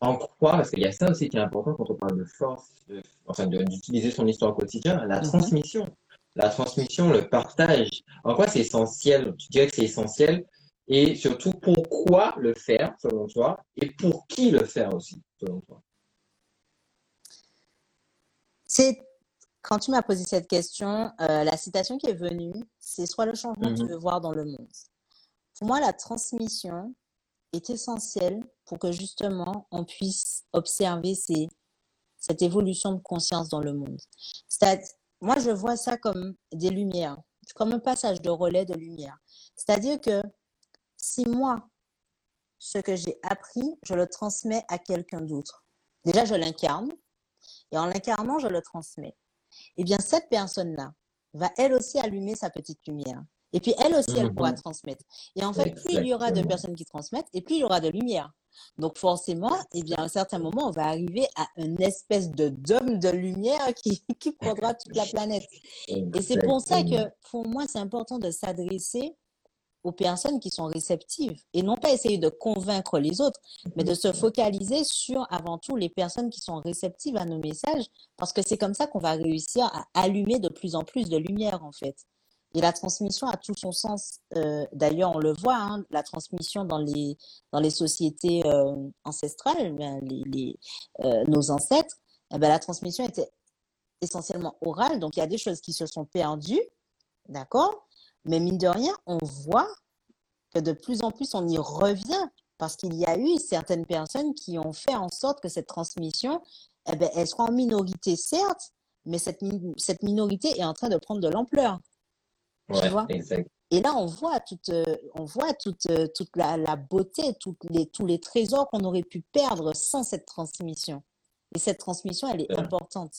en quoi, parce qu'il y a ça aussi qui est important quand on parle de force, de- enfin, de- d'utiliser son histoire au quotidien, la Mhm. transmission. La transmission, le partage. En quoi c'est essentiel? Tu dirais que c'est essentiel. Et surtout, pourquoi le faire, selon toi? Et pour qui le faire aussi, selon toi? C'est quand tu m'as posé cette question, euh, la citation qui est venue, c'est soit le changement que tu Mhm. veux voir dans le monde. Pour moi, la transmission est essentielle pour que justement on puisse observer ces, cette évolution de conscience dans le monde. Moi, je vois ça comme des lumières, comme un passage de relais de lumière. C'est-à-dire que si moi, ce que j'ai appris, je le transmets à quelqu'un d'autre, déjà je l'incarne, et en l'incarnant, je le transmets. Eh bien, cette personne-là va elle aussi allumer sa petite lumière. Et puis, elle aussi, elle pourra Mhm. transmettre. Et en fait, plus il y aura de personnes qui transmettent, et plus il y aura de lumière. Donc, forcément, eh bien, à un certain moment, on va arriver à une espèce de dôme de lumière qui, qui prendra toute la planète. Et c'est pour ça que, pour moi, c'est important de s'adresser aux personnes qui sont réceptives et non pas essayer de convaincre les autres, mais de se focaliser sur avant tout les personnes qui sont réceptives à nos messages parce que c'est comme ça qu'on va réussir à allumer de plus en plus de lumière en fait. Et la transmission a tout son sens. Euh, D'ailleurs, on le voit, hein, la transmission dans les, dans les sociétés euh, ancestrales, ben, les, les, euh, nos ancêtres, eh ben, la transmission était essentiellement orale. Donc, il y a des choses qui se sont perdues, d'accord? Mais mine de rien, on voit que de plus en plus, on y revient parce qu'il y a eu certaines personnes qui ont fait en sorte que cette transmission, eh ben, elle soit en minorité, certes, mais cette, cette minorité est en train de prendre de l'ampleur. Tu Ouais. Et là, on voit toute, euh, on voit toute, euh, toute la, la beauté, toutes les, tous les trésors qu'on aurait pu perdre sans cette transmission. Et cette transmission, elle est Ouais. importante.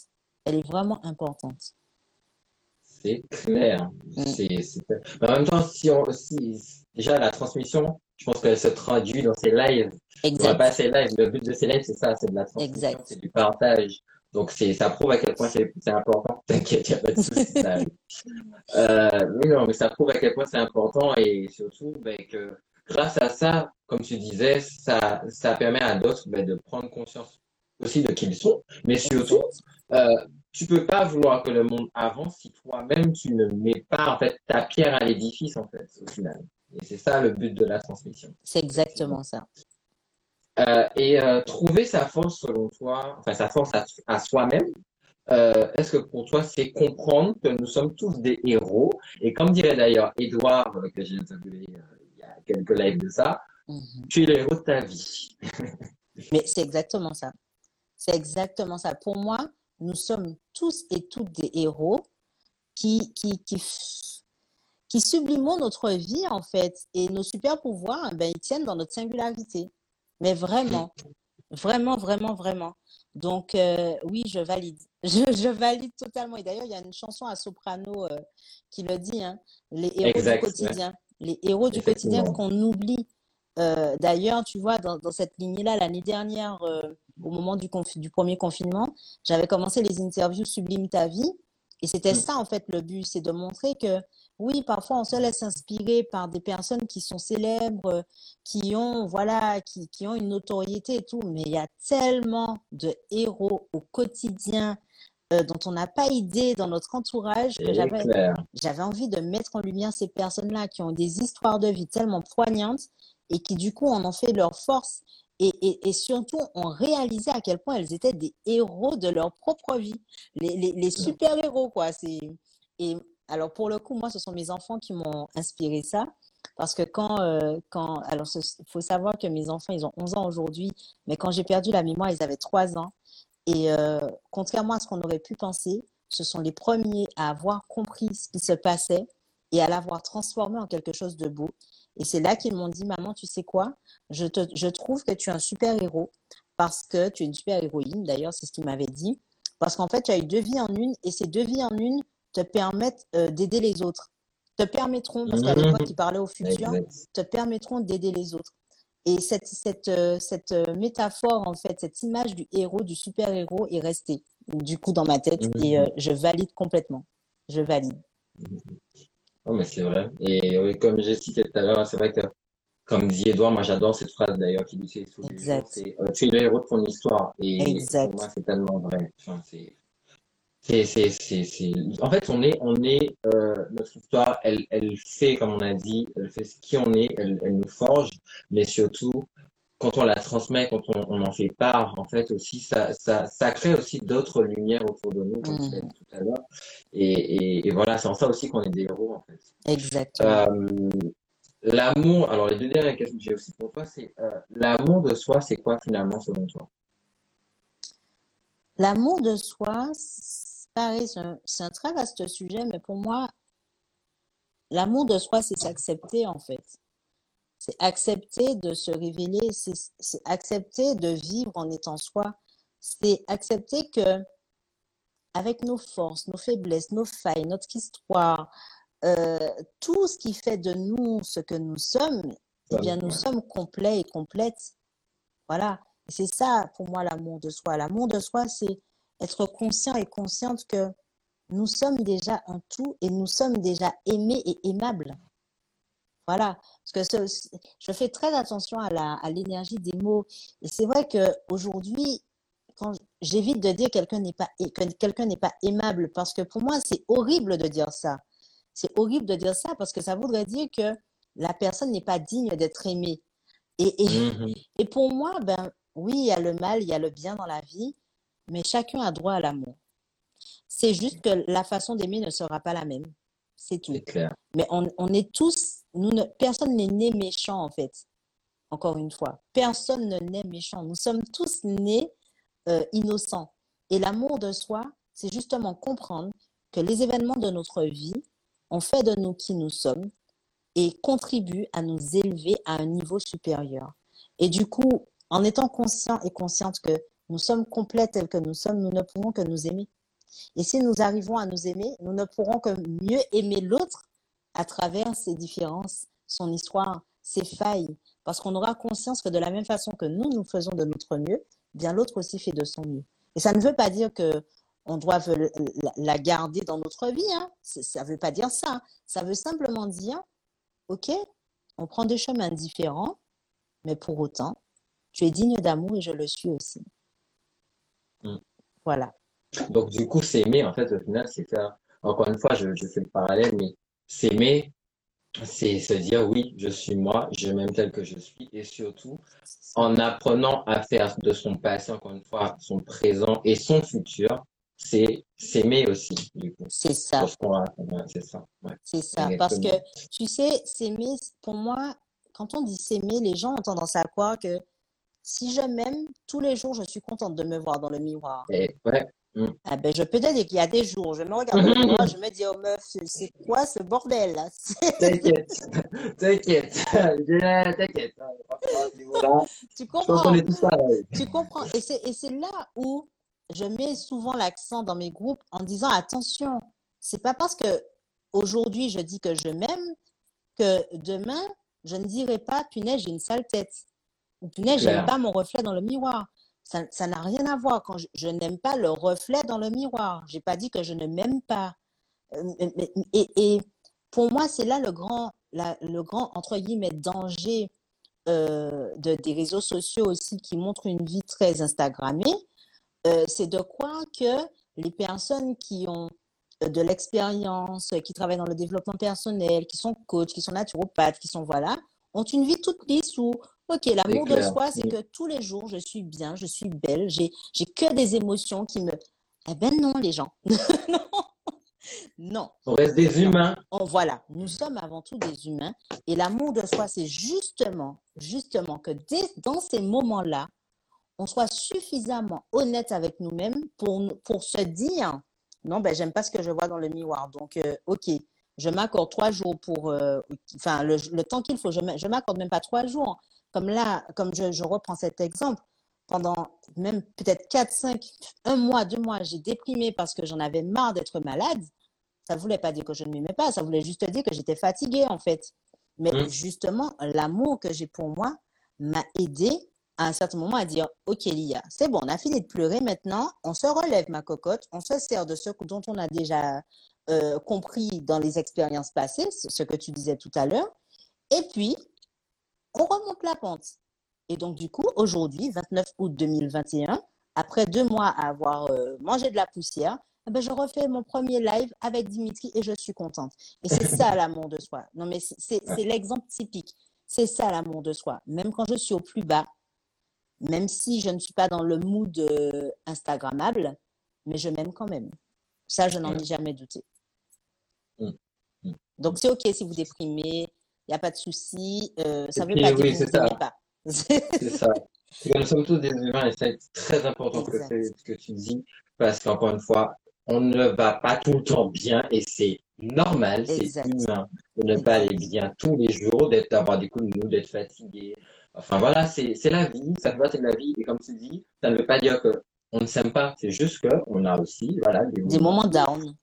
Elle est vraiment importante. C'est clair. Mm. Mais en même temps, si on, si, déjà la transmission, je pense qu'elle se traduit dans ces lives. On va Exact. pas ces lives. Le but de ces lives, c'est ça, c'est de la transmission, c'est du partage. Donc c'est, ça prouve à quel point c'est, important. T'inquiète, y a pas de souci. ça arrive. Euh, mais non, mais ça prouve à quel point c'est important et surtout, ben, que grâce à ça, comme tu disais, ça, ça permet à d'autres, ben, de prendre conscience aussi de qui ils sont, mais surtout, euh, tu peux pas vouloir que le monde avance si toi-même tu ne mets pas en fait ta pierre à l'édifice en fait au final. Et c'est ça le but de la transmission. C'est exactement ça. Euh, et euh, trouver sa force selon toi, enfin sa force à, à soi-même. Euh, est-ce que pour toi c'est comprendre que nous sommes tous des héros? Et comme dirait d'ailleurs Edouard que j'ai interviewé il y a quelques lives de ça, Mhm. tu es le héros de ta vie. Mais c'est exactement ça. C'est exactement ça. Pour moi, nous sommes tous et toutes des héros qui, qui, qui, qui sublimons notre vie, en fait. Et nos super pouvoirs, ben, ils tiennent dans notre singularité. Mais vraiment, vraiment, vraiment, vraiment. Donc, euh, oui, je valide. Je, je valide totalement. Et d'ailleurs, il y a une chanson à soprano euh, qui le dit, hein, les héros Exact, du ouais. quotidien. Les héros du quotidien qu'on oublie. Euh, d'ailleurs, tu vois, dans, dans cette lignée-là, l'année dernière, au moment du, premier confinement, j'avais commencé les interviews Sublime ta vie. Et c'était Mm. ça, en fait, le but, c'est de montrer que oui, parfois on se laisse inspirer par des personnes qui sont célèbres, qui ont, voilà, qui, qui ont une notoriété et tout, mais il y a tellement de héros au quotidien euh, dont on n'a pas idée dans notre entourage que j'avais envie de mettre en lumière ces personnes-là qui ont des histoires de vie tellement poignantes et qui, du coup, en ont fait leur force et, et, et surtout ont réalisé à quel point elles étaient des héros de leur propre vie. Les, les, les super-héros, quoi. C'est... Et alors, pour le coup, moi, ce sont mes enfants qui m'ont inspiré ça. Parce que quand, euh, quand alors il faut savoir que mes enfants, ils ont 11 ans aujourd'hui, mais quand j'ai perdu la mémoire, ils avaient 3 ans. Et euh, contrairement à ce qu'on aurait pu penser, ce sont les premiers à avoir compris ce qui se passait et à l'avoir transformé en quelque chose de beau. Et c'est là qu'ils m'ont dit, maman, tu sais quoi, je, te, je trouve que tu es un super héros parce que tu es une super héroïne, d'ailleurs, c'est ce qu'il m'avait dit, parce qu'en fait, tu as eu deux vies en une et ces deux vies en une te permettent euh, d'aider les autres, te permettront, parce qu'à l'époque, il parlait au futur, te permettront d'aider les autres. Et cette, cette, euh, cette euh, métaphore, en fait, cette image du héros, du super-héros est restée, du coup, dans ma tête et je valide complètement. Je valide. Oh, mais c'est vrai. Et comme j'ai cité tout à l'heure, c'est vrai que, comme dit Edouard, moi j'adore cette phrase d'ailleurs qui dit c'est euh, tu es le héros de ton histoire. Et pour moi, c'est tellement vrai. Enfin, c'est, c'est, c'est, c'est, En fait, on est, on est, euh, notre histoire, elle, elle fait, comme on a dit, elle fait ce qui on est, elle, elle nous forge, mais surtout, quand on la transmet, quand on, on, en fait part, en fait aussi, ça, ça, ça crée aussi d'autres lumières autour de nous, comme tu l'as dit tout à l'heure. Et, et, et, voilà, c'est en ça aussi qu'on est des héros, en fait. Exactement. Euh, l'amour, alors les deux dernières questions que j'ai aussi pour toi, c'est euh, l'amour de soi, c'est quoi finalement selon toi? L'amour de soi, pareil, c'est un, un, très vaste sujet, mais pour moi, l'amour de soi, c'est s'accepter en fait c'est accepter de se révéler, c'est accepter de vivre en étant soi, c'est accepter que avec nos forces, nos faiblesses, nos failles, notre histoire, euh, tout ce qui fait de nous ce que nous sommes, eh bien nous sommes complets et complètes. Voilà. C'est ça pour moi l'amour de soi. L'amour de soi, c'est être conscient et consciente que nous sommes déjà un tout et nous sommes déjà aimés et aimables. Voilà, parce que je fais très attention à l'énergie des mots. Et c'est vrai qu'aujourd'hui, quand j'évite de dire quelqu'un n'est pas que quelqu'un n'est pas aimable, parce que pour moi, c'est horrible de dire ça. C'est horrible de dire ça parce que ça voudrait dire que la personne n'est pas digne d'être aimée. Et, et, mmh et pour moi, ben oui, il y a le mal, il y a le bien dans la vie, mais chacun a droit à l'amour. C'est juste que la façon d'aimer ne sera pas la même. C'est tout. Clair. Mais on, on est tous personne n'est né méchant, en fait. Encore une fois, personne ne naît méchant. Nous sommes tous nés euh, innocents. Et l'amour de soi, c'est justement comprendre que les événements de notre vie ont fait de nous qui nous sommes et contribuent à nous élever à un niveau supérieur. Et du coup, en étant conscient et consciente que nous sommes complets tels que nous sommes, nous ne pourrons que nous aimer. Et si nous arrivons à nous aimer, nous ne pourrons que mieux aimer l'autre à travers ses différences, son histoire, ses failles, parce qu'on aura conscience que de la même façon que nous, nous faisons de notre mieux, bien l'autre aussi fait de son mieux. Et ça ne veut pas dire que on doit la garder dans notre vie, hein. ça ne veut pas dire ça. Ça veut simplement dire, ok, on prend des chemins différents, mais pour autant, tu es digne d'amour et je le suis aussi. Mm. Voilà. Donc du coup, s'aimer, en fait, au final, c'est faire, encore une fois, je, je fais le parallèle, mais S'aimer, c'est se dire oui, je suis moi, je m'aime tel que je suis, et surtout en apprenant à faire de son passé, encore une fois, son présent et son futur, c'est s'aimer aussi, du coup. C'est ça. C'est ça. C'est ça. Parce que, tu sais, s'aimer, pour moi, quand on dit s'aimer, les gens ont tendance à croire que si je m'aime, tous les jours, je suis contente de me voir dans le miroir. Et, ouais. Mm. Ah ben, je peux te dire qu'il y a des jours, je me regarde moi, je me dis, oh meuf, c'est quoi ce bordel là? T'inquiète, t'inquiète, t'inquiète. Tu comprends Tu comprends Et c'est là où je mets souvent l'accent dans mes groupes en disant, attention, c'est pas parce que aujourd'hui je dis que je m'aime que demain je ne dirai pas, punaise, j'ai une sale tête. Ou punaise, j'aime pas mon reflet dans le miroir. Ça n'a rien à voir. Quand je, n'aime pas le reflet dans le miroir, j'ai pas dit que je ne m'aime pas. Euh, et, pour moi, c'est là le grand, le grand entre guillemets danger euh, de, des réseaux sociaux aussi qui montrent une vie très Instagrammée. Euh, c'est de croire que les personnes qui ont de l'expérience, qui travaillent dans le développement personnel, qui sont coachs, qui sont naturopathes, qui sont voilà, ont une vie toute lisse où Ok, l'amour de soi, c'est que tous les jours, je suis bien, je suis belle, j'ai, j'ai que des émotions qui me... Eh ben non, les gens. non. Non. On reste des humains. On, voilà, nous sommes avant tout des humains. Et l'amour de soi, c'est justement, justement que dès, dans ces moments-là, on soit suffisamment honnête avec nous-mêmes pour, pour se dire, non, ben, j'aime pas ce que je vois dans le miroir. Donc, euh, OK, je m'accorde trois jours pour, euh, enfin, le, le, temps qu'il faut. Je ne m'accorde même pas trois jours. Comme là, comme je, je reprends cet exemple, pendant même peut-être 4, 5, un mois, deux mois, j'ai déprimé parce que j'en avais marre d'être malade. Ça ne voulait pas dire que je ne m'aimais pas, ça voulait juste dire que j'étais fatiguée en fait. Mais mmh. justement, l'amour que j'ai pour moi m'a aidé à un certain moment à dire, OK Lia, c'est bon, on a fini de pleurer maintenant, on se relève ma cocotte, on se sert de ce dont on a déjà euh, compris dans les expériences passées, ce que tu disais tout à l'heure, et puis on remonte la pente. Et donc, du coup, aujourd'hui, 29 août 2021, après deux mois à avoir euh, mangé de la poussière, eh ben, je refais mon premier live avec Dimitri et je suis contente. Et c'est ça l'amour de soi. Non, mais c'est l'exemple typique. C'est ça l'amour de soi. Même quand je suis au plus bas, même si je ne suis pas dans le mood euh, Instagrammable, mais je m'aime quand même. Ça, je n'en ai jamais douté. Mm. Mm. Donc, c'est OK si vous déprimez, il n'y a pas de souci. Euh, ça ne veut pas dire que vous ne pas. C'est ça. Nous sommes tous des humains et c'est très important que, ce que tu dis parce qu'encore une fois, on ne va pas tout le temps bien et c'est normal, c'est humain de ne pas aller bien tous les jours, d'être d'avoir des coups de mou, d'être fatigué. Enfin voilà, c'est la vie, ça fait partie de la vie et comme tu dis, ça ne veut pas dire que on ne s'aime pas, c'est juste que on a aussi voilà des, des moments down.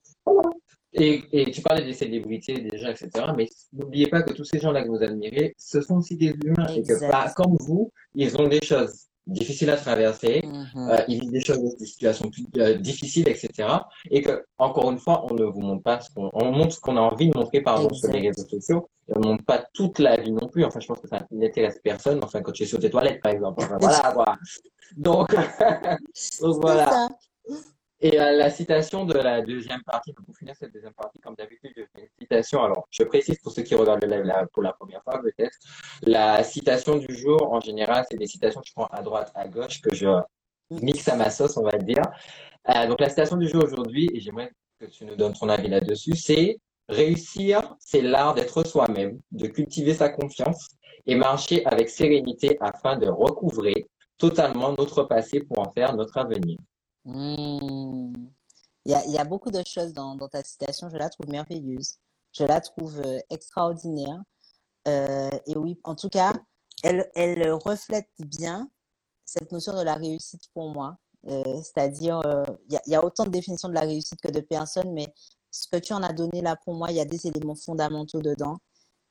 Et, et, tu parlais des célébrités, des gens, etc. Mais n'oubliez pas que tous ces gens-là que vous admirez, ce sont aussi des humains et que, pas, comme vous, ils ont des choses difficiles à traverser, mm-hmm. euh, ils vivent des choses, des situations plus euh, difficiles, etc. Et que, encore une fois, on ne vous montre pas ce qu'on, on montre ce qu'on a envie de montrer par exemple sur les réseaux sociaux. Et on ne montre pas toute la vie non plus. Enfin, je pense que ça n'intéresse personne. Enfin, quand tu es sur tes toilettes, par exemple. Enfin, voilà, voilà. Donc, donc voilà. Et euh, la citation de la deuxième partie, pour finir cette deuxième partie, comme d'habitude, je fais une citation. Alors, je précise pour ceux qui regardent le live pour la première fois, peut-être. La citation du jour, en général, c'est des citations que je prends à droite, à gauche, que je mixe à ma sauce, on va dire. Euh, donc, la citation du jour aujourd'hui, et j'aimerais que tu nous donnes ton avis là-dessus, c'est réussir, c'est l'art d'être soi-même, de cultiver sa confiance et marcher avec sérénité afin de recouvrer totalement notre passé pour en faire notre avenir. Hmm. Il, y a, beaucoup de choses dans, ta citation, je la trouve merveilleuse. Je la trouve euh, extraordinaire. Euh, et oui, en tout cas, elle, reflète bien cette notion de la réussite pour moi. Euh, C'est-à-dire, il, y y a autant de définitions de la réussite que de personnes, mais ce que tu en as donné là pour moi, il y a des éléments fondamentaux dedans.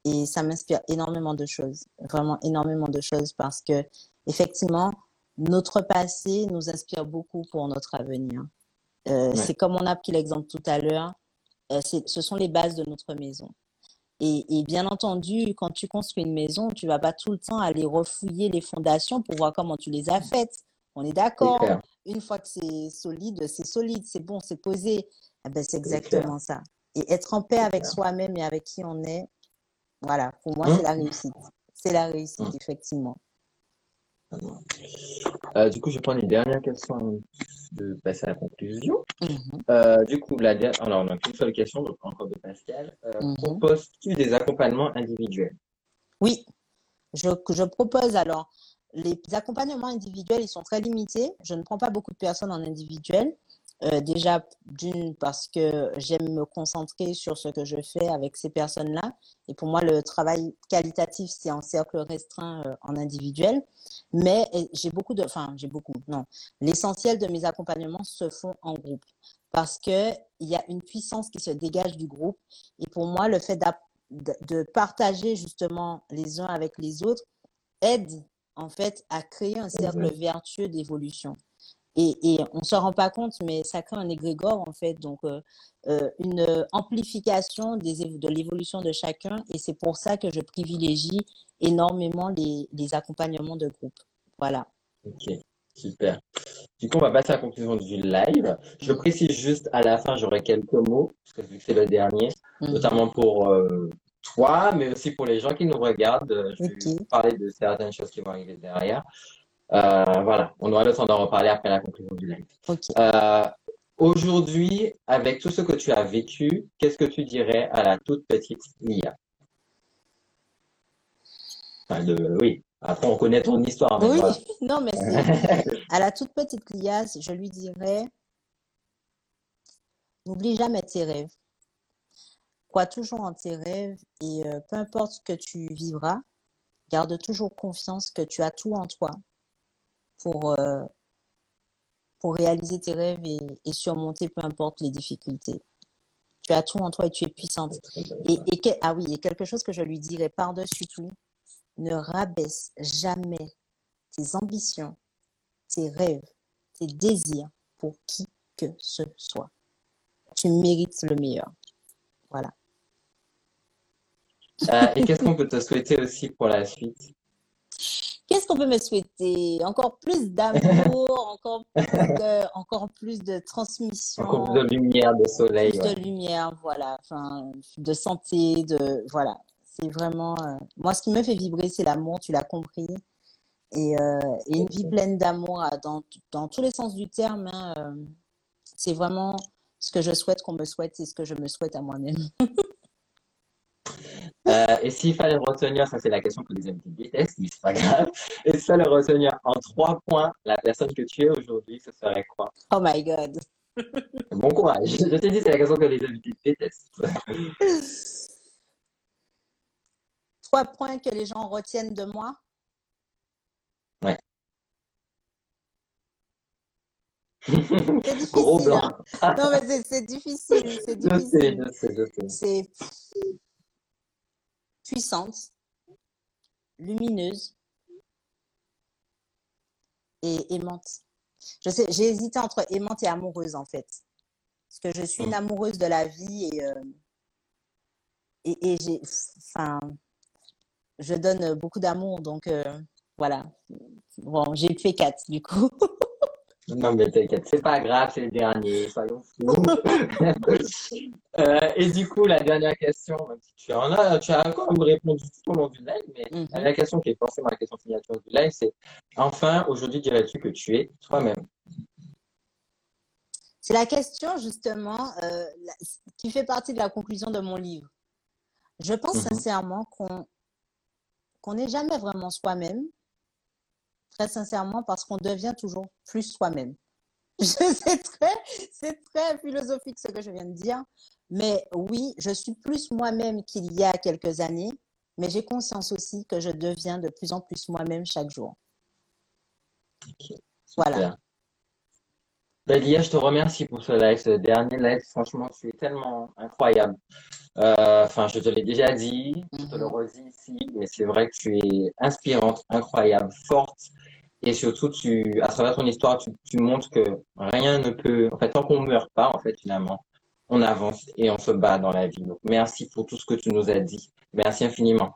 Et ça m'inspire énormément de choses, vraiment énormément de choses parce que, effectivement, notre passé nous inspire beaucoup pour notre avenir. Euh, C'est comme on a pris l'exemple tout à l'heure, euh, ce sont les bases de notre maison. Et, et, bien entendu, quand tu construis une maison, tu vas pas tout le temps aller refouiller les fondations pour voir comment tu les as faites. On est d'accord. Une fois que c'est solide, c'est solide, c'est bon, c'est posé. Eh ben, c'est exactement ça. Et être en paix avec soi-même et avec qui on est, voilà, pour moi, c'est la réussite. C'est la réussite, mmh. effectivement. Euh, du coup, je prends une dernière question de passer à la conclusion. Mm-hmm. euh, du coup, la dernière, alors on a qu'une seule question, donc encore de Pascal. Euh, mm-hmm. Proposes-tu des accompagnements individuels? Oui, je, je propose alors. Les accompagnements individuels, ils sont très limités. Je ne prends pas beaucoup de personnes en individuel. Euh, déjà, d'une, parce que j'aime me concentrer sur ce que je fais avec ces personnes-là. Et pour moi, le travail qualitatif, c'est en cercle restreint, euh, en individuel. Mais j'ai beaucoup de, enfin, j'ai beaucoup, non. L'essentiel de mes accompagnements se font en groupe parce que il y a une puissance qui se dégage du groupe. Et pour moi, le fait de partager justement les uns avec les autres aide en fait à créer un cercle vertueux d'évolution. Et, et on ne se rend pas compte, mais ça crée un égrégore, en fait. Donc, euh, euh, une amplification des, de l'évolution de chacun. Et c'est pour ça que je privilégie énormément les, les accompagnements de groupe. Voilà. Ok, super. Du coup, on va passer à la conclusion du live. Je précise juste à la fin, j'aurai quelques mots, parce que vu que c'est le dernier, mhm. notamment pour euh, toi, mais aussi pour les gens qui nous regardent. Je vais parler de certaines choses qui vont arriver derrière. Euh, voilà, on aura le temps d'en reparler après la conclusion du live. Euh, aujourd'hui, avec tout ce que tu as vécu, qu'est-ce que tu dirais à la toute petite? Enfin, de, oui. Après, on connaît ton histoire, Oui, voilà. non, mais à la toute petite Lias, je lui dirais, n'oublie jamais tes rêves. Crois toujours en tes rêves et euh, peu importe ce que tu vivras, garde toujours confiance que tu as tout en toi pour, euh, pour réaliser tes rêves et, surmonter peu importe les difficultés. Tu as tout en toi et tu es puissante. Et, et que- ah oui, et quelque chose que je lui dirais par-dessus tout, ne rabaisse jamais tes ambitions, tes rêves, tes désirs pour qui que ce soit. Tu mérites le meilleur. Voilà. Euh, et qu'est-ce qu'on peut te souhaiter aussi pour la suite? Qu'est-ce qu'on peut me souhaiter? Encore plus d'amour, encore plus de, encore plus de Encore transmission, plus de lumière, de soleil, plus ouais. de lumière, voilà, enfin, de santé, de, voilà. C'est vraiment, euh, moi, ce qui me fait vibrer, c'est l'amour, tu l'as compris. Et, euh, et une vie pleine d'amour à- dans, dans tous les sens du terme, hein, euh, c'est vraiment ce que je souhaite qu'on me souhaite et ce que je me souhaite à moi-même. Euh, et s'il fallait retenir, ça c'est la question que les invités détestent, mais c'est pas grave. Et s'il fallait retenir en trois points la personne que tu es aujourd'hui, ce serait quoi? Oh my God. Bon courage. Je t'ai dit, c'est la question que les invités détestent. Trois points que les gens retiennent de moi? Ouais. C'est Gros difficile, blanc. hein. Non, mais c'est c'est difficile, c'est Je sais, difficile. je sais, je sais. C'est puissante, lumineuse et aimante. Je sais, j'ai hésité entre aimante et amoureuse en fait. Parce que je suis une Mm. amoureuse de la vie et, euh, et, et j'ai, enfin, je donne beaucoup d'amour. Donc euh, voilà. Bon, j'ai fait quatre du coup. Non, mais t'inquiète, c'est pas grave, c'est le dernier, soyons fous. Euh, et du coup, la dernière question, tu en as, tu as même répondu tout au long du live, mais Mhm. la dernière question qui est forcément la question signature du live, c'est enfin, aujourd'hui, dirais-tu que tu es toi-même? C'est la question justement euh, la- qui fait partie de la conclusion de mon livre. Je pense Mhm. sincèrement qu'on qu'on n'est jamais vraiment soi-même, très sincèrement, parce qu'on devient toujours plus soi-même. C'est très, c'est très philosophique ce que je viens de dire, mais oui, je suis plus moi-même qu'il y a quelques années, mais j'ai conscience aussi que je deviens de plus en plus moi-même chaque jour. Voilà. Ben, Lia, je te remercie pour ce live, ce dernier live. Franchement, tu es tellement incroyable. Euh, Enfin, je te l'ai déjà dit, je te le Mhm. redis ici, mais c'est vrai que tu es inspirante, incroyable, forte. Et surtout, tu, à travers ton histoire, tu, tu montres que rien ne peut, en fait, tant qu'on ne meurt pas, en fait, finalement, on avance et on se bat dans la vie. Donc, merci pour tout ce que tu nous as dit. Merci infiniment.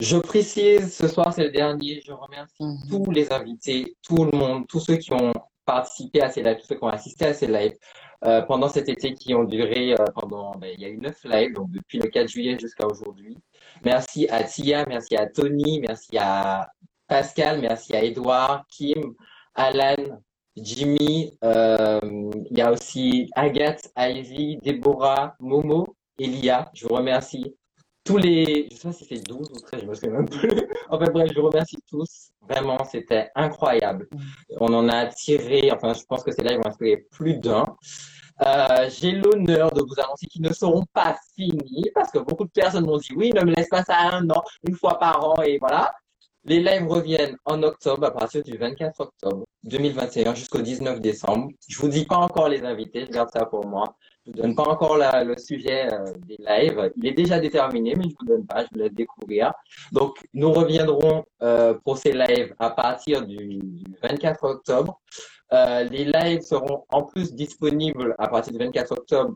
Je précise, ce soir, c'est le dernier. Je remercie Mhm. tous les invités, tout le monde, tous ceux qui ont participé à ces lives, tous ceux qui ont assisté à ces lives euh, pendant cet été qui ont duré euh, pendant, ben, il y a eu neuf lives, donc depuis le 4 juillet jusqu'à aujourd'hui. Merci à Tia, merci à Tony, merci à Pascal, merci à Edouard, Kim, Alan, Jimmy, euh, il y a aussi Agathe, Ivy, Déborah, Momo, Elia. Je vous remercie tous les, je sais pas si c'est 12 ou 13, je me souviens même plus. Enfin bref, je vous remercie tous. Vraiment, c'était incroyable. On en a tiré, enfin, je pense que c'est là, ils vont inspirer plus d'un. Euh, j'ai l'honneur de vous annoncer qu'ils ne seront pas finis parce que beaucoup de personnes m'ont dit oui, ne me laisse pas ça un an, une fois par an et voilà. Les lives reviennent en octobre, à partir du 24 octobre 2021 jusqu'au 19 décembre. Je vous dis pas encore les invités, je garde ça pour moi. Je vous donne pas encore le sujet euh, des lives. Il est déjà déterminé, mais je vous donne pas, je vous laisse découvrir. Donc, nous reviendrons euh, pour ces lives à partir du, du 24 octobre. Euh, les lives seront en plus disponibles à partir du 24 octobre.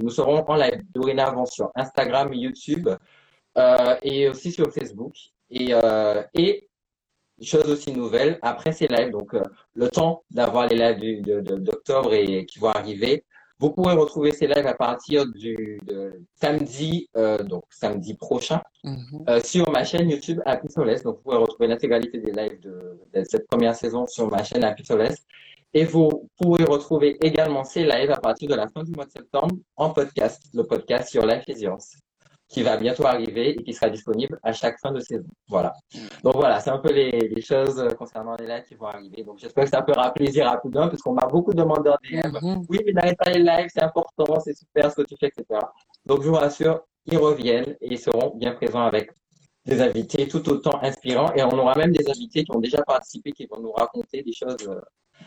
Nous serons en live dorénavant sur Instagram YouTube et aussi sur Facebook. Et, euh, et chose aussi nouvelle, après ces lives, donc euh, le temps d'avoir les lives du- de- de- d'octobre et qui vont arriver, vous pourrez retrouver ces lives à partir du de samedi, euh, donc samedi prochain, Mhm. euh, sur ma chaîne YouTube Happy Solace. Donc, vous pouvez retrouver l'intégralité des lives de, de cette première saison sur ma chaîne Happy Solace. Et vous pourrez retrouver également ces lives à partir de la fin du mois de septembre en podcast, le podcast sur Life is Yours, qui va bientôt arriver et qui sera disponible à chaque fin de saison. Voilà. Donc voilà, c'est un peu les, les choses concernant les lives qui vont arriver. Donc j'espère que ça fera plaisir à tout le monde, parce qu'on m'a beaucoup demandé en DM. Mhm. Oui, mais n'arrête pas les lives, c'est important, c'est super ce que tu fais, etc. Donc je vous rassure, ils reviennent et ils seront bien présents avec des invités tout autant inspirants. Et on aura même des invités qui ont déjà participé, qui vont nous raconter des choses euh,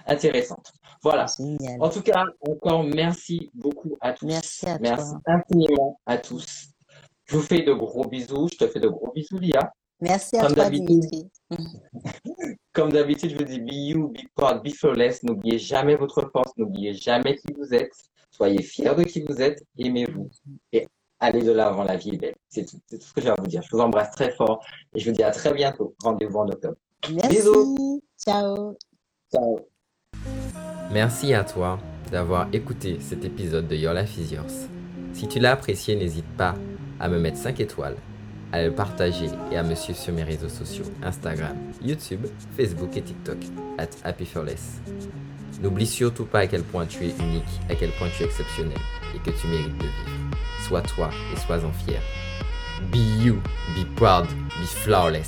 intéressantes. Voilà. Génial. En tout cas, encore merci beaucoup à tous. Merci à Merci toi. infiniment à tous. Je vous fais de gros bisous. Je te fais de gros bisous, Lia. Merci à Comme toi, d'habitude. Dimitri. Comme d'habitude, je vous dis be you, be proud, be flawless. N'oubliez jamais votre force. N'oubliez jamais qui vous êtes. Soyez fiers de qui vous êtes. Aimez-vous. Et allez de l'avant. La vie est belle. C'est tout, c'est tout ce que j'ai à vous dire. Je vous embrasse très fort. Et je vous dis à très bientôt. Rendez-vous en octobre. Merci. Bisous. Ciao. Ciao. Merci à toi d'avoir écouté cet épisode de Your Life is Yours. Si tu l'as apprécié, n'hésite pas à me mettre 5 étoiles, à le partager et à me suivre sur mes réseaux sociaux Instagram, YouTube, Facebook et TikTok, at HappyForless. N'oublie surtout pas à quel point tu es unique, à quel point tu es exceptionnel et que tu mérites de vivre. Sois toi et sois-en fier. Be you, be proud, be flawless.